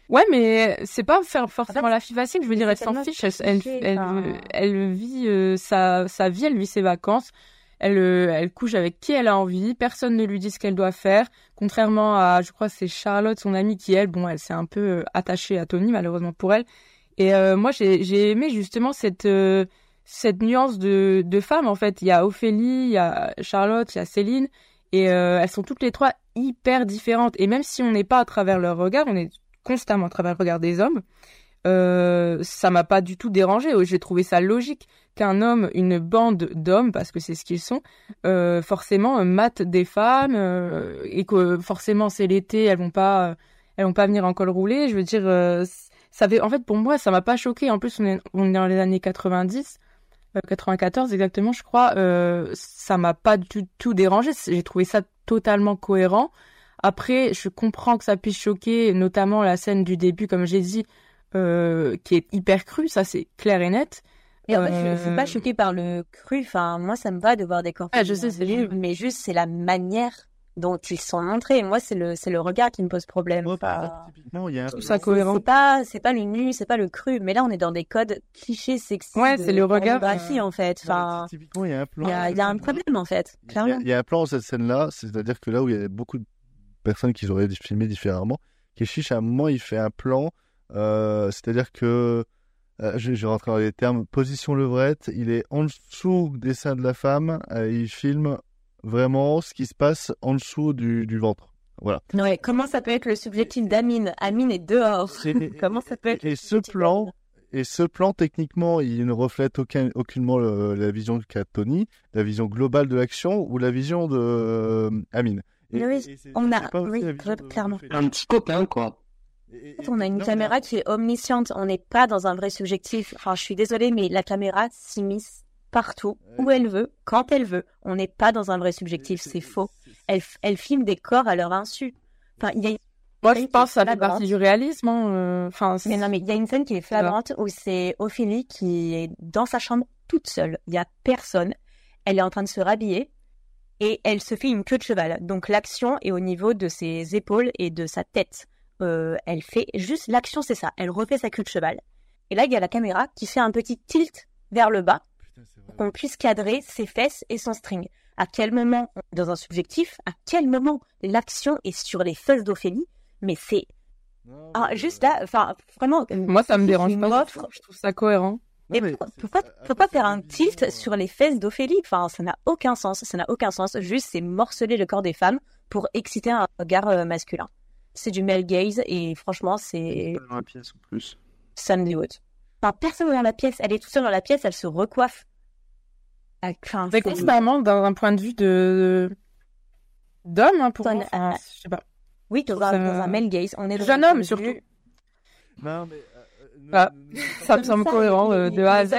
Ouais, mais c'est pas faire forcément la fille facile. Je veux dire, elle s'en fiche. Elle, elle, elle, vit euh, sa, sa vie, elle vit ses vacances. Elle, euh, elle couche avec qui elle a envie. Personne ne lui dit ce qu'elle doit faire. Contrairement à, je crois, c'est Charlotte, son amie, qui elle, bon, elle s'est un peu euh, attachée à Tony, malheureusement pour elle. Et euh, moi, j'ai, j'ai aimé justement cette, cette nuance de, de femmes. En fait, il y a Ophélie, il y a Charlotte, il y a Céline, et euh, elles sont toutes les trois hyper différentes. Et même si on n'est pas à travers leur regard, on est constamment à travers le regard des hommes. Euh, ça m'a pas du tout dérangé. J'ai trouvé ça logique qu'un homme, une bande d'hommes, parce que c'est ce qu'ils sont, euh, forcément euh, matent des femmes et que forcément c'est l'été, elles vont pas, elles vont pas venir en col roulé. Je veux dire, ça avait, en fait, pour moi, ça m'a pas choqué. En plus, on est dans les années 90. Euh, 94 exactement, je crois. Euh, ça m'a pas du tout dérangé. J'ai trouvé ça totalement cohérent. Après, je comprends que ça puisse choquer, notamment la scène du début, comme j'ai dit, euh, qui est hyper crue, ça c'est clair et net. Et en fait, je, je suis Euh, pas choquée par le cru. Enfin, moi, ça me va de voir des corps. Ah, je sais, mais juste c'est la manière dont ils sont montrés. Moi, c'est le c'est le regard qui me pose problème. Typiquement, il y a un. Ça cohérent. c'est pas c'est pas le nu, c'est pas le cru. Mais là, on est dans des codes clichés sexistes. Ouais, c'est le regard, euh, en fait. Enfin, Typiquement, il y a un plan. il y a, il y a un problème en fait, Il y, a, clairement. il y a un plan dans cette scène-là, c'est-à-dire que là où il y a beaucoup de personnes qui auraient filmé différemment, Keshish, à un moment, il fait un plan, euh, c'est-à-dire que, euh, je, je vais rentrer dans les termes, position levrette, il est en dessous des seins de la femme, euh, il filme vraiment ce qui se passe en dessous du, du ventre. Voilà. Ouais, comment ça peut être le subjectif d'Amine? Amine est dehors. [LAUGHS] comment ça peut être Et ce plan, et ce plan, techniquement, il ne reflète aucun, aucunement le- la vision qu'a Tony, la vision globale de l'action ou la vision de euh, Amine. Et- Oui, et on a, oui, de- clairement. Un petit copain, quoi. En fait, on a une caméra qui est omnisciente. On n'est pas dans un vrai subjectif. Enfin, je suis désolée, mais la caméra s'immisce partout, où elle veut, quand elle veut. On n'est pas dans un vrai subjectif. C'est faux. Elle, elle filme des corps à leur insu. Enfin, il y a Moi, je pense que ça fait partie du réalisme. hein, euh, Enfin, Mais non, mais il y a une scène qui est flagrante où c'est Ophélie qui est dans sa chambre toute seule. Il y a personne. Elle est en train de se rhabiller et elle se fait une queue de cheval. Donc l'action est au niveau de ses épaules et de sa tête. Euh, elle fait juste l'action, c'est ça. Elle refait sa queue de cheval. Et là, il y a la caméra qui fait un petit tilt vers le bas qu'on puisse cadrer ses fesses et son string. À quel moment, dans un subjectif, à quel moment l'action est sur les fesses d'Ophélie Mais c'est ah, juste là, enfin vraiment. moi, ça me dérange pas. offre. Je trouve ça cohérent. Mais pourquoi, pourquoi, pourquoi faire un tilt sur les fesses d'Ophélie Enfin, ça n'a aucun sens. Ça n'a aucun sens. Juste, c'est morceler le corps des femmes pour exciter un regard euh, masculin. C'est du male gaze et franchement, c'est Dans la pièce en plus. ça me dégoûte. Enfin, personne n'est dans la pièce. Elle est toute seule dans la pièce. Elle se recoiffe. Enfin, Mais c'est- constamment, d'un point de vue de d'homme, hein, pour moi. Enfin, je sais pas. Oui, dans Ça- dans un male gaze. On est dans Jeune un homme, surtout. Non, mais euh, Ah, ça me semble cohérent euh, de A à Z.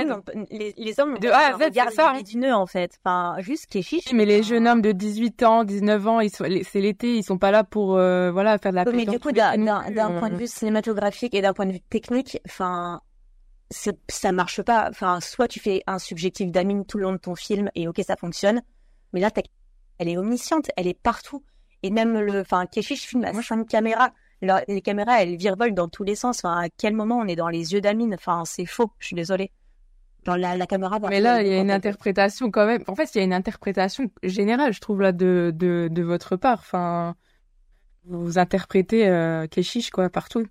Les, les hommes, De A à Z, c'est ça, hein. en fait. Enfin, juste Keshish. Mais les jeunes hommes de 18 ans, 19 ans, c'est l'été, ils sont pas là pour euh, voilà faire de la mais du coup, d'un point de vue cinématographique et d'un point de vue technique, enfin, ça marche pas. Enfin, soit tu fais un subjectif d'Amine tout le long de ton film et ok, ça fonctionne. Mais là, elle est omnisciente, elle est partout. Et même le, enfin, Keshish filme à cinq caméras. La- les caméras, elles virevolent dans tous les sens. Enfin, à quel moment on est dans les yeux d'Amine? Enfin, c'est faux. Je suis désolée. Dans la, la caméra. Mais là, il y a une interprétation quand même. En fait, il y a une interprétation générale, je trouve, là, de, de, de votre part. Enfin, vous interprétez euh, Keshish, quoi, partout.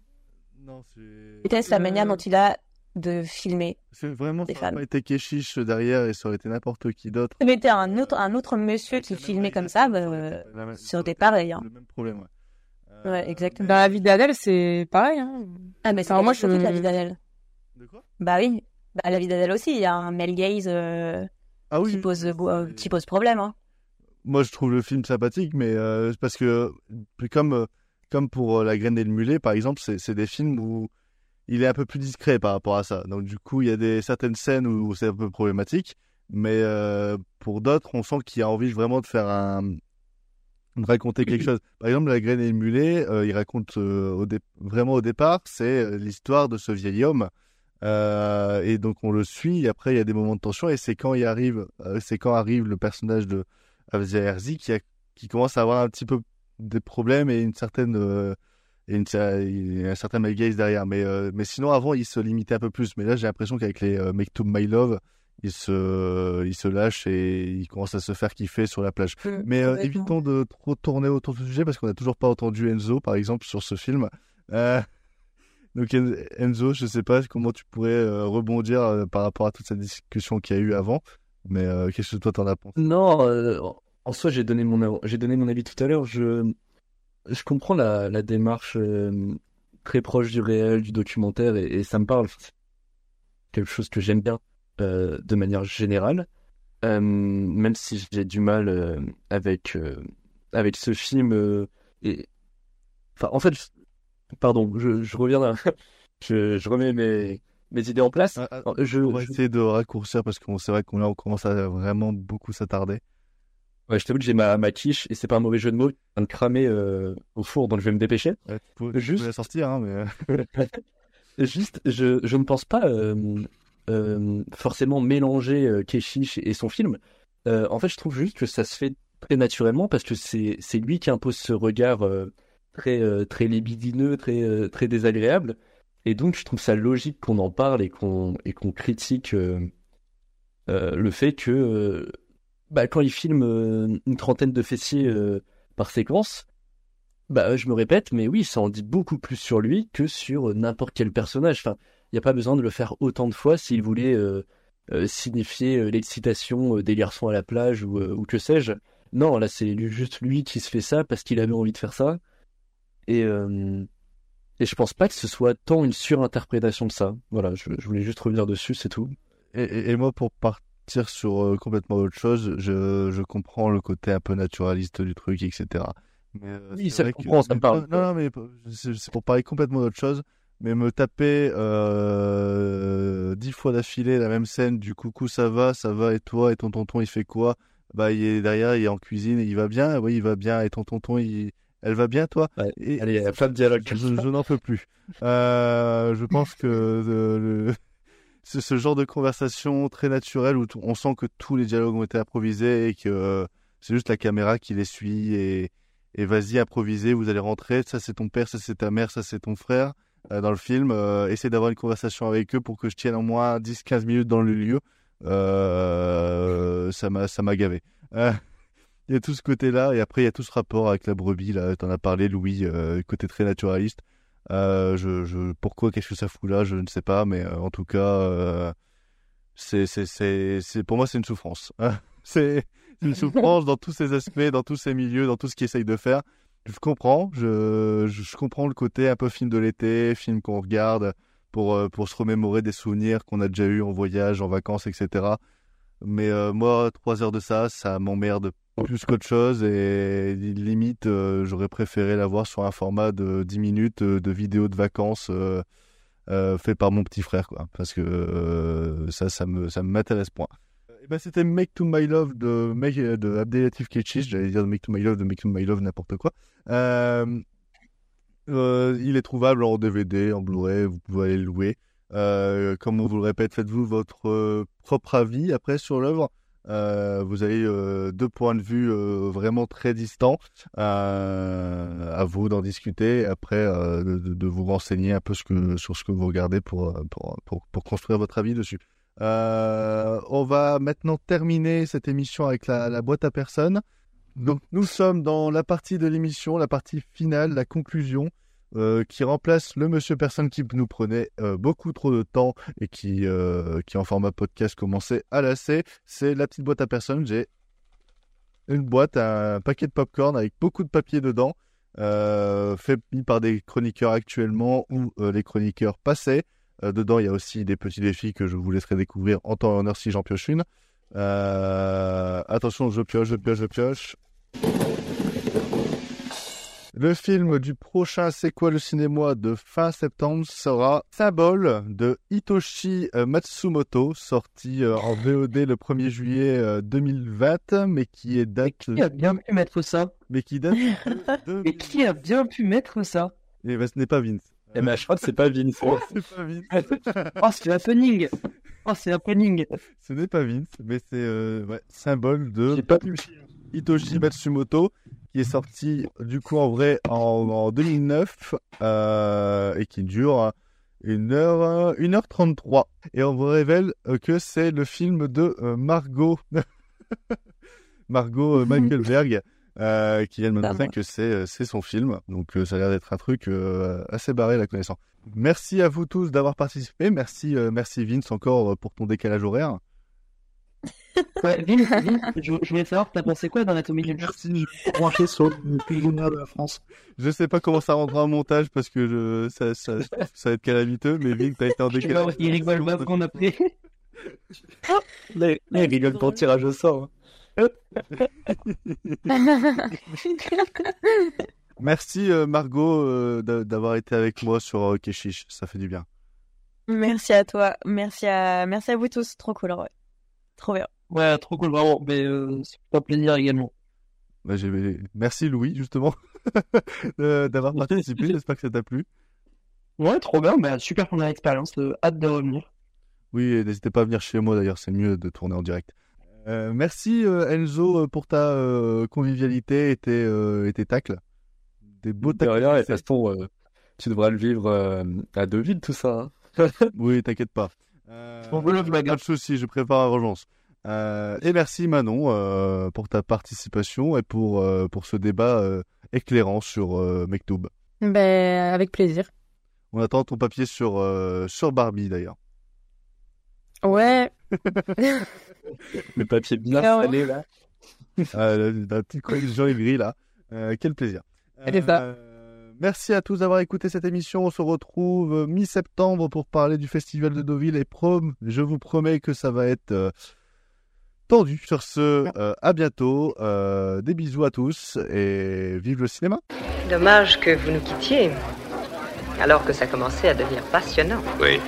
Non, c'est. Peut-être la manière dont il a de filmer. C'est vraiment des ça aurait femmes. pas été Keshish derrière et ça aurait été n'importe qui d'autre. Si mettez un autre, un autre monsieur qui filmait comme ça, bah, euh, ça aurait été pareil. Hein. Le même problème, ouais. Ouais, exactement. Dans la vie d'Adèle, c'est pareil. Hein. Ah, mais c'est Enfin, moi, je- la vie d'Adèle. De quoi? Bah oui. Bah, la vie d'Adèle aussi, il y a un male gaze euh, Ah oui, qui, pose, euh, qui pose problème. Hein. Moi, je trouve le film sympathique, mais euh, c'est parce que, comme, euh, comme pour euh, La graine et le mulet, par exemple, c'est c'est des films où il est un peu plus discret par rapport à ça. Donc, du coup, il y a des, certaines scènes où c'est un peu problématique, mais euh, pour d'autres, on sent qu'il a envie vraiment de faire un. de raconter quelque chose. Par exemple, La graine et le mulet, euh, il raconte euh, vraiment au départ, c'est l'histoire de ce vieil homme. Et donc on le suit. Après, il y a des moments de tension et c'est quand il arrive, c'est quand arrive le personnage de Avzia Herzi qui, qui commence à avoir un petit peu des problèmes et une certaine et une, un certain male gaze derrière. Mais euh, mais sinon avant il se limitait un peu plus. Mais là j'ai l'impression qu'avec les euh, Make to My Love il se il se lâche et il commence à se faire kiffer sur la plage. Mm, Mais euh, évitons de trop tourner autour ce sujet parce qu'on n'a toujours pas entendu Enzo par exemple sur ce film. Euh, [LAUGHS] donc En- Enzo, je sais pas comment tu pourrais euh, rebondir euh, par rapport à toute cette discussion qu'il y a eu avant, mais euh, qu'est-ce que toi t'en as pensé? Non, euh, en soi, j'ai donné mon, j'ai donné mon avis tout à l'heure. Je, je comprends la, la démarche euh, très proche du réel, du documentaire, et, et ça me parle. Quelque chose que j'aime bien euh, de manière générale, Euh, même si j'ai du mal avec, avec ce film. et... Enfin, en fait, je- pardon, je, je reviens, d'un- [LAUGHS] je, je remets mes, mes idées en place. je, On va essayer de raccourcir parce qu'on c'est vrai qu'on on commence à vraiment beaucoup s'attarder. Ouais, je t'avoue que j'ai ma, ma quiche et c'est pas un mauvais jeu de mots. Je suis en train de cramer euh, au four, donc je vais me dépêcher. Ouais, tu peux, tu Juste- peux la sortir, hein, mais [LAUGHS] Juste, je, je ne pense pas euh, euh, forcément mélanger euh, Keshish et son film. En fait, je trouve juste que ça se fait très naturellement parce que c'est c'est lui qui impose ce regard très très libidineux, très très désagréable. Et donc, je trouve ça logique qu'on en parle et qu'on et qu'on critique le fait que bah, quand il filme euh, une trentaine de fessiers euh, par séquence, bah, je me répète, mais oui, ça en dit beaucoup plus sur lui que sur euh, n'importe quel personnage. Enfin, il n'y a pas besoin de le faire autant de fois s'il voulait signifier l'excitation des garçons à la plage ou, que sais-je. Non, là, c'est juste lui qui se fait ça parce qu'il avait envie de faire ça. Et, et je pense pas que ce soit tant une surinterprétation de ça. Voilà, je, voulais juste revenir dessus, c'est tout. Et, et- et moi, pour partir sur euh, complètement autre chose, je, je comprends le côté un peu naturaliste du truc, etc. Mais, euh, Oui, ça, me mais- parle. Non, non, mais c'est pour parler complètement d'autre chose. Mais me taper euh, dix fois d'affilée la même scène du coucou, ça va, ça va, et toi, et ton tonton, il fait quoi? Bah, il est derrière, il est en cuisine, et il va bien, oui, il va bien, et ton tonton, il... elle va bien, toi? Et... Allez, il y a plein de dialogues. Je, je n'en peux plus. Euh, je pense que euh, le- c'est ce genre de conversation très naturelle où on sent que tous les dialogues ont été improvisés et que euh, c'est juste la caméra qui les suit et, vas-y improviser, vous allez rentrer, ça c'est ton père, ça c'est ta mère, ça c'est ton frère euh, dans le film. Euh, d'avoir une conversation avec eux pour que je tienne au moins 10-15 minutes dans le lieu. Euh, ça m'a gavé. Il y a tout ce côté-là, et après il y a tout ce rapport avec la brebis, là, t'en as parlé, Louis, côté très naturaliste. Euh, je, pourquoi, qu'est-ce que ça fout là, je ne sais pas, mais euh, en tout cas, euh, c'est, c'est, c'est, pour moi, c'est une souffrance. [LAUGHS] c'est une souffrance dans tous ses aspects, dans tous ses milieux, dans tout ce qu'il essaye de faire. Je comprends, je, je, comprends le côté un peu film de l'été, film qu'on regarde pour, pour se remémorer des souvenirs qu'on a déjà eu en voyage, en vacances, etc. Mais moi, trois heures de ça, ça m'emmerde plus qu'autre chose et limite, euh, j'aurais préféré l'avoir sur un format de 10 minutes euh, de vidéo de vacances euh, fait par mon petit frère, quoi. Parce que ça, ça me, ça m'intéresse point. Et ben, c'était Make to My Love de, Make- de Abdelatif Ketchis. J'allais dire Make to My Love de Make to My Love, n'importe quoi. Il est trouvable en DVD, en Blu-ray, vous pouvez aller le louer. Comme on vous le répète, faites-vous votre propre avis après sur l'œuvre. Euh, vous avez euh, deux points de vue euh, vraiment très distants. À vous d'en discuter, après de, vous renseigner un peu sur ce que vous regardez pour, construire votre avis dessus. On va maintenant terminer cette émission avec la, la boîte à personnes. Donc nous sommes dans la partie de l'émission, la partie finale, la conclusion, euh, qui remplace le Monsieur Personne qui nous prenait euh, beaucoup trop de temps et qui, euh, qui en format podcast commençait à lasser. C'est la petite boîte à personnes. J'ai une boîte, un paquet de popcorn avec beaucoup de papier dedans, fait mis par des chroniqueurs actuellement ou les chroniqueurs passés. Dedans, il y a aussi des petits défis que je vous laisserai découvrir en temps et en heure si j'en pioche une. Attention, je pioche, je pioche, je pioche. Le film du prochain C'est quoi le cinéma de fin septembre sera Symbole de Hitoshi euh, Matsumoto, sorti euh, en VOD le 1er juillet euh, 2020, mais qui est date. Qui a bien pu mettre ça? Mais qui date. [LAUGHS] Mais qui a bien pu mettre ça? Et ben, ce n'est pas Vince. Eh ben, je crois que c'est pas Vince. [LAUGHS] c'est pas Vince. [LAUGHS] Oh, c'est happening Oh, c'est happening Ce n'est pas Vince, mais c'est euh, ouais, symbole de Hitoshi Matsumoto, qui est sorti du coup en vrai en, en 2009 euh, et qui dure une heure, 1h33. Et on vous révèle euh, que c'est le film de euh, Margot, [LAUGHS] Margot Michaelberg, euh, qui vient de m'annoncer que c'est c'est son film. Donc euh, ça a l'air d'être un truc euh, assez barré la connaissant. Merci à vous tous d'avoir participé. Merci, merci Vince encore pour ton décalage horaire. Ouais, Vince, Vince, je, je voulais savoir, t'as pensé quoi d'Anatomie d'une Merci, je branché sur le de la France. Je sais pas comment ça rendra en montage parce que je, ça, ça, ça va être calamiteux, mais Vince, t'as été en décalage. il rigole pas qu'on a pris. Là, là, il rigole pour le tirage au sort. hein. [LAUGHS] Merci euh, Margot euh, d'a- d'avoir été avec moi sur euh, Keshish, ça fait du bien. Merci à toi. Merci à, merci à vous tous. Trop cool, ouais. Trop bien. Ouais, trop cool, vraiment. Mais euh, c'est pas plaisir également. Bah, j'ai- Merci Louis, justement, [LAUGHS] d'avoir participé. J'espère que ça t'a plu. Ouais, trop bien. Bah, super première expérience. euh, hâte de revenir. Oui, n'hésitez pas à venir chez moi d'ailleurs, c'est mieux de tourner en direct. Euh, merci euh, Enzo pour ta euh, convivialité et tes, euh, et tes tacles. Des beaux De tacles. rien, et façon, euh, tu devras le vivre euh, à Deauville, tout ça. hein. [LAUGHS] Oui, t'inquiète pas. Euh, pas de soucis, je prépare la vengeance. Euh, et merci Manon euh, pour ta participation et pour, euh, pour ce débat euh, éclairant sur euh, Mektoub. Ben, avec plaisir. On attend ton papier sur, euh, sur Barbie d'ailleurs. Ouais. [LAUGHS] Le papier bien Alors- salé, là. Ah, la, la petite chronique de Jean Gris là. Euh, quel plaisir. C'est ça. Merci à tous d'avoir écouté cette émission. On se retrouve euh, mi-septembre pour parler du festival de Deauville et prom. Je vous promets que ça va être euh, tendu. Sur ce, euh, à bientôt. Euh, des bisous à tous et vive le cinéma. Dommage que vous nous quittiez, alors que ça commençait à devenir passionnant. Oui,